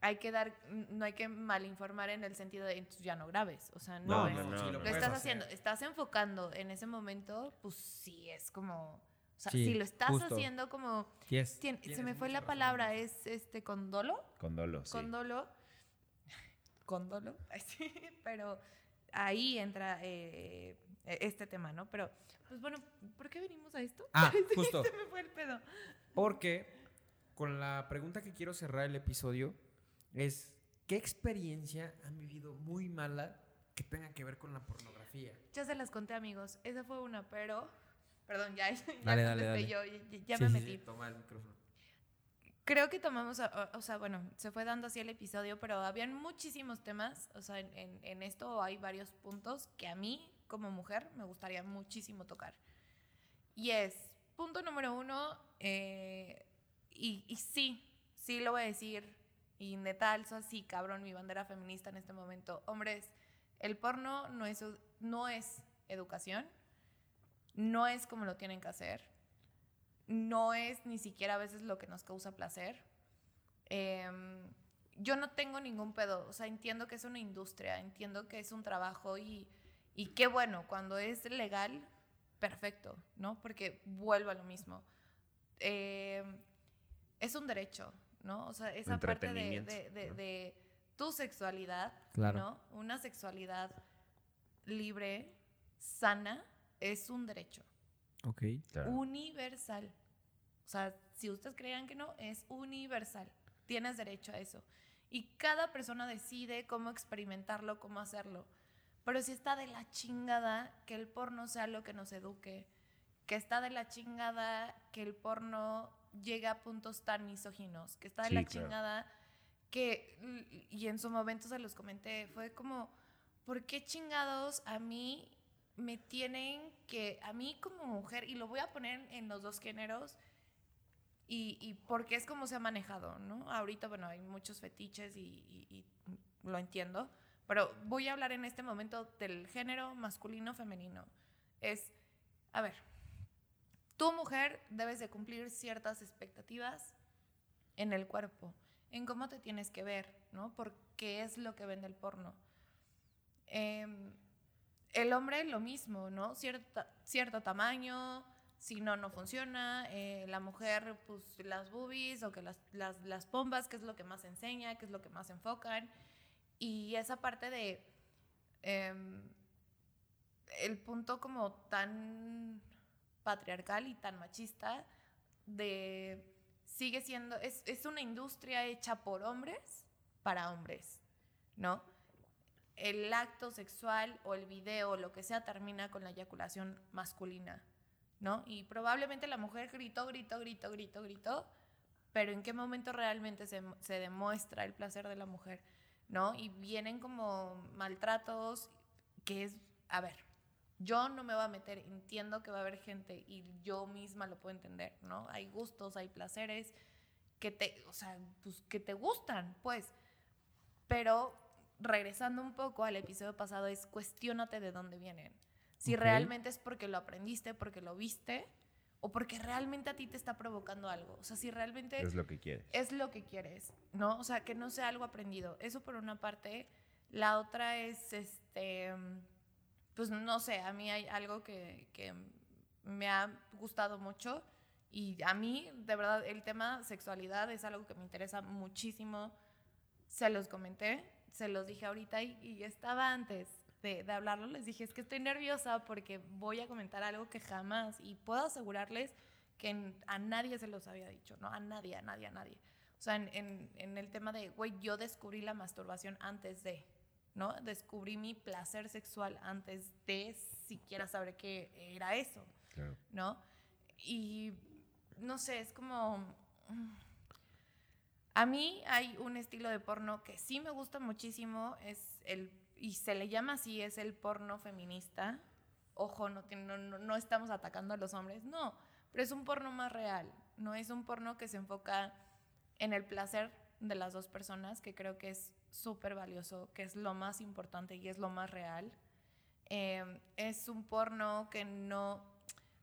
Speaker 3: hay que dar, no hay que malinformar en el sentido de entonces ya no grabes, o sea, no,
Speaker 4: No,
Speaker 3: es-
Speaker 4: no, no,
Speaker 2: sí
Speaker 4: no.
Speaker 2: lo
Speaker 3: lo estás
Speaker 2: hacer.
Speaker 3: haciendo, estás enfocando en ese momento, pues sí es como, o sea,
Speaker 2: Sí,
Speaker 3: si lo estás
Speaker 2: justo.
Speaker 3: haciendo como,
Speaker 2: Yes,
Speaker 3: tien- se me fue la
Speaker 2: razón.
Speaker 3: palabra, es este con dolo,
Speaker 4: Con dolo, sí.
Speaker 3: con dolo, con dolo, ay, sí, pero ahí entra eh, este tema, ¿no? Pero, pues bueno, ¿por qué venimos a esto?
Speaker 2: Ah, justo.
Speaker 3: Se me fue el pedo.
Speaker 2: Porque con la pregunta que quiero cerrar el episodio es, ¿qué experiencia han vivido muy mala que tenga que ver con la pornografía?
Speaker 3: Ya se las conté, amigos. Esa fue una, pero. Perdón, ya, ya
Speaker 2: Dale, dale, dale.
Speaker 3: yo, ya, ya
Speaker 2: Sí,
Speaker 3: me
Speaker 2: sí,
Speaker 3: metí.
Speaker 2: sí, toma el micrófono.
Speaker 3: Creo que tomamos, o, sea, bueno, se fue dando así el episodio, pero habían muchísimos temas, o sea, en, en- esto hay varios puntos que a mí, como mujer, me gustaría muchísimo tocar. Y es, punto número uno, eh, y, y sí, sí lo voy a decir, y neta alzo así, cabrón, mi bandera feminista en este momento. Hombres, el porno no es, no es educación, no es como lo tienen que hacer no es ni siquiera a veces lo que nos causa placer. Em, yo no tengo ningún pedo, o sea, entiendo que es una industria, entiendo que es un trabajo y, y qué bueno, cuando es legal, perfecto, ¿no? Porque vuelvo a lo mismo. Eh, es un derecho, ¿no? O sea, esa parte de,
Speaker 4: Entretenimiento,
Speaker 3: de- de-
Speaker 4: ¿no?
Speaker 3: de tu sexualidad,
Speaker 2: Claro.
Speaker 3: ¿no? Una sexualidad libre, sana, es un derecho
Speaker 2: Ok.
Speaker 4: Claro.
Speaker 3: universal. O sea, si ustedes creían que no, es universal. Tienes derecho a eso. Y cada persona decide cómo experimentarlo, cómo hacerlo. Pero si está de la chingada que el porno sea lo que nos eduque, que está de la chingada que el porno llegue a puntos tan misóginos, que está de
Speaker 4: Sí,
Speaker 3: la
Speaker 4: claro.
Speaker 3: chingada que, y en su momento se los comenté, fue como, ¿por qué chingados a mí me tienen que, a mí como mujer, y lo voy a poner en los dos géneros, y, y porque es como se ha manejado, ¿no? Ahorita, bueno, hay muchos fetiches y, lo entiendo, pero voy a hablar en este momento del género masculino-femenino. Es, a ver, tu mujer debes de cumplir ciertas expectativas en el cuerpo, en cómo te tienes que ver, ¿no? Porque es lo que vende el porno. Em, el hombre lo mismo, ¿no? Cierta, cierto tamaño, si no, no funciona. Eh, la mujer, pues las boobies o que las, las, las pombas, que es lo que más enseña, que es lo que más enfocan. Y esa parte de... em, el punto como tan patriarcal y tan machista de sigue siendo es, es una industria hecha por hombres para hombres no el acto sexual o el video lo que sea termina con la eyaculación masculina no y probablemente la mujer gritó gritó gritó gritó gritó pero en qué momento realmente se, se demuestra el placer de la mujer no y vienen como maltratos que es a ver yo no me voy a meter, entiendo que va a haber gente y yo misma lo puedo entender, ¿no? Hay gustos, hay placeres que te, o sea, pues que te gustan, pues. Pero regresando un poco al episodio pasado es cuestiónate de dónde vienen. Si
Speaker 2: Ok.
Speaker 3: realmente es porque lo aprendiste, porque lo viste o porque realmente a ti te está provocando algo. O sea, si realmente
Speaker 4: Es lo que quieres.
Speaker 3: es lo que quieres, ¿no? O sea, que no sea algo aprendido. Eso por una parte. La otra es, este, pues no sé, a mí hay algo que, que me ha gustado mucho y a mí, de verdad, el tema sexualidad es algo que me interesa muchísimo. Se los comenté, se los dije ahorita y, y estaba antes de, de hablarlo, les dije, es que estoy nerviosa porque voy a comentar algo que jamás, y puedo asegurarles que a nadie se los había dicho, ¿no? A nadie, a nadie, a nadie. O sea, en, en- en el tema de, güey, yo descubrí la masturbación antes de, ¿no? Descubrí mi placer sexual antes de siquiera saber qué era eso,
Speaker 4: Claro.
Speaker 3: ¿no? Y no sé, es como... A mí hay un estilo de porno que sí me gusta muchísimo, es el, y se le llama así, es el porno feminista. Ojo, no, no, no- estamos atacando a los hombres, no, pero es un porno más real, no es un porno que se enfoca en el placer de las dos personas, que creo que es súper valioso, que es lo más importante y es lo más real. Eh, es un porno que no,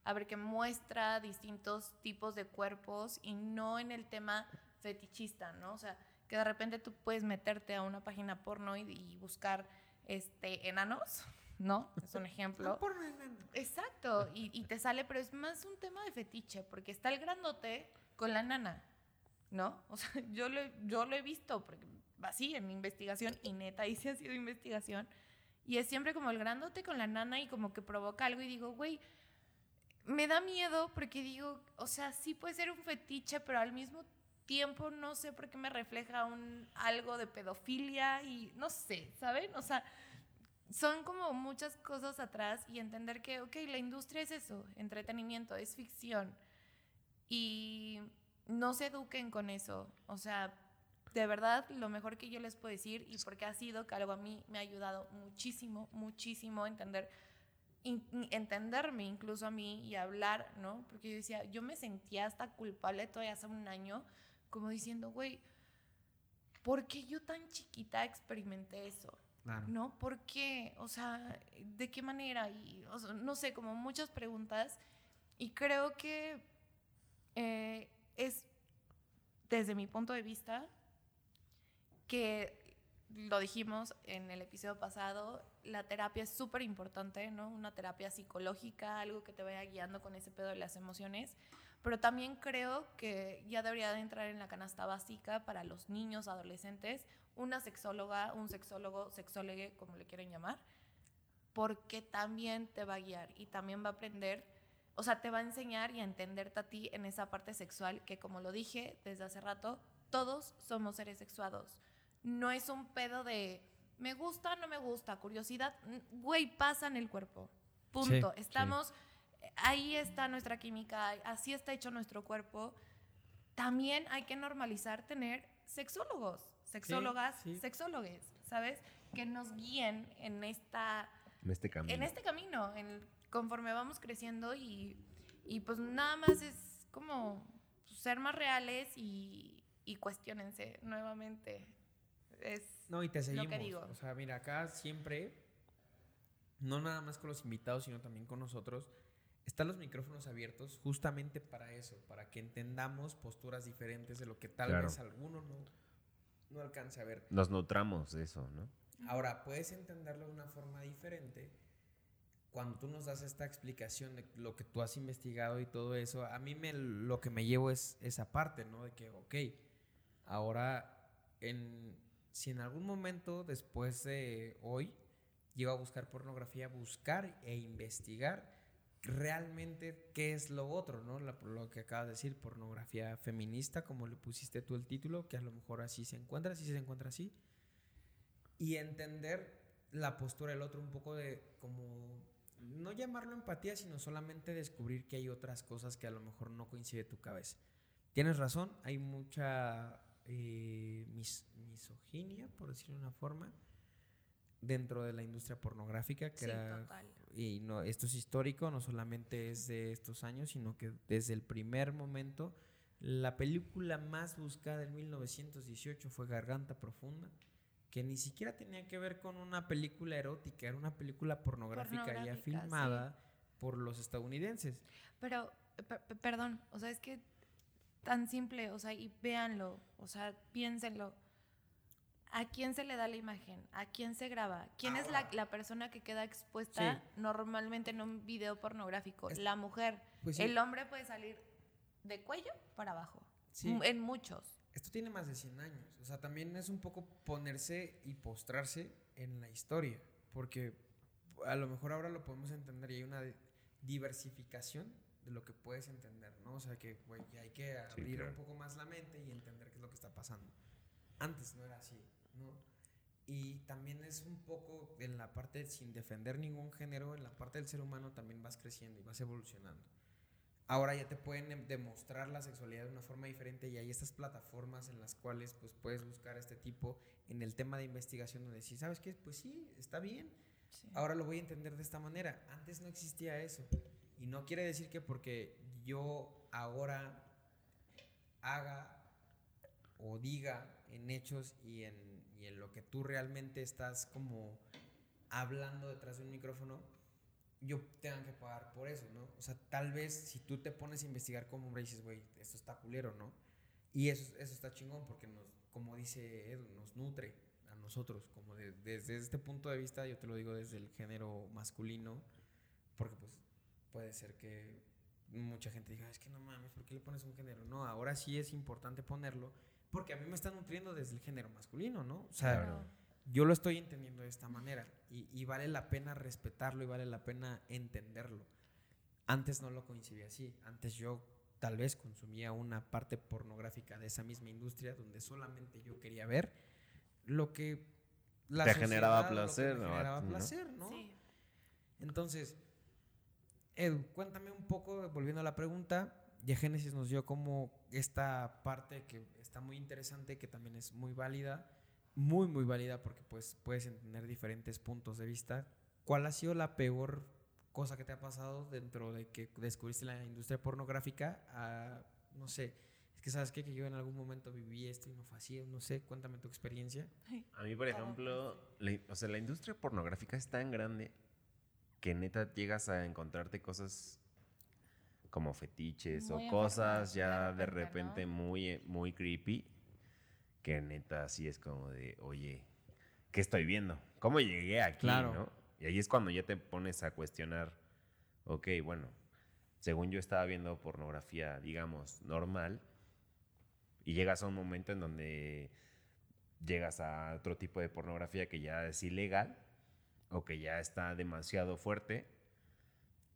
Speaker 3: a ver, que muestra distintos tipos de cuerpos y no en el tema fetichista, ¿no? O sea, que de repente tú puedes meterte a una página porno y, y buscar este, enanos, ¿no? Es un ejemplo. Exacto, y, y te sale, pero es más un tema de fetiche, porque está el grandote con la nana, ¿no? O sea, yo lo, he- yo lo he visto, porque así en mi investigación, y neta, ahí sí ha sido investigación, y es siempre como el grandote con la nana y como que provoca algo y digo, güey, me da miedo porque digo, o sea, sí puede ser un fetiche, pero al mismo tiempo no sé por qué me refleja un algo de pedofilia y no sé, ¿saben? O sea, son como muchas cosas atrás y entender que, ok, la industria es eso, entretenimiento, es ficción. Y no se eduquen con eso. O sea, de verdad, lo mejor que yo les puedo decir, y porque ha sido que algo a mí me ha ayudado muchísimo, muchísimo a entender, entenderme incluso a mí y hablar, ¿no? Porque yo decía, yo me sentía hasta culpable todavía hace un año, como diciendo, güey, ¿por qué yo tan chiquita experimenté eso?
Speaker 2: Claro.
Speaker 3: ¿no? ¿Por qué? O sea, ¿de qué manera? Y, o sea, no sé, como muchas preguntas. Y creo que eh, es, desde mi punto de vista, que lo dijimos en el episodio pasado, la terapia es súper importante, ¿no? Una terapia psicológica, algo que te vaya guiando con ese pedo de las emociones. Pero también creo que ya debería de entrar en la canasta básica para los niños, adolescentes, una sexóloga, un sexólogo, sexólogue, como le quieren llamar, porque también te va a guiar y también va a aprender, o sea, te va a enseñar y a entenderte a ti en esa parte sexual que, como lo dije desde hace rato, todos somos seres sexuados. No es un pedo de me gusta, no me gusta, curiosidad, güey, pasa en el cuerpo. Punto.
Speaker 2: Sí,
Speaker 3: Estamos, ahí está nuestra química, así está hecho nuestro cuerpo. También hay que normalizar tener sexólogos, sexólogas,
Speaker 2: sí.
Speaker 3: sexólogues, ¿sabes? Que nos guíen en esta
Speaker 4: En este camino.
Speaker 3: en este camino, en, conforme vamos creciendo y, y pues nada más es como ser más reales y, y cuestionense nuevamente. Es
Speaker 2: No, y te seguimos.
Speaker 3: que digo.
Speaker 2: O sea, mira, acá siempre, no nada más con los invitados, sino también con nosotros, están los micrófonos abiertos justamente para eso, para que entendamos posturas diferentes de lo que tal
Speaker 4: Claro.
Speaker 2: vez alguno no, no alcance a ver.
Speaker 4: Nos nutramos de eso, ¿no?
Speaker 2: Ahora, puedes entenderlo de una forma diferente cuando tú nos das esta explicación de lo que tú has investigado y todo eso. A mí me, lo que me llevo es esa parte, ¿no? De que, ok, ahora, en, si en algún momento después de hoy llego a buscar pornografía, buscar e investigar realmente qué es lo otro, ¿no? La- lo que acabas de decir, pornografía feminista, como le pusiste tú el título, que a lo mejor así se encuentra, así se encuentra así y entender la postura del otro un poco de como no llamarlo empatía, sino solamente descubrir que hay otras cosas que a lo mejor no coincide tu cabeza. Tienes razón, hay mucha eh, mis- misoginia, por decirlo de una forma, dentro de la industria pornográfica, que
Speaker 3: Sí,
Speaker 2: era
Speaker 3: total.
Speaker 2: Y no, esto es histórico, no solamente es de estos años, sino que desde el primer momento, la película más buscada en 1918 fue Garganta Profunda, que ni siquiera tenía que ver con una película erótica, era una película pornográfica, ya filmada por los estadounidenses.
Speaker 3: Pero, per- per- perdón, o sea, es que tan simple, o sea, y véanlo, o sea, piénsenlo. ¿A quién se le da la imagen? ¿A quién se graba? ¿Quién es la, la persona que queda expuesta
Speaker 2: Sí.
Speaker 3: normalmente en un video pornográfico?
Speaker 2: Es-
Speaker 3: la mujer.
Speaker 2: Pues sí.
Speaker 3: El hombre puede salir de cuello para abajo.
Speaker 2: Sí.
Speaker 3: En muchos.
Speaker 2: Esto tiene más de 100 años. O sea, también es un poco ponerse y postrarse en la historia. Porque a lo mejor ahora lo podemos entender y hay una di- diversificación de lo que puedes entender, ¿no? O sea, que ya hay que abrir
Speaker 4: claro.
Speaker 2: un poco más la mente y entender qué es lo que está pasando. Antes no era así, ¿no? Y también es un poco en la parte, sin defender ningún género, en la parte del ser humano también vas creciendo y vas evolucionando. Ahora ya te pueden em- demostrar la sexualidad de una forma diferente y hay estas plataformas en las cuales pues puedes buscar este tipo en el tema de investigación donde sí, ¿sabes qué? Pues sí, está bien.
Speaker 3: Sí.
Speaker 2: Ahora lo voy a entender de esta manera. Antes no existía eso. Y no quiere decir que porque yo ahora haga o diga en hechos y en, en lo que tú realmente estás como hablando detrás de un micrófono, yo tenga que pagar por eso, ¿no? O sea, tal vez si tú te pones a investigar como hombre dices, güey, esto está culero, ¿no? Y eso, eso está chingón porque nos, como dice Edu, nos nutre a nosotros, como de- desde este punto de vista, yo te lo digo desde el género masculino, porque pues puede ser que mucha gente diga, es que no mames, ¿por qué le pones un género? No, ahora sí es importante ponerlo, porque a mí me está nutriendo desde el género masculino, ¿no? O sea,
Speaker 4: Claro.
Speaker 2: yo lo estoy entendiendo de esta manera y, y vale la pena respetarlo y vale la pena entenderlo. Antes no lo coincidía así. Antes yo tal vez consumía una parte pornográfica de esa misma industria donde solamente yo quería ver lo que la
Speaker 4: Te generaba
Speaker 2: sociedad o lo que
Speaker 4: placer,
Speaker 2: me
Speaker 4: ¿no?
Speaker 2: generaba
Speaker 4: ¿no?
Speaker 2: placer, ¿no?
Speaker 3: Sí.
Speaker 2: Entonces, Edu, cuéntame un poco, volviendo a la pregunta, ya Génesis nos dio como esta parte que está muy interesante, que también es muy válida, muy, muy válida porque pues puedes entender diferentes puntos de vista. ¿Cuál ha sido la peor cosa que te ha pasado dentro de que descubriste la industria pornográfica? a, no sé, es que sabes qué? que yo en algún momento viví esto y no fue así, no sé, cuéntame tu experiencia.
Speaker 4: A mí, por ejemplo, la, o sea, la industria pornográfica es tan grande que neta llegas a encontrarte cosas como fetiches
Speaker 3: Muy
Speaker 4: o cosas ya
Speaker 3: de
Speaker 4: de
Speaker 3: repente,
Speaker 4: repente
Speaker 3: ¿no?
Speaker 4: muy, muy creepy que neta así es como de, oye, ¿qué estoy viendo? ¿Cómo llegué aquí?
Speaker 2: Claro.
Speaker 4: ¿no? Y ahí es cuando ya te pones a cuestionar, ok, bueno, según yo estaba viendo pornografía, digamos, normal, y llegas a un momento en donde llegas a otro tipo de pornografía que ya es ilegal o que ya está demasiado fuerte,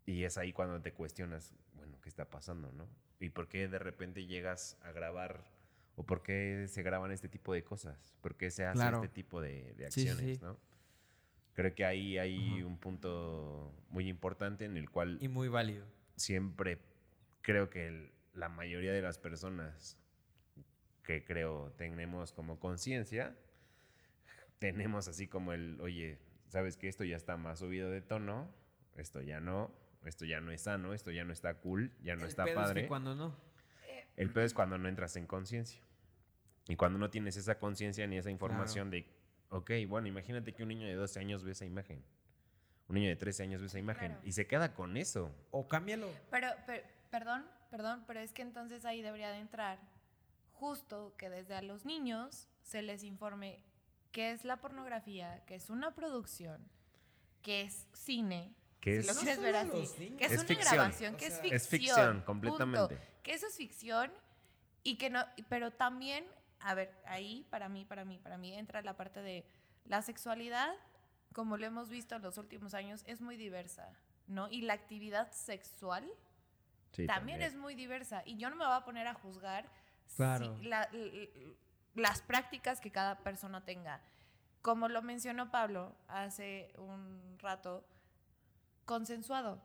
Speaker 4: y es ahí cuando te cuestionas, bueno, ¿qué está pasando, no? ¿Y por qué de repente llegas a grabar o por qué se graban este tipo de cosas? ¿Por qué se hace
Speaker 2: Claro.
Speaker 4: este tipo de, de
Speaker 2: Sí, sí,
Speaker 4: acciones,
Speaker 2: sí.
Speaker 4: no? Creo que ahí hay
Speaker 2: Ajá.
Speaker 4: un punto muy importante en el cual
Speaker 2: Y muy válido.
Speaker 4: siempre creo que el- la mayoría de las personas que creo tenemos como conciencia, tenemos así como el, oye, ¿sabes que esto ya está más subido de tono? Esto ya no, esto ya no es sano, esto ya no está cool, ya no
Speaker 2: El
Speaker 4: está
Speaker 2: pedo es que
Speaker 4: padre.
Speaker 2: cuando no.
Speaker 4: El peor es cuando no entras en conciencia. Y cuando no tienes esa conciencia ni esa información de, ok, bueno, imagínate que un niño de 12 años ve esa imagen. Un niño de 13 años ve esa imagen.
Speaker 3: Claro.
Speaker 4: Y se queda con eso.
Speaker 2: O cámbialo.
Speaker 3: Pero, pero, perdón, perdón, pero es que entonces ahí debería de entrar justo que desde a los niños se les informe qué es la pornografía, que es una producción, que es cine,
Speaker 4: Que
Speaker 3: si
Speaker 4: es-
Speaker 3: ver así,
Speaker 2: los niños.
Speaker 3: que es,
Speaker 4: Es
Speaker 3: una
Speaker 4: ficción.
Speaker 3: grabación,
Speaker 2: O
Speaker 3: que es
Speaker 2: sea,
Speaker 3: ficción.
Speaker 4: es ficción,
Speaker 3: punto.
Speaker 4: completamente.
Speaker 3: Que eso es ficción y que no, pero también, a ver, ahí para mí, para mí, para mí entra la parte de la sexualidad, como lo hemos visto en los últimos años, es muy diversa, ¿no? Y la actividad sexual
Speaker 4: Sí,
Speaker 3: también, es muy diversa. Y yo no me voy a poner a juzgar si
Speaker 2: Claro.
Speaker 3: la- l- l- las prácticas que cada persona tenga. Como lo mencionó Pablo hace un rato, consensuado.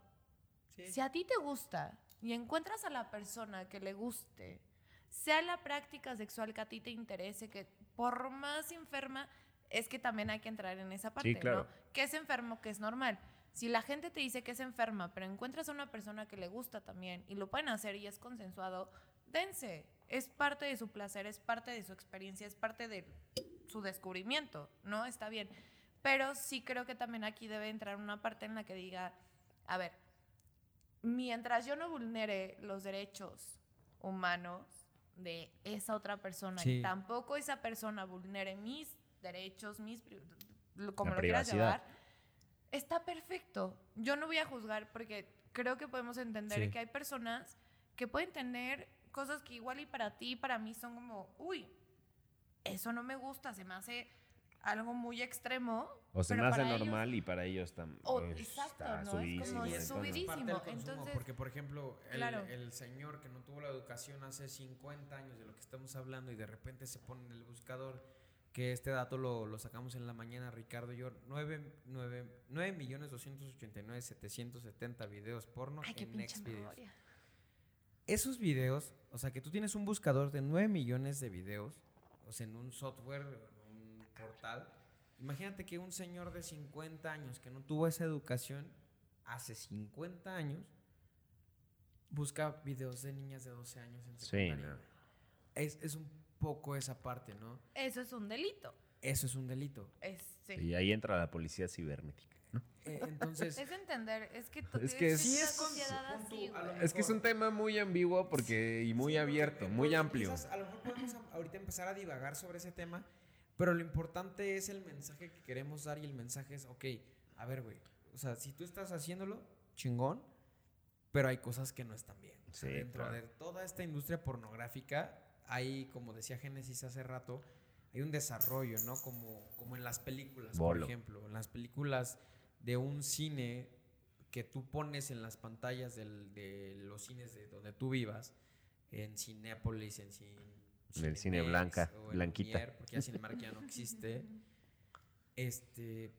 Speaker 3: Si a ti te gusta y encuentras a la persona que le guste, sea la práctica sexual que a ti te interese, que por más enferma, es que también hay que entrar en esa parte,
Speaker 4: claro.
Speaker 3: ¿no? Que es enfermo, que es normal. Si la gente te dice que es enferma, pero encuentras a una persona que le gusta también y lo pueden hacer y es consensuado, dense. Es parte de su placer, es parte de su experiencia, es parte de su descubrimiento, ¿no? Está bien. Pero sí creo que también aquí debe entrar una parte en la que diga, a ver, mientras yo no vulnere los derechos humanos de esa otra persona
Speaker 2: Sí.
Speaker 3: y tampoco esa persona vulnere mis derechos, mis como
Speaker 4: La
Speaker 3: lo quieras
Speaker 4: privacidad.
Speaker 3: llevar, está perfecto. Yo no voy a juzgar porque creo que podemos entender
Speaker 2: Sí.
Speaker 3: que hay personas que pueden tener cosas que igual y para ti y para mí son como, uy, eso no me gusta, se me hace algo muy extremo.
Speaker 4: O se me hace
Speaker 3: para ellos-
Speaker 4: normal y para ellos tam-
Speaker 3: O-
Speaker 4: pues,
Speaker 3: exacto,
Speaker 4: está
Speaker 3: ¿no? Es
Speaker 4: subidísimo.
Speaker 3: como
Speaker 2: es
Speaker 4: entonces-
Speaker 3: subidísimo.
Speaker 2: del consumo,
Speaker 3: entonces-
Speaker 2: porque por ejemplo, el,
Speaker 3: Claro.
Speaker 2: el señor que no tuvo la educación hace 50 años de lo que estamos hablando y de repente se pone en el buscador, que este dato lo, lo sacamos en la mañana, Ricardo y yo, 9, 9, millones 289 770 videos porno
Speaker 3: Ay,
Speaker 2: en Next Videos. Esos videos, o sea, que tú tienes un buscador de 9 millones de videos, o sea, en un software, portal. Imagínate que un señor de 50 años que no tuvo esa educación hace 50 años busca videos de niñas de 12 años en
Speaker 4: Sí,
Speaker 2: secundaria.
Speaker 4: no.
Speaker 2: es, es un poco esa parte, ¿no?
Speaker 3: Eso es un delito.
Speaker 2: Eso es un delito.
Speaker 3: Es, sí.
Speaker 4: Y ahí entra la policía cibernética. ¿no?
Speaker 2: Eh, entonces,
Speaker 3: Es entender, es que tú-
Speaker 4: Es que
Speaker 3: es
Speaker 4: sí
Speaker 3: una
Speaker 2: es con-
Speaker 3: sociedad
Speaker 2: con tu-
Speaker 3: así.
Speaker 4: Es que es un tema muy ambiguo porque y muy
Speaker 2: Sí,
Speaker 4: abierto, muy
Speaker 2: entonces
Speaker 4: amplio.
Speaker 2: quizás a lo mejor podemos a- ahorita empezar a divagar sobre ese tema, pero lo importante es el mensaje que queremos dar y el mensaje es, ok, a ver, güey, o sea, si tú estás haciéndolo, chingón, pero hay cosas que no están bien. O sea,
Speaker 4: Sí,
Speaker 2: dentro
Speaker 4: claro.
Speaker 2: de toda esta industria pornográfica, hay, como decía Génesis hace rato, hay un desarrollo, ¿no? Como, como en las películas,
Speaker 4: Bolo.
Speaker 2: por ejemplo. En las películas de un cine que tú pones en las pantallas del- de los cines de donde tú vivas, en Cinépolis, en cin-
Speaker 4: En el cine blanca,
Speaker 2: o
Speaker 4: blanquita.
Speaker 2: Porque ya Cinemark ya no existe. Este,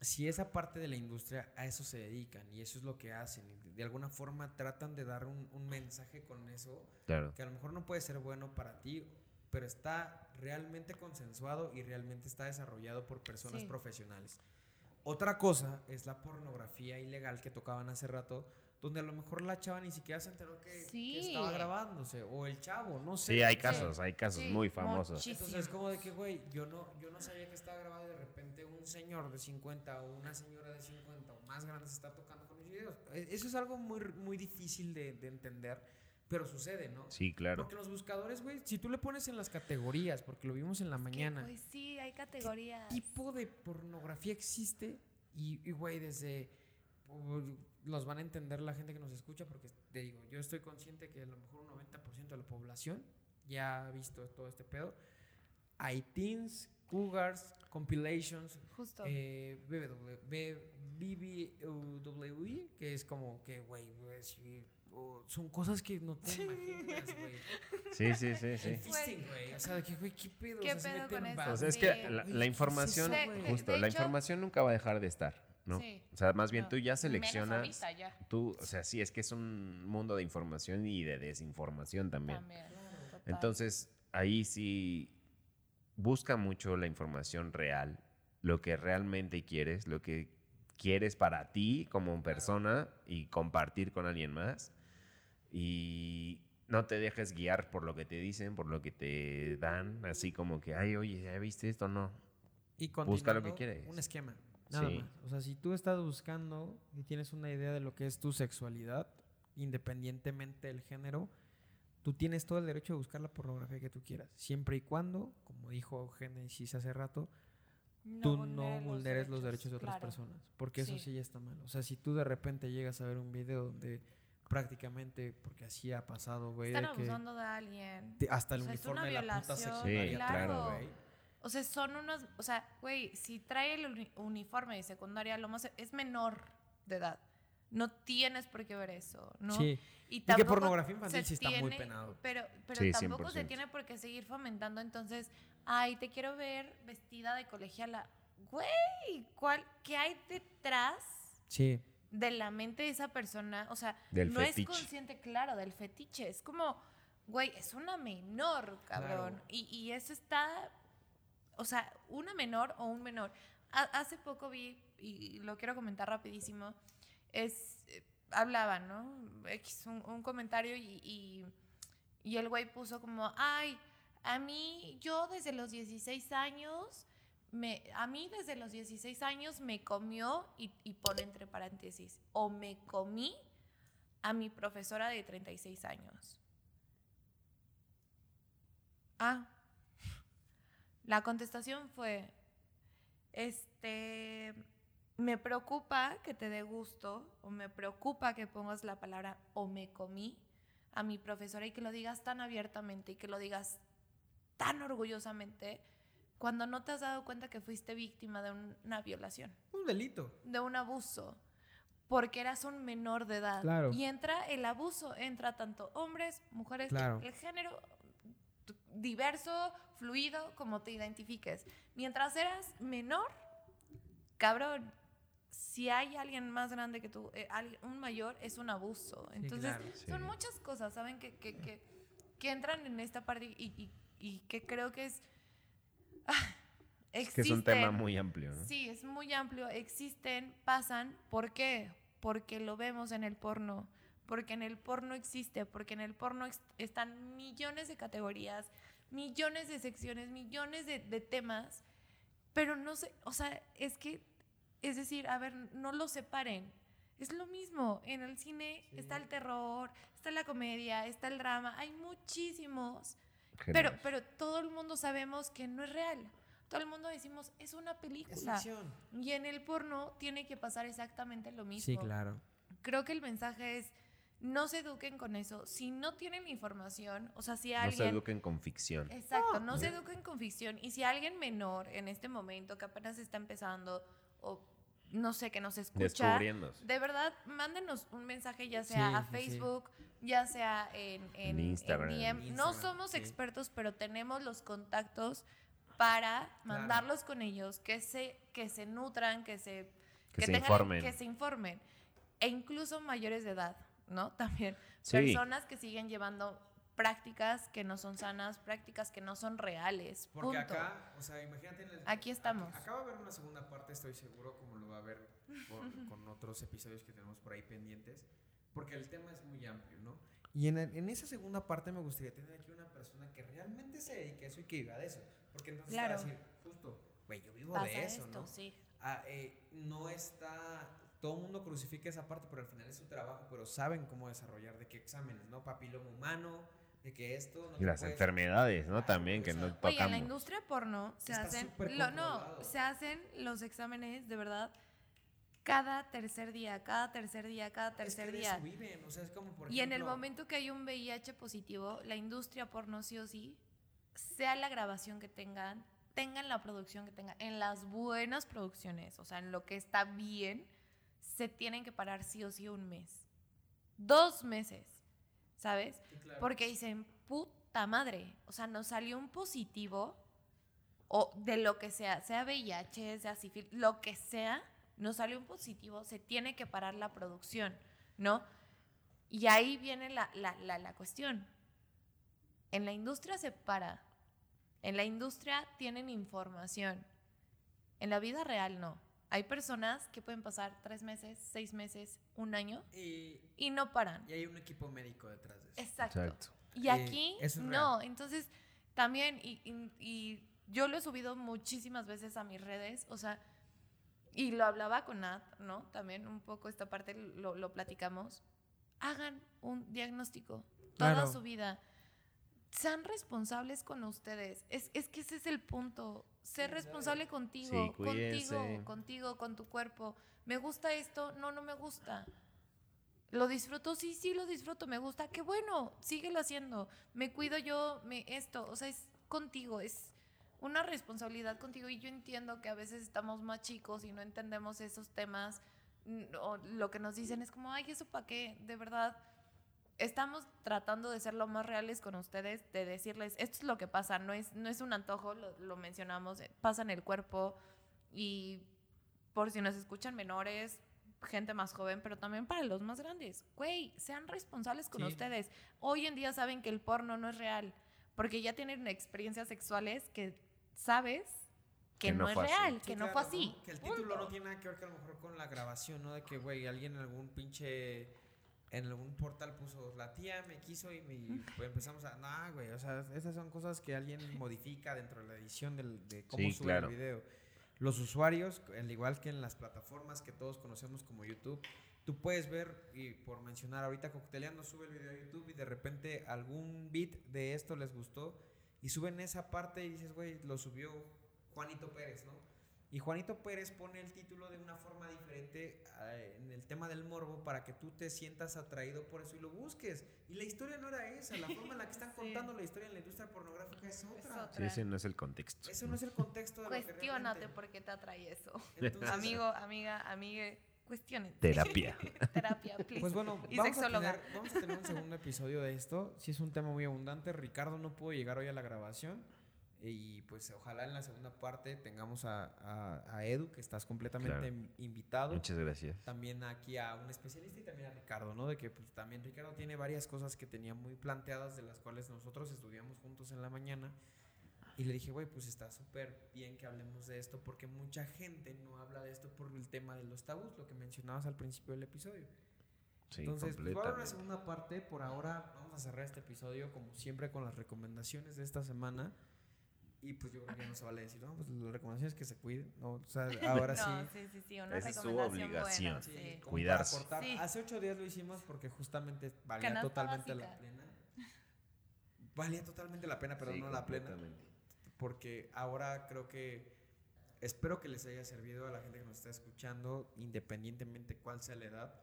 Speaker 2: si esa parte de la industria a eso se dedican y eso es lo que hacen, de alguna forma tratan de dar un, un mensaje con eso
Speaker 4: Claro.
Speaker 2: que a lo mejor no puede ser bueno para ti, pero está realmente consensuado y realmente está desarrollado por personas
Speaker 3: Sí.
Speaker 2: profesionales. Otra cosa es la pornografía ilegal que tocaban hace rato, donde a lo mejor la chava ni siquiera se enteró que, estaba grabándose, o el chavo, no sé.
Speaker 4: Sí, hay casos, hay casos
Speaker 3: Sí,
Speaker 4: muy famosos.
Speaker 3: muchísimos.
Speaker 2: entonces es como de que, güey, yo no, yo no sabía que estaba grabado y de repente un señor de 50 o una señora de 50 o más grande se está tocando con mis videos. E- Eso es algo muy, muy difícil de, de entender, Pero sucede, ¿no?
Speaker 4: Sí, claro.
Speaker 2: Porque los buscadores, güey, si tú le pones en las categorías, porque lo vimos en la mañana,
Speaker 3: Pues sí, hay categorías.
Speaker 2: tipo de pornografía existe y, y, güey, desde... los van a entender la gente que nos escucha porque, te digo, yo estoy consciente que a lo mejor un 90% de la población ya ha visto todo este pedo. Hay teens, cougars, compilations,
Speaker 3: Justo.
Speaker 2: eh, BBW, B- BBWI, que es como que, güey, sí, son cosas que no te imaginas, güey.
Speaker 4: Sí, sí, sí, sí.
Speaker 2: güey. O sea, que, güey, ¿qué pedo?
Speaker 3: ¿Qué
Speaker 2: o sea, se
Speaker 3: pedo
Speaker 2: meten
Speaker 3: con eso?
Speaker 4: O sea, es
Speaker 3: Sí.
Speaker 4: que la, la
Speaker 2: ¿qué es
Speaker 4: información,
Speaker 3: güey?
Speaker 4: justo,
Speaker 3: De
Speaker 4: la
Speaker 3: hecho-
Speaker 4: información nunca va a dejar de estar, ¿no?
Speaker 3: Sí.
Speaker 4: O sea, más bien
Speaker 3: No.
Speaker 4: tú ya
Speaker 3: Menos
Speaker 4: seleccionas,
Speaker 3: ahorita ya.
Speaker 4: tú, o sea, sí, es que es un mundo de información y de desinformación también.
Speaker 3: También. total.
Speaker 4: Entonces, ahí sí busca mucho la información real, lo que realmente quieres, lo que quieres para ti como persona y compartir con alguien más. Y no te dejes guiar por lo que te dicen, por lo que te dan, así como que, ay, oye, ¿ya viste esto? No.
Speaker 2: Y
Speaker 4: Busca lo que quieres.
Speaker 2: Un esquema. Nada
Speaker 4: Sí.
Speaker 2: más. O sea, si tú estás buscando y tienes una idea de lo que es tu sexualidad, independientemente del género, tú tienes todo el derecho de buscar la pornografía que tú quieras. Siempre y cuando, como dijo Génesis hace rato, tú no vulneres los derechos de otras
Speaker 3: claro.
Speaker 2: personas. Porque eso
Speaker 3: Sí.
Speaker 2: sí ya está mal. O sea, si tú de repente llegas a ver un video donde prácticamente, porque así ha pasado, güey,
Speaker 3: Están abusando de alguien.
Speaker 2: te- hasta el
Speaker 3: O sea, es
Speaker 2: uniforme
Speaker 3: una
Speaker 2: de la puta secundaria,
Speaker 4: Sí, claro.
Speaker 2: güey.
Speaker 3: O sea, son unos. O sea, güey, si trae el uni- uniforme de secundaria, lo más. Es menor de edad. No tienes por qué ver eso, ¿no?
Speaker 2: Sí.
Speaker 3: Y,
Speaker 2: que
Speaker 3: tampoco
Speaker 2: pornografía infantil
Speaker 3: se
Speaker 2: sí está muy
Speaker 3: tiene-
Speaker 2: penado.
Speaker 3: Pero, pero
Speaker 4: Sí,
Speaker 3: tampoco se
Speaker 4: 100%.
Speaker 3: tiene por qué seguir fomentando. Entonces, ay, te quiero ver vestida de colegiala. Güey, ¿cuál, ¿qué hay detrás
Speaker 2: Sí.
Speaker 3: de la mente de esa persona? O sea,
Speaker 4: Del
Speaker 3: no
Speaker 4: fetiche.
Speaker 3: es consciente, claro, del fetiche. Es como, güey, es una menor, cabrón.
Speaker 2: Claro.
Speaker 3: Y, y eso está, o sea, una menor o un menor. Ha- hace poco vi, y lo quiero comentar rapidísimo, es, eh, ¿no? X, un, comentario y, y, y el güey puso como, ay, a mí, yo desde los 16 años, me, a mí desde los 16 años me comió, y, y pone entre paréntesis, o me comí a mi profesora de 36 años. Ah, la contestación fue, este, me preocupa que te dé gusto, o me preocupa que pongas la palabra o me comí a mi profesora y que lo digas tan abiertamente y que lo digas tan orgullosamente cuando no te has dado cuenta que fuiste víctima de un- una violación,
Speaker 2: Un delito.
Speaker 3: de un abuso, porque eras un menor de edad.
Speaker 2: Claro.
Speaker 3: Y entra el abuso, entra tanto hombres, mujeres,
Speaker 2: Claro.
Speaker 3: el género diverso, fluido, como te identifiques. Mientras eras menor, cabrón, si hay alguien más grande que tú, eh, un mayor, es un abuso. Entonces,
Speaker 2: claro.
Speaker 3: son muchas cosas, ¿saben? Que, que, que, que entran en esta parte y, y- y que creo que es... ah,
Speaker 4: Es que es un tema muy amplio, ¿no?
Speaker 3: Sí, es muy amplio. Existen, pasan. ¿Por qué? Porque lo vemos en el porno. Porque en el porno existe. Porque en el porno están millones de categorías, millones de secciones, millones de, de temas. Pero no sé, o sea, es que, es decir, a ver, no lo separen. Es lo mismo. En el cine está el terror, está la comedia, está el drama. Hay muchísimos. Pero, pero todo el mundo sabemos que no es real. Todo el mundo decimos, es una
Speaker 2: Es
Speaker 3: película.
Speaker 2: ficción.
Speaker 3: Y en el porno tiene que pasar exactamente lo mismo.
Speaker 2: Sí, claro.
Speaker 3: Creo que el mensaje es, no se eduquen con eso. Si no tienen información, o sea, si
Speaker 4: No se
Speaker 3: alguien...
Speaker 4: eduquen con ficción.
Speaker 3: Exacto, no se eduquen con ficción. Y si alguien menor en este momento que apenas está empezando o no sé, que nos escucha, de verdad, mándenos un mensaje ya sea
Speaker 2: Sí,
Speaker 3: a
Speaker 2: sí.
Speaker 3: Facebook, ya sea en, en-
Speaker 4: En Instagram.
Speaker 3: en DM. No somos
Speaker 2: sí.
Speaker 3: expertos, pero tenemos los contactos para mandarlos con ellos, que se, que se nutran, que se,
Speaker 4: Que se
Speaker 3: tengan-
Speaker 4: informen.
Speaker 3: que se informen. E incluso mayores de edad, ¿no? También.
Speaker 4: Sí.
Speaker 3: Personas que siguen llevando prácticas que no son sanas, prácticas que no son reales.
Speaker 2: Porque
Speaker 3: punto.
Speaker 2: acá, o sea, imagínate. en el-
Speaker 3: Aquí estamos.
Speaker 2: Acá va a haber una segunda parte, estoy seguro, como lo va a haber por- con otros episodios que tenemos por ahí pendientes. Porque el tema es muy amplio, ¿no? Y en, en esa segunda parte me gustaría tener aquí una persona que realmente se dedique a eso y que viva de eso. Porque entonces va a
Speaker 3: Claro.
Speaker 2: decir, justo, güey, yo vivo
Speaker 3: Pasa
Speaker 2: de eso,
Speaker 3: esto,
Speaker 2: ¿no?
Speaker 3: sí.
Speaker 2: Ah, eh, no está todo el mundo crucifica esa parte, pero al final es su trabajo, pero saben cómo desarrollar, de qué exámenes, ¿no? Papiloma humano, de que esto... No
Speaker 4: Y las enfermedades, ¿no? También que no
Speaker 3: Oye, en la
Speaker 4: tocamos.
Speaker 3: industria porno se
Speaker 2: Está
Speaker 3: hacen, lo- no, se hacen los exámenes de verdad cada tercer día, cada tercer día, cada tercer día.
Speaker 2: viven, o sea, es como por
Speaker 3: Y en el
Speaker 2: ejemplo,
Speaker 3: momento que hay un VIH positivo, la industria porno sí o sí, sea la grabación que tengan, tengan la producción que tengan, en las buenas producciones, o sea, en lo que está bien, se tienen que parar sí o sí un mes. Dos meses, ¿sabes?
Speaker 2: Claro.
Speaker 3: Porque dicen, puta madre, o sea, nos salió un positivo, o de lo que sea, sea VIH, sea sífilis, lo que sea, nos salió un positivo, se tiene que parar la producción, ¿no? Y ahí viene la, la, la, la cuestión. En la industria se para. En la industria tienen información. En la vida real no. Hay personas que pueden pasar tres meses, seis meses, un año
Speaker 2: Y,
Speaker 3: y no paran.
Speaker 2: y hay un equipo médico detrás de eso.
Speaker 3: Exacto.
Speaker 4: Exacto.
Speaker 3: Y
Speaker 2: Eh,
Speaker 3: aquí
Speaker 2: es
Speaker 3: no. Entonces, también, y, y- y yo lo he subido muchísimas veces a mis redes, o sea, y lo hablaba con Nat, ¿no? También un poco esta parte lo, lo platicamos. Hagan un diagnóstico toda
Speaker 2: Claro.
Speaker 3: su vida. Sean responsables con ustedes. Es, es que ese es el punto. Ser responsable contigo,
Speaker 4: Sí,
Speaker 3: contigo, contigo, con tu cuerpo. ¿Me gusta esto? No, no me gusta. ¿Lo disfruto? Sí, sí, lo disfruto, me gusta. Qué bueno, síguelo haciendo. Me cuido yo, me esto. O sea, es contigo, es una responsabilidad contigo. Y yo entiendo que a veces estamos más chicos y no entendemos esos temas. O lo que nos dicen es como, ay, ¿eso para qué? De verdad, estamos tratando de ser lo más reales con ustedes, de decirles, esto es lo que pasa, no es, no es un antojo, lo, lo mencionamos, eh, pasa en el cuerpo. Y por si nos escuchan menores, gente más joven, pero también para los más grandes. Güey, sean responsables con
Speaker 2: Sí.
Speaker 3: ustedes. Hoy en día saben que el porno no es real, porque ya tienen experiencias sexuales que sabes que,
Speaker 4: Que
Speaker 3: no,
Speaker 4: no
Speaker 3: es
Speaker 4: así.
Speaker 3: real,
Speaker 2: Sí,
Speaker 3: que no
Speaker 2: claro,
Speaker 3: fue así.
Speaker 2: Que el título
Speaker 3: Punto.
Speaker 2: no tiene nada que ver que a lo mejor con la grabación, ¿no? De que, güey, alguien en algún pinche. En algún portal puso la tía me quiso y, me, y, pues, empezamos a. No, güey, o sea, esas son cosas que alguien modifica dentro de la edición del- de cómo
Speaker 4: Sí,
Speaker 2: sube
Speaker 4: claro.
Speaker 2: el video. Los usuarios, al igual que en las plataformas que todos conocemos como YouTube, tú puedes ver, y por mencionar ahorita, Cocteleando sube el video a YouTube y de repente algún beat de esto les gustó y suben esa parte y dices, güey, lo subió Juanito Pérez, ¿no? Y Juanito Pérez pone el título de una forma diferente eh, en el tema del morbo para que tú te sientas atraído por eso y lo busques. Y la historia no era esa, la forma en la que están
Speaker 3: Sí.
Speaker 2: contando la historia en la industria pornográfica es otra.
Speaker 3: otra.
Speaker 4: Sí, ese no es el contexto.
Speaker 2: Eso no es el contexto de lo que
Speaker 3: Cuestiónate por qué te atrae eso.
Speaker 2: Entonces,
Speaker 3: Amigo, amiga, amigue, cuestiones.
Speaker 4: Terapia.
Speaker 3: Terapia, please.
Speaker 2: Pues bueno,
Speaker 3: Y
Speaker 2: vamos a, tener, vamos a tener un segundo episodio de esto. Sí es un tema muy abundante. Ricardo no pudo llegar hoy a la grabación. Y pues ojalá en la segunda parte tengamos a, a- a Edu, que estás completamente
Speaker 4: Claro.
Speaker 2: in- invitado.
Speaker 4: Muchas gracias.
Speaker 2: También aquí a un especialista y también a Ricardo, ¿no? De que pues también Ricardo tiene varias cosas que tenía muy planteadas de las cuales nosotros estudiamos juntos en la mañana. Y le dije, güey, pues está súper bien que hablemos de esto porque mucha gente no habla de esto por el tema de los tabús, lo que mencionabas al principio del episodio.
Speaker 4: Sí,
Speaker 2: Entonces, pues, va a haber una segunda parte. Por ahora vamos a cerrar este episodio como siempre con las recomendaciones de esta semana. Y pues yo creo que ya no se vale decir, no, pues las recomendaciones que se cuiden. No, o sea, ahora
Speaker 3: no,
Speaker 2: sí.
Speaker 3: sí, sí, sí, una
Speaker 4: Esa es su
Speaker 3: recomendación
Speaker 4: obligación.
Speaker 3: buena.
Speaker 2: Sí,
Speaker 3: sí.
Speaker 2: como para
Speaker 4: Cuidarse.
Speaker 2: cortar.
Speaker 3: Sí.
Speaker 2: Hace ocho días lo hicimos porque justamente valía
Speaker 3: Canasta
Speaker 2: totalmente la pena. Valía totalmente la pena, pero
Speaker 4: Sí,
Speaker 2: no la plena. Porque ahora creo que espero que les haya servido a la gente que nos está escuchando, independientemente cuál sea la edad.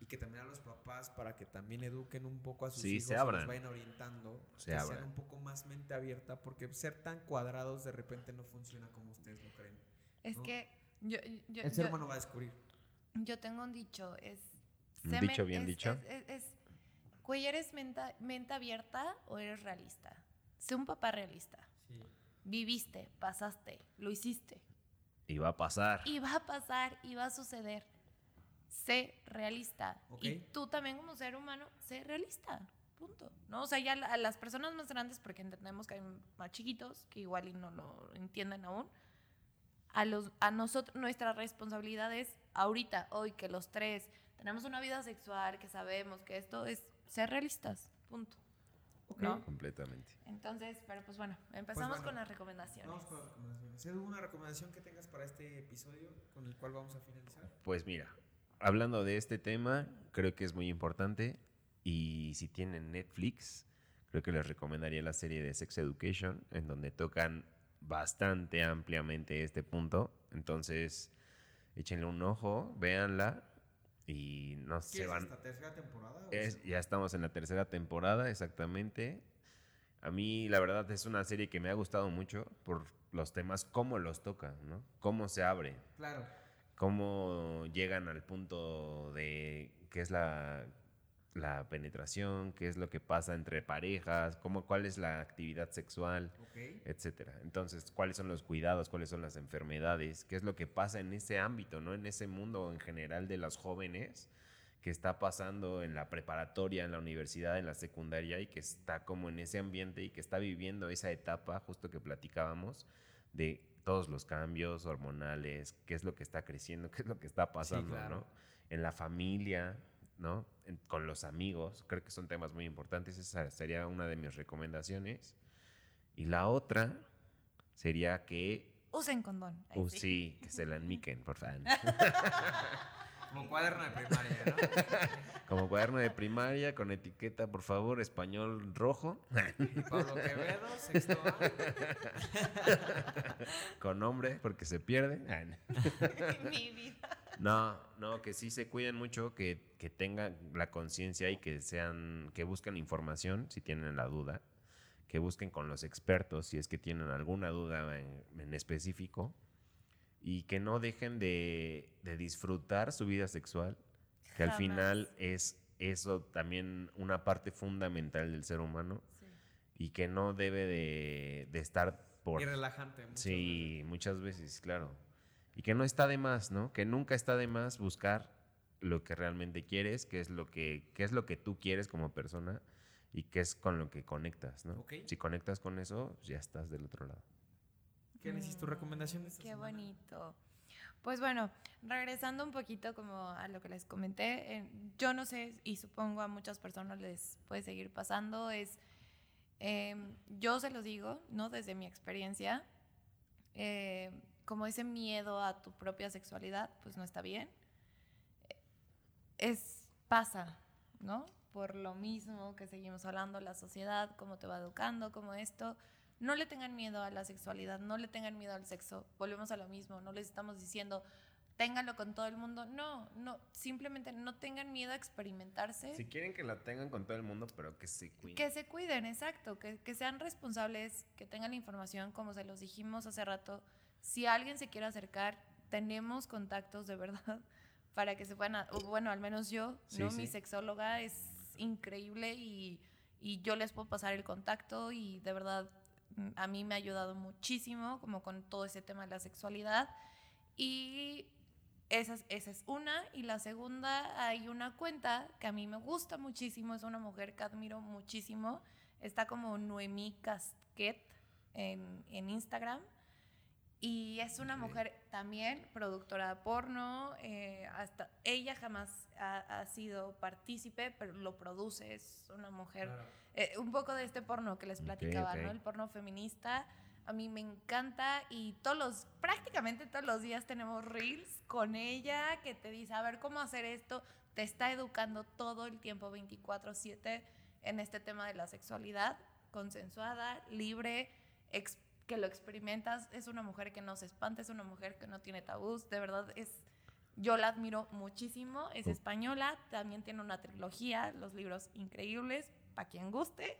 Speaker 2: Y que también a los papás para que también eduquen un poco a sus
Speaker 4: Sí,
Speaker 2: hijos
Speaker 4: se
Speaker 2: y
Speaker 4: abran.
Speaker 2: los vayan orientando.
Speaker 4: Se
Speaker 2: que
Speaker 4: abran.
Speaker 2: sean un poco más mente abierta porque ser tan cuadrados de repente no funciona como ustedes lo creen.
Speaker 3: Es
Speaker 2: ¿no?
Speaker 3: que yo, yo,
Speaker 2: El ser
Speaker 3: yo-
Speaker 2: humano va a descubrir.
Speaker 3: yo tengo un dicho, es...
Speaker 4: ¿Un dicho bien
Speaker 3: es-
Speaker 4: dicho?
Speaker 3: Es, es- es, güey, ¿eres menta- mente abierta o eres realista? Sé un papá realista.
Speaker 2: Sí.
Speaker 3: Viviste, pasaste, lo hiciste.
Speaker 4: Y va a pasar.
Speaker 3: Y va a pasar y va a suceder. Sé realista. Y tú también como ser humano, sé realista. Punto. ¿No? O sea, ya a las personas más grandes, porque entendemos que hay más chiquitos que igual y no lo entienden aún, a, los, a nosotros, nuestra responsabilidad es ahorita, hoy que los tres tenemos una vida sexual, que sabemos que esto es ser realistas. Punto.
Speaker 2: Ok.
Speaker 3: ¿No?
Speaker 4: Completamente.
Speaker 3: Entonces, pero pues bueno, empezamos
Speaker 2: bueno,
Speaker 3: con las recomendaciones.
Speaker 2: Vamos con las recomendaciones. Edu, una recomendación que tengas para este episodio con el cual vamos a finalizar?
Speaker 4: Pues mira, hablando de este tema, creo que es muy importante. Y si tienen Netflix, creo que les recomendaría la serie de Sex Education, en donde tocan bastante ampliamente este punto. Entonces, échenle un ojo, véanla y no
Speaker 2: ¿Qué
Speaker 4: se
Speaker 2: es
Speaker 4: van.
Speaker 2: esta tercera temporada?
Speaker 4: Es- ya estamos en la tercera temporada, exactamente. A mí, la verdad, es una serie que me ha gustado mucho por los temas, cómo los toca, ¿no? Cómo se abre,
Speaker 2: Claro.
Speaker 4: Cómo llegan al punto de qué es la, la penetración, qué es lo que pasa entre parejas, cómo, cuál es la actividad sexual,
Speaker 2: Ok.
Speaker 4: etcétera. Entonces, cuáles son los cuidados, cuáles son las enfermedades, qué es lo que pasa en ese ámbito, ¿no? En ese mundo en general de los jóvenes que está pasando en la preparatoria, en la universidad, en la secundaria y que está como en ese ambiente y que está viviendo esa etapa, justo que platicábamos, de todos los cambios hormonales, qué es lo que está creciendo, qué es lo que está pasando,
Speaker 2: claro.
Speaker 4: ¿no? En la familia, ¿no? En- con los amigos, creo que son temas muy importantes, esa sería una de mis recomendaciones. Y la otra sería que,
Speaker 3: Usen condón.
Speaker 4: Uh,
Speaker 3: sí.
Speaker 4: sí, que se la enmiquen, por favor.
Speaker 2: Como cuaderno de primaria, ¿no?
Speaker 4: Como cuaderno de primaria, con etiqueta, por favor, español rojo,
Speaker 2: Pablo Quevedo, sexto A.
Speaker 4: con nombre, porque se pierde. No.
Speaker 3: Mi vida.
Speaker 4: No, no, que sí se cuiden mucho, que, que tengan la conciencia y que sean, que busquen información si tienen la duda, que busquen con los expertos si es que tienen alguna duda en, en específico y que no dejen de, de disfrutar su vida sexual, que al final es eso también una parte fundamental del ser humano
Speaker 3: Sí.
Speaker 4: y que no debe de, de estar por...
Speaker 2: Y relajante. muchas
Speaker 4: Sí, muchas veces, claro. Y que no está de más, ¿no? Que nunca está de más buscar lo que realmente quieres, qué es lo que, qué es lo que tú quieres como persona y qué es con lo que conectas, ¿no?
Speaker 2: Ok.
Speaker 4: Si conectas con eso, ya estás del otro lado.
Speaker 2: ¿Qué necesitas tu recomendación de esta
Speaker 3: Qué
Speaker 2: semana?
Speaker 3: bonito. Pues bueno, regresando un poquito como a lo que les comenté, eh, yo no sé y supongo a muchas personas les puede seguir pasando, es, eh, yo se los digo, ¿no? Desde mi experiencia, eh, como ese miedo a tu propia sexualidad, pues no está bien. Es, pasa, ¿no? Por lo mismo que seguimos hablando, la sociedad, cómo te va educando, cómo esto. No le tengan miedo a la sexualidad, no le tengan miedo al sexo. Volvemos a lo mismo, no les estamos diciendo, ténganlo con todo el mundo. No, no, simplemente no tengan miedo a experimentarse.
Speaker 4: Si quieren que la tengan con todo el mundo, pero que se cuiden.
Speaker 3: Que se cuiden, exacto, que, que sean responsables, que tengan la información, como se los dijimos hace rato. Si alguien se quiere acercar, tenemos contactos de verdad para que se puedan, o bueno, al menos yo,
Speaker 4: Sí,
Speaker 3: ¿no?
Speaker 4: sí.
Speaker 3: Mi sexóloga es increíble y, y yo les puedo pasar el contacto y de verdad a mí me ha ayudado muchísimo como con todo ese tema de la sexualidad y esa es, esa es una. Y la segunda, hay una cuenta que a mí me gusta muchísimo, es una mujer que admiro muchísimo. Está como Noemí Casquet en, en Instagram. Y es una mujer también productora de porno. eh, hasta ella jamás ha, ha sido partícipe, pero lo produce. Es una mujer
Speaker 2: Claro.
Speaker 3: Eh, un poco de este porno que les platicaba. ¿no? El porno feminista. A mí me encanta y todos los, prácticamente todos los días tenemos reels con ella que te dice, a ver cómo hacer esto. Te está educando todo el tiempo 24/7 en este tema de la sexualidad, consensuada, libre, que lo experimentas. Es una mujer que no se espanta, es una mujer que no tiene tabús. De verdad es, yo la admiro muchísimo. Es española, también tiene una trilogía, los libros increíbles, para quien guste.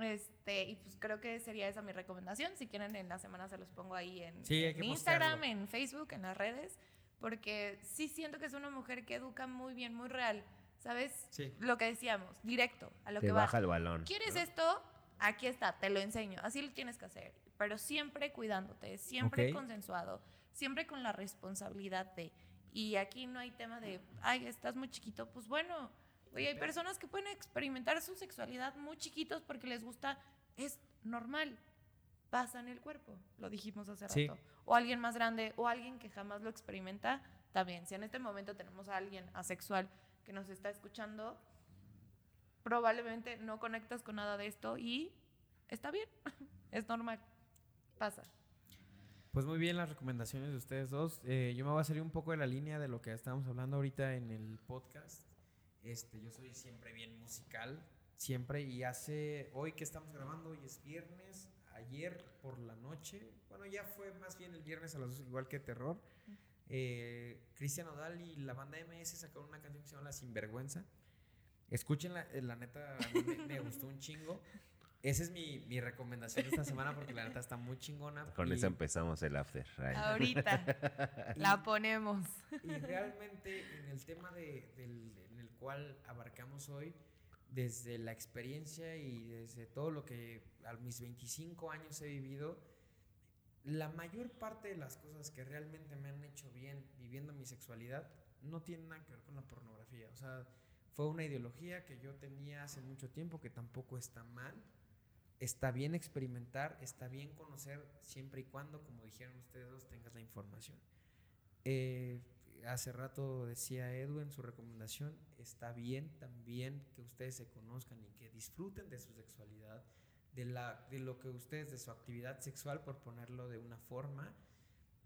Speaker 3: Este, y pues creo que sería esa mi recomendación. Si quieren, en la semana se los pongo ahí en,
Speaker 2: Sí,
Speaker 3: en Instagram, en Facebook, en las redes, porque sí siento que es una mujer que educa muy bien, muy real. ¿Sabes?
Speaker 2: Sí.
Speaker 3: Lo que decíamos, directo, a lo
Speaker 4: Te
Speaker 3: que va.
Speaker 4: baja el balón.
Speaker 3: ¿Quieres
Speaker 4: ¿no?
Speaker 3: esto? Aquí está, te lo enseño. Así lo tienes que hacer. Pero siempre cuidándote, siempre consensuado, siempre con la responsabilidad de. Y aquí no hay tema de, ay, estás muy chiquito. Pues bueno, oye, hay personas que pueden experimentar su sexualidad muy chiquitos porque les gusta. Es normal. Pasa en el cuerpo, lo dijimos hace
Speaker 2: Sí.
Speaker 3: rato. O alguien más grande, o alguien que jamás lo experimenta, también. Si en este momento tenemos a alguien asexual que nos está escuchando, probablemente no conectas con nada de esto y está bien, es normal, pasa.
Speaker 2: Pues muy bien las recomendaciones de ustedes dos. Eh, yo me voy a salir un poco de la línea de lo que estábamos hablando ahorita en el podcast. Este, yo soy siempre bien musical, siempre. Y hace, hoy que estamos grabando, hoy es viernes, ayer por la noche, bueno, ya fue más bien el viernes a las dos, igual que Terror. Eh, Cristian Odal y la banda MS sacaron una canción que se llama La Sinvergüenza. Escúchenla, eh, la neta, me, me gustó un chingo. Esa es mi, mi recomendación de esta semana porque la neta está muy chingona.
Speaker 4: Con
Speaker 2: y-
Speaker 4: eso empezamos el after. Ay.
Speaker 3: Ahorita la ponemos.
Speaker 2: Y realmente en el tema de- del, cual abarcamos hoy, desde la experiencia y desde todo lo que a mis 25 años he vivido, la mayor parte de las cosas que realmente me han hecho bien viviendo mi sexualidad no tienen nada que ver con la pornografía. O sea, fue una ideología que yo tenía hace mucho tiempo que tampoco está mal. Está bien experimentar, está bien conocer siempre y cuando, como dijeron ustedes dos, tengas la información. Eh, hace rato decía Edu en su recomendación, está bien también que ustedes se conozcan y que disfruten de su sexualidad, de, la, de lo que ustedes, de su actividad sexual, por ponerlo de una forma,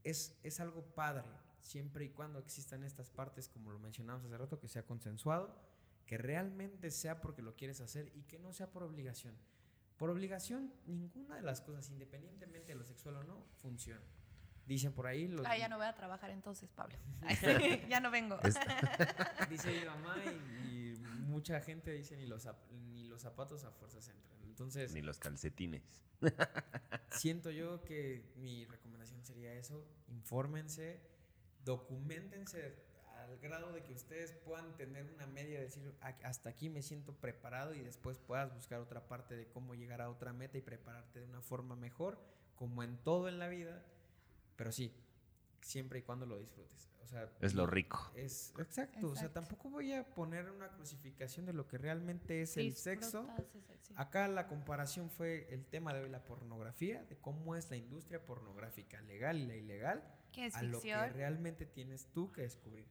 Speaker 2: es, es algo padre, siempre y cuando existan estas partes, como lo mencionamos hace rato, que sea consensuado, que realmente sea porque lo quieres hacer y que no sea por obligación. Por obligación, ninguna de las cosas, independientemente de lo sexual o no, funciona. Dicen por ahí los,
Speaker 3: Ah, ya no voy a trabajar entonces, Pablo. ya no vengo.
Speaker 2: dice mi mamá y, y mucha gente dice ni los, zap- ni los zapatos a fuerzas entran. Entonces,
Speaker 4: Ni los calcetines.
Speaker 2: siento yo que mi recomendación sería eso, infórmense, documentense al grado de que ustedes puedan tener una media de decir, "A- hasta aquí me siento preparado y después puedas buscar otra parte de cómo llegar a otra meta y prepararte de una forma mejor, como en todo en la vida, pero sí, siempre y cuando lo disfrutes. O sea,
Speaker 4: Es lo rico.
Speaker 2: Es, exacto, o sea, tampoco voy a poner una crucificación de lo que realmente es el sexo.
Speaker 3: Ese-.
Speaker 2: Acá la comparación fue el tema de hoy, la pornografía, de cómo es la industria pornográfica, legal y la ilegal,
Speaker 3: ¿Qué es
Speaker 2: a lo que realmente tienes tú que descubrir.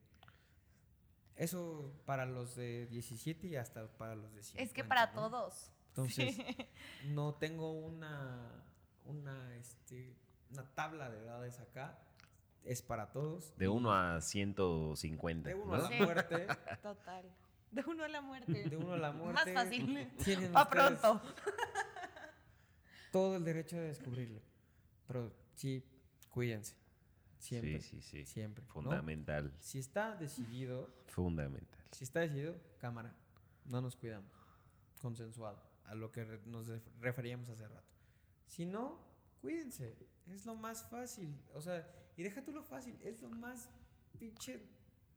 Speaker 2: Eso para los de 17 y hasta para los de 50.
Speaker 3: Es que para
Speaker 2: ¿no?
Speaker 3: todos.
Speaker 2: Entonces, no tengo una, una, este, una tabla de edades acá. Es para todos.
Speaker 4: De 1 a 150.
Speaker 2: De uno
Speaker 4: ¿no?
Speaker 2: a la
Speaker 3: Sí.
Speaker 2: muerte.
Speaker 3: Total. De uno a la muerte.
Speaker 2: De uno a la
Speaker 3: Más
Speaker 2: muerte.
Speaker 3: fácil.
Speaker 2: Tienen
Speaker 3: Pa'
Speaker 2: ustedes
Speaker 3: pronto.
Speaker 2: todo el derecho de descubrirlo. Pero sí, cuídense. Siempre.
Speaker 4: Sí, sí, sí.
Speaker 2: Siempre. ¿no?
Speaker 4: Fundamental.
Speaker 2: Si está decidido,
Speaker 4: Fundamental.
Speaker 2: si está decidido, cámara. No nos cuidamos. Consensuado. A lo que nos ref- referíamos hace rato. Si no, cuídense. Es lo más fácil. O sea, y deja tú lo fácil. Es lo más pinche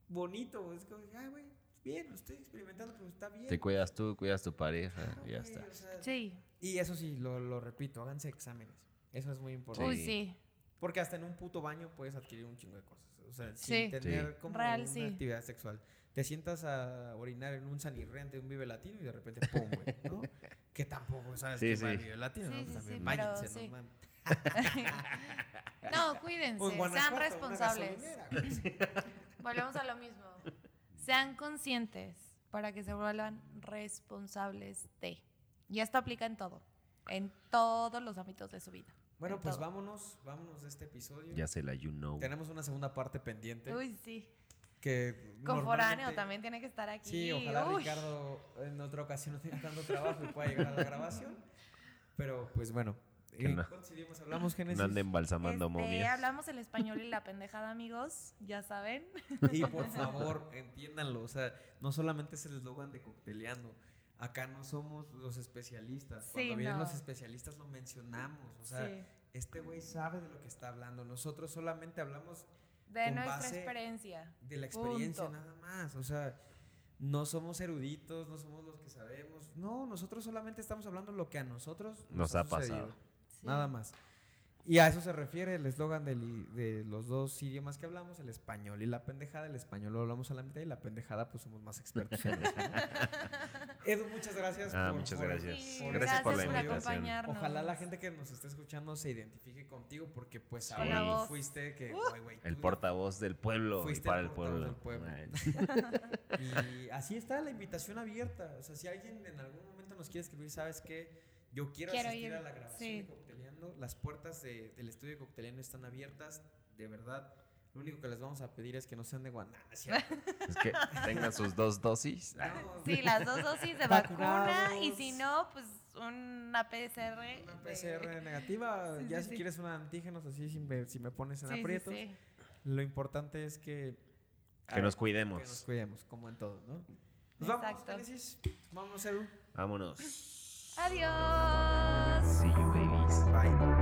Speaker 2: bonito. Es como, ay, güey, bien, lo estoy experimentando, pero está bien.
Speaker 4: Te cuidas tú, cuidas tu pareja,
Speaker 2: Claro,
Speaker 4: ya está.
Speaker 2: o sea,
Speaker 3: Sí.
Speaker 2: Y eso sí, lo, lo repito, háganse exámenes. Eso es muy importante.
Speaker 3: Uy,
Speaker 4: Sí.
Speaker 3: sí.
Speaker 2: Porque hasta en un puto baño puedes adquirir un chingo de cosas. O sea,
Speaker 3: Sí.
Speaker 2: sin tener
Speaker 4: Sí.
Speaker 2: como
Speaker 3: Real,
Speaker 2: una
Speaker 3: sí.
Speaker 2: actividad sexual. Te sientas a orinar en un sanirrente, un vive latino y de repente ¡pum! güey, ¿no? que tampoco sabes
Speaker 4: Sí,
Speaker 2: que va
Speaker 4: sí.
Speaker 2: el vive latino,
Speaker 3: Sí,
Speaker 2: ¿no?
Speaker 3: sí,
Speaker 2: Pues también
Speaker 3: pero
Speaker 2: ¿no? mames.
Speaker 3: No, cuídense. Sean responsables. Volvemos a lo mismo. Sean conscientes para que se vuelvan responsables de. Y esto aplica en todo. En todos los ámbitos de su vida.
Speaker 2: Bueno,
Speaker 3: En
Speaker 2: pues
Speaker 3: todo.
Speaker 2: vámonos, vámonos de este episodio.
Speaker 4: Ya se la you know.
Speaker 2: Tenemos una segunda parte pendiente.
Speaker 3: Uy, sí.
Speaker 2: que
Speaker 3: Con foráneo
Speaker 2: normalmente-
Speaker 3: también tiene que estar aquí.
Speaker 2: Sí, ojalá
Speaker 3: Uy.
Speaker 2: Ricardo en otra ocasión no tenga tanto trabajo y pueda llegar a la grabación. Pero pues bueno,
Speaker 4: Que
Speaker 2: ¿en
Speaker 4: no.
Speaker 2: cuántos hablamos, Génesis?
Speaker 4: No anden embalsamando
Speaker 3: Este,
Speaker 4: momias.
Speaker 3: hablamos el español y la pendejada, amigos. Ya saben.
Speaker 2: Y por favor, entiéndanlo. O sea, no solamente es el eslogan de cocteleando. Acá no somos los especialistas. Cuando
Speaker 3: Sí,
Speaker 2: vienen
Speaker 3: no.
Speaker 2: los especialistas lo mencionamos. O sea,
Speaker 3: Sí.
Speaker 2: este güey sabe de lo que está hablando. Nosotros solamente hablamos
Speaker 3: De nuestra experiencia.
Speaker 2: de la experiencia
Speaker 3: Punto.
Speaker 2: nada más. O sea, no somos eruditos, no somos los que sabemos. No, nosotros solamente estamos hablando lo que a nosotros
Speaker 4: Nos ha
Speaker 2: sucedido.
Speaker 4: pasado.
Speaker 3: Sí.
Speaker 2: Nada más. Y a eso se refiere el eslogan de los dos idiomas que hablamos, el español y la pendejada. El español lo hablamos a la mitad y la pendejada pues somos más expertos en eso. Edu, muchas gracias.
Speaker 4: Ah,
Speaker 2: por-
Speaker 4: muchas
Speaker 2: por-
Speaker 4: gracias.
Speaker 3: Sí,
Speaker 2: por
Speaker 4: Gracias por la invitación.
Speaker 3: acompañarnos.
Speaker 2: Ojalá la gente que nos esté escuchando se identifique contigo porque pues
Speaker 4: Sí.
Speaker 2: ahora fuiste que,
Speaker 3: Uh.
Speaker 4: El portavoz del pueblo y
Speaker 2: Fuiste
Speaker 4: para
Speaker 2: el
Speaker 4: el pueblo.
Speaker 2: del pueblo. Y así está la invitación abierta. O sea, si alguien en algún momento nos quiere escribir, ¿sabes qué? Yo quiero,
Speaker 3: Quiero
Speaker 2: asistir
Speaker 3: ir,
Speaker 2: a la grabación
Speaker 3: sí.
Speaker 2: Las puertas de- del estudio cocteliano están abiertas, de verdad. Lo único que les vamos a pedir es que no sean de Guaná, ¿es
Speaker 4: que tengan sus dos dosis.
Speaker 2: No,
Speaker 3: Sí, las dos dosis de vacuna y si no, pues una PCR.
Speaker 2: Una
Speaker 3: de-
Speaker 2: PCR negativa,
Speaker 3: Sí,
Speaker 2: ya
Speaker 3: sí,
Speaker 2: si
Speaker 3: sí.
Speaker 2: quieres un antígenos así, si me, si me pones en aprietos.
Speaker 3: sí.
Speaker 2: Lo importante es que...
Speaker 4: Que nos
Speaker 2: ah,
Speaker 4: cuidemos.
Speaker 2: Que nos cuidemos, como en todo, ¿no? Nos vamos,
Speaker 3: Exacto.
Speaker 2: Vamos, Edu.
Speaker 4: Vámonos.
Speaker 3: Adiós.
Speaker 4: See you, Peace.
Speaker 2: Bye.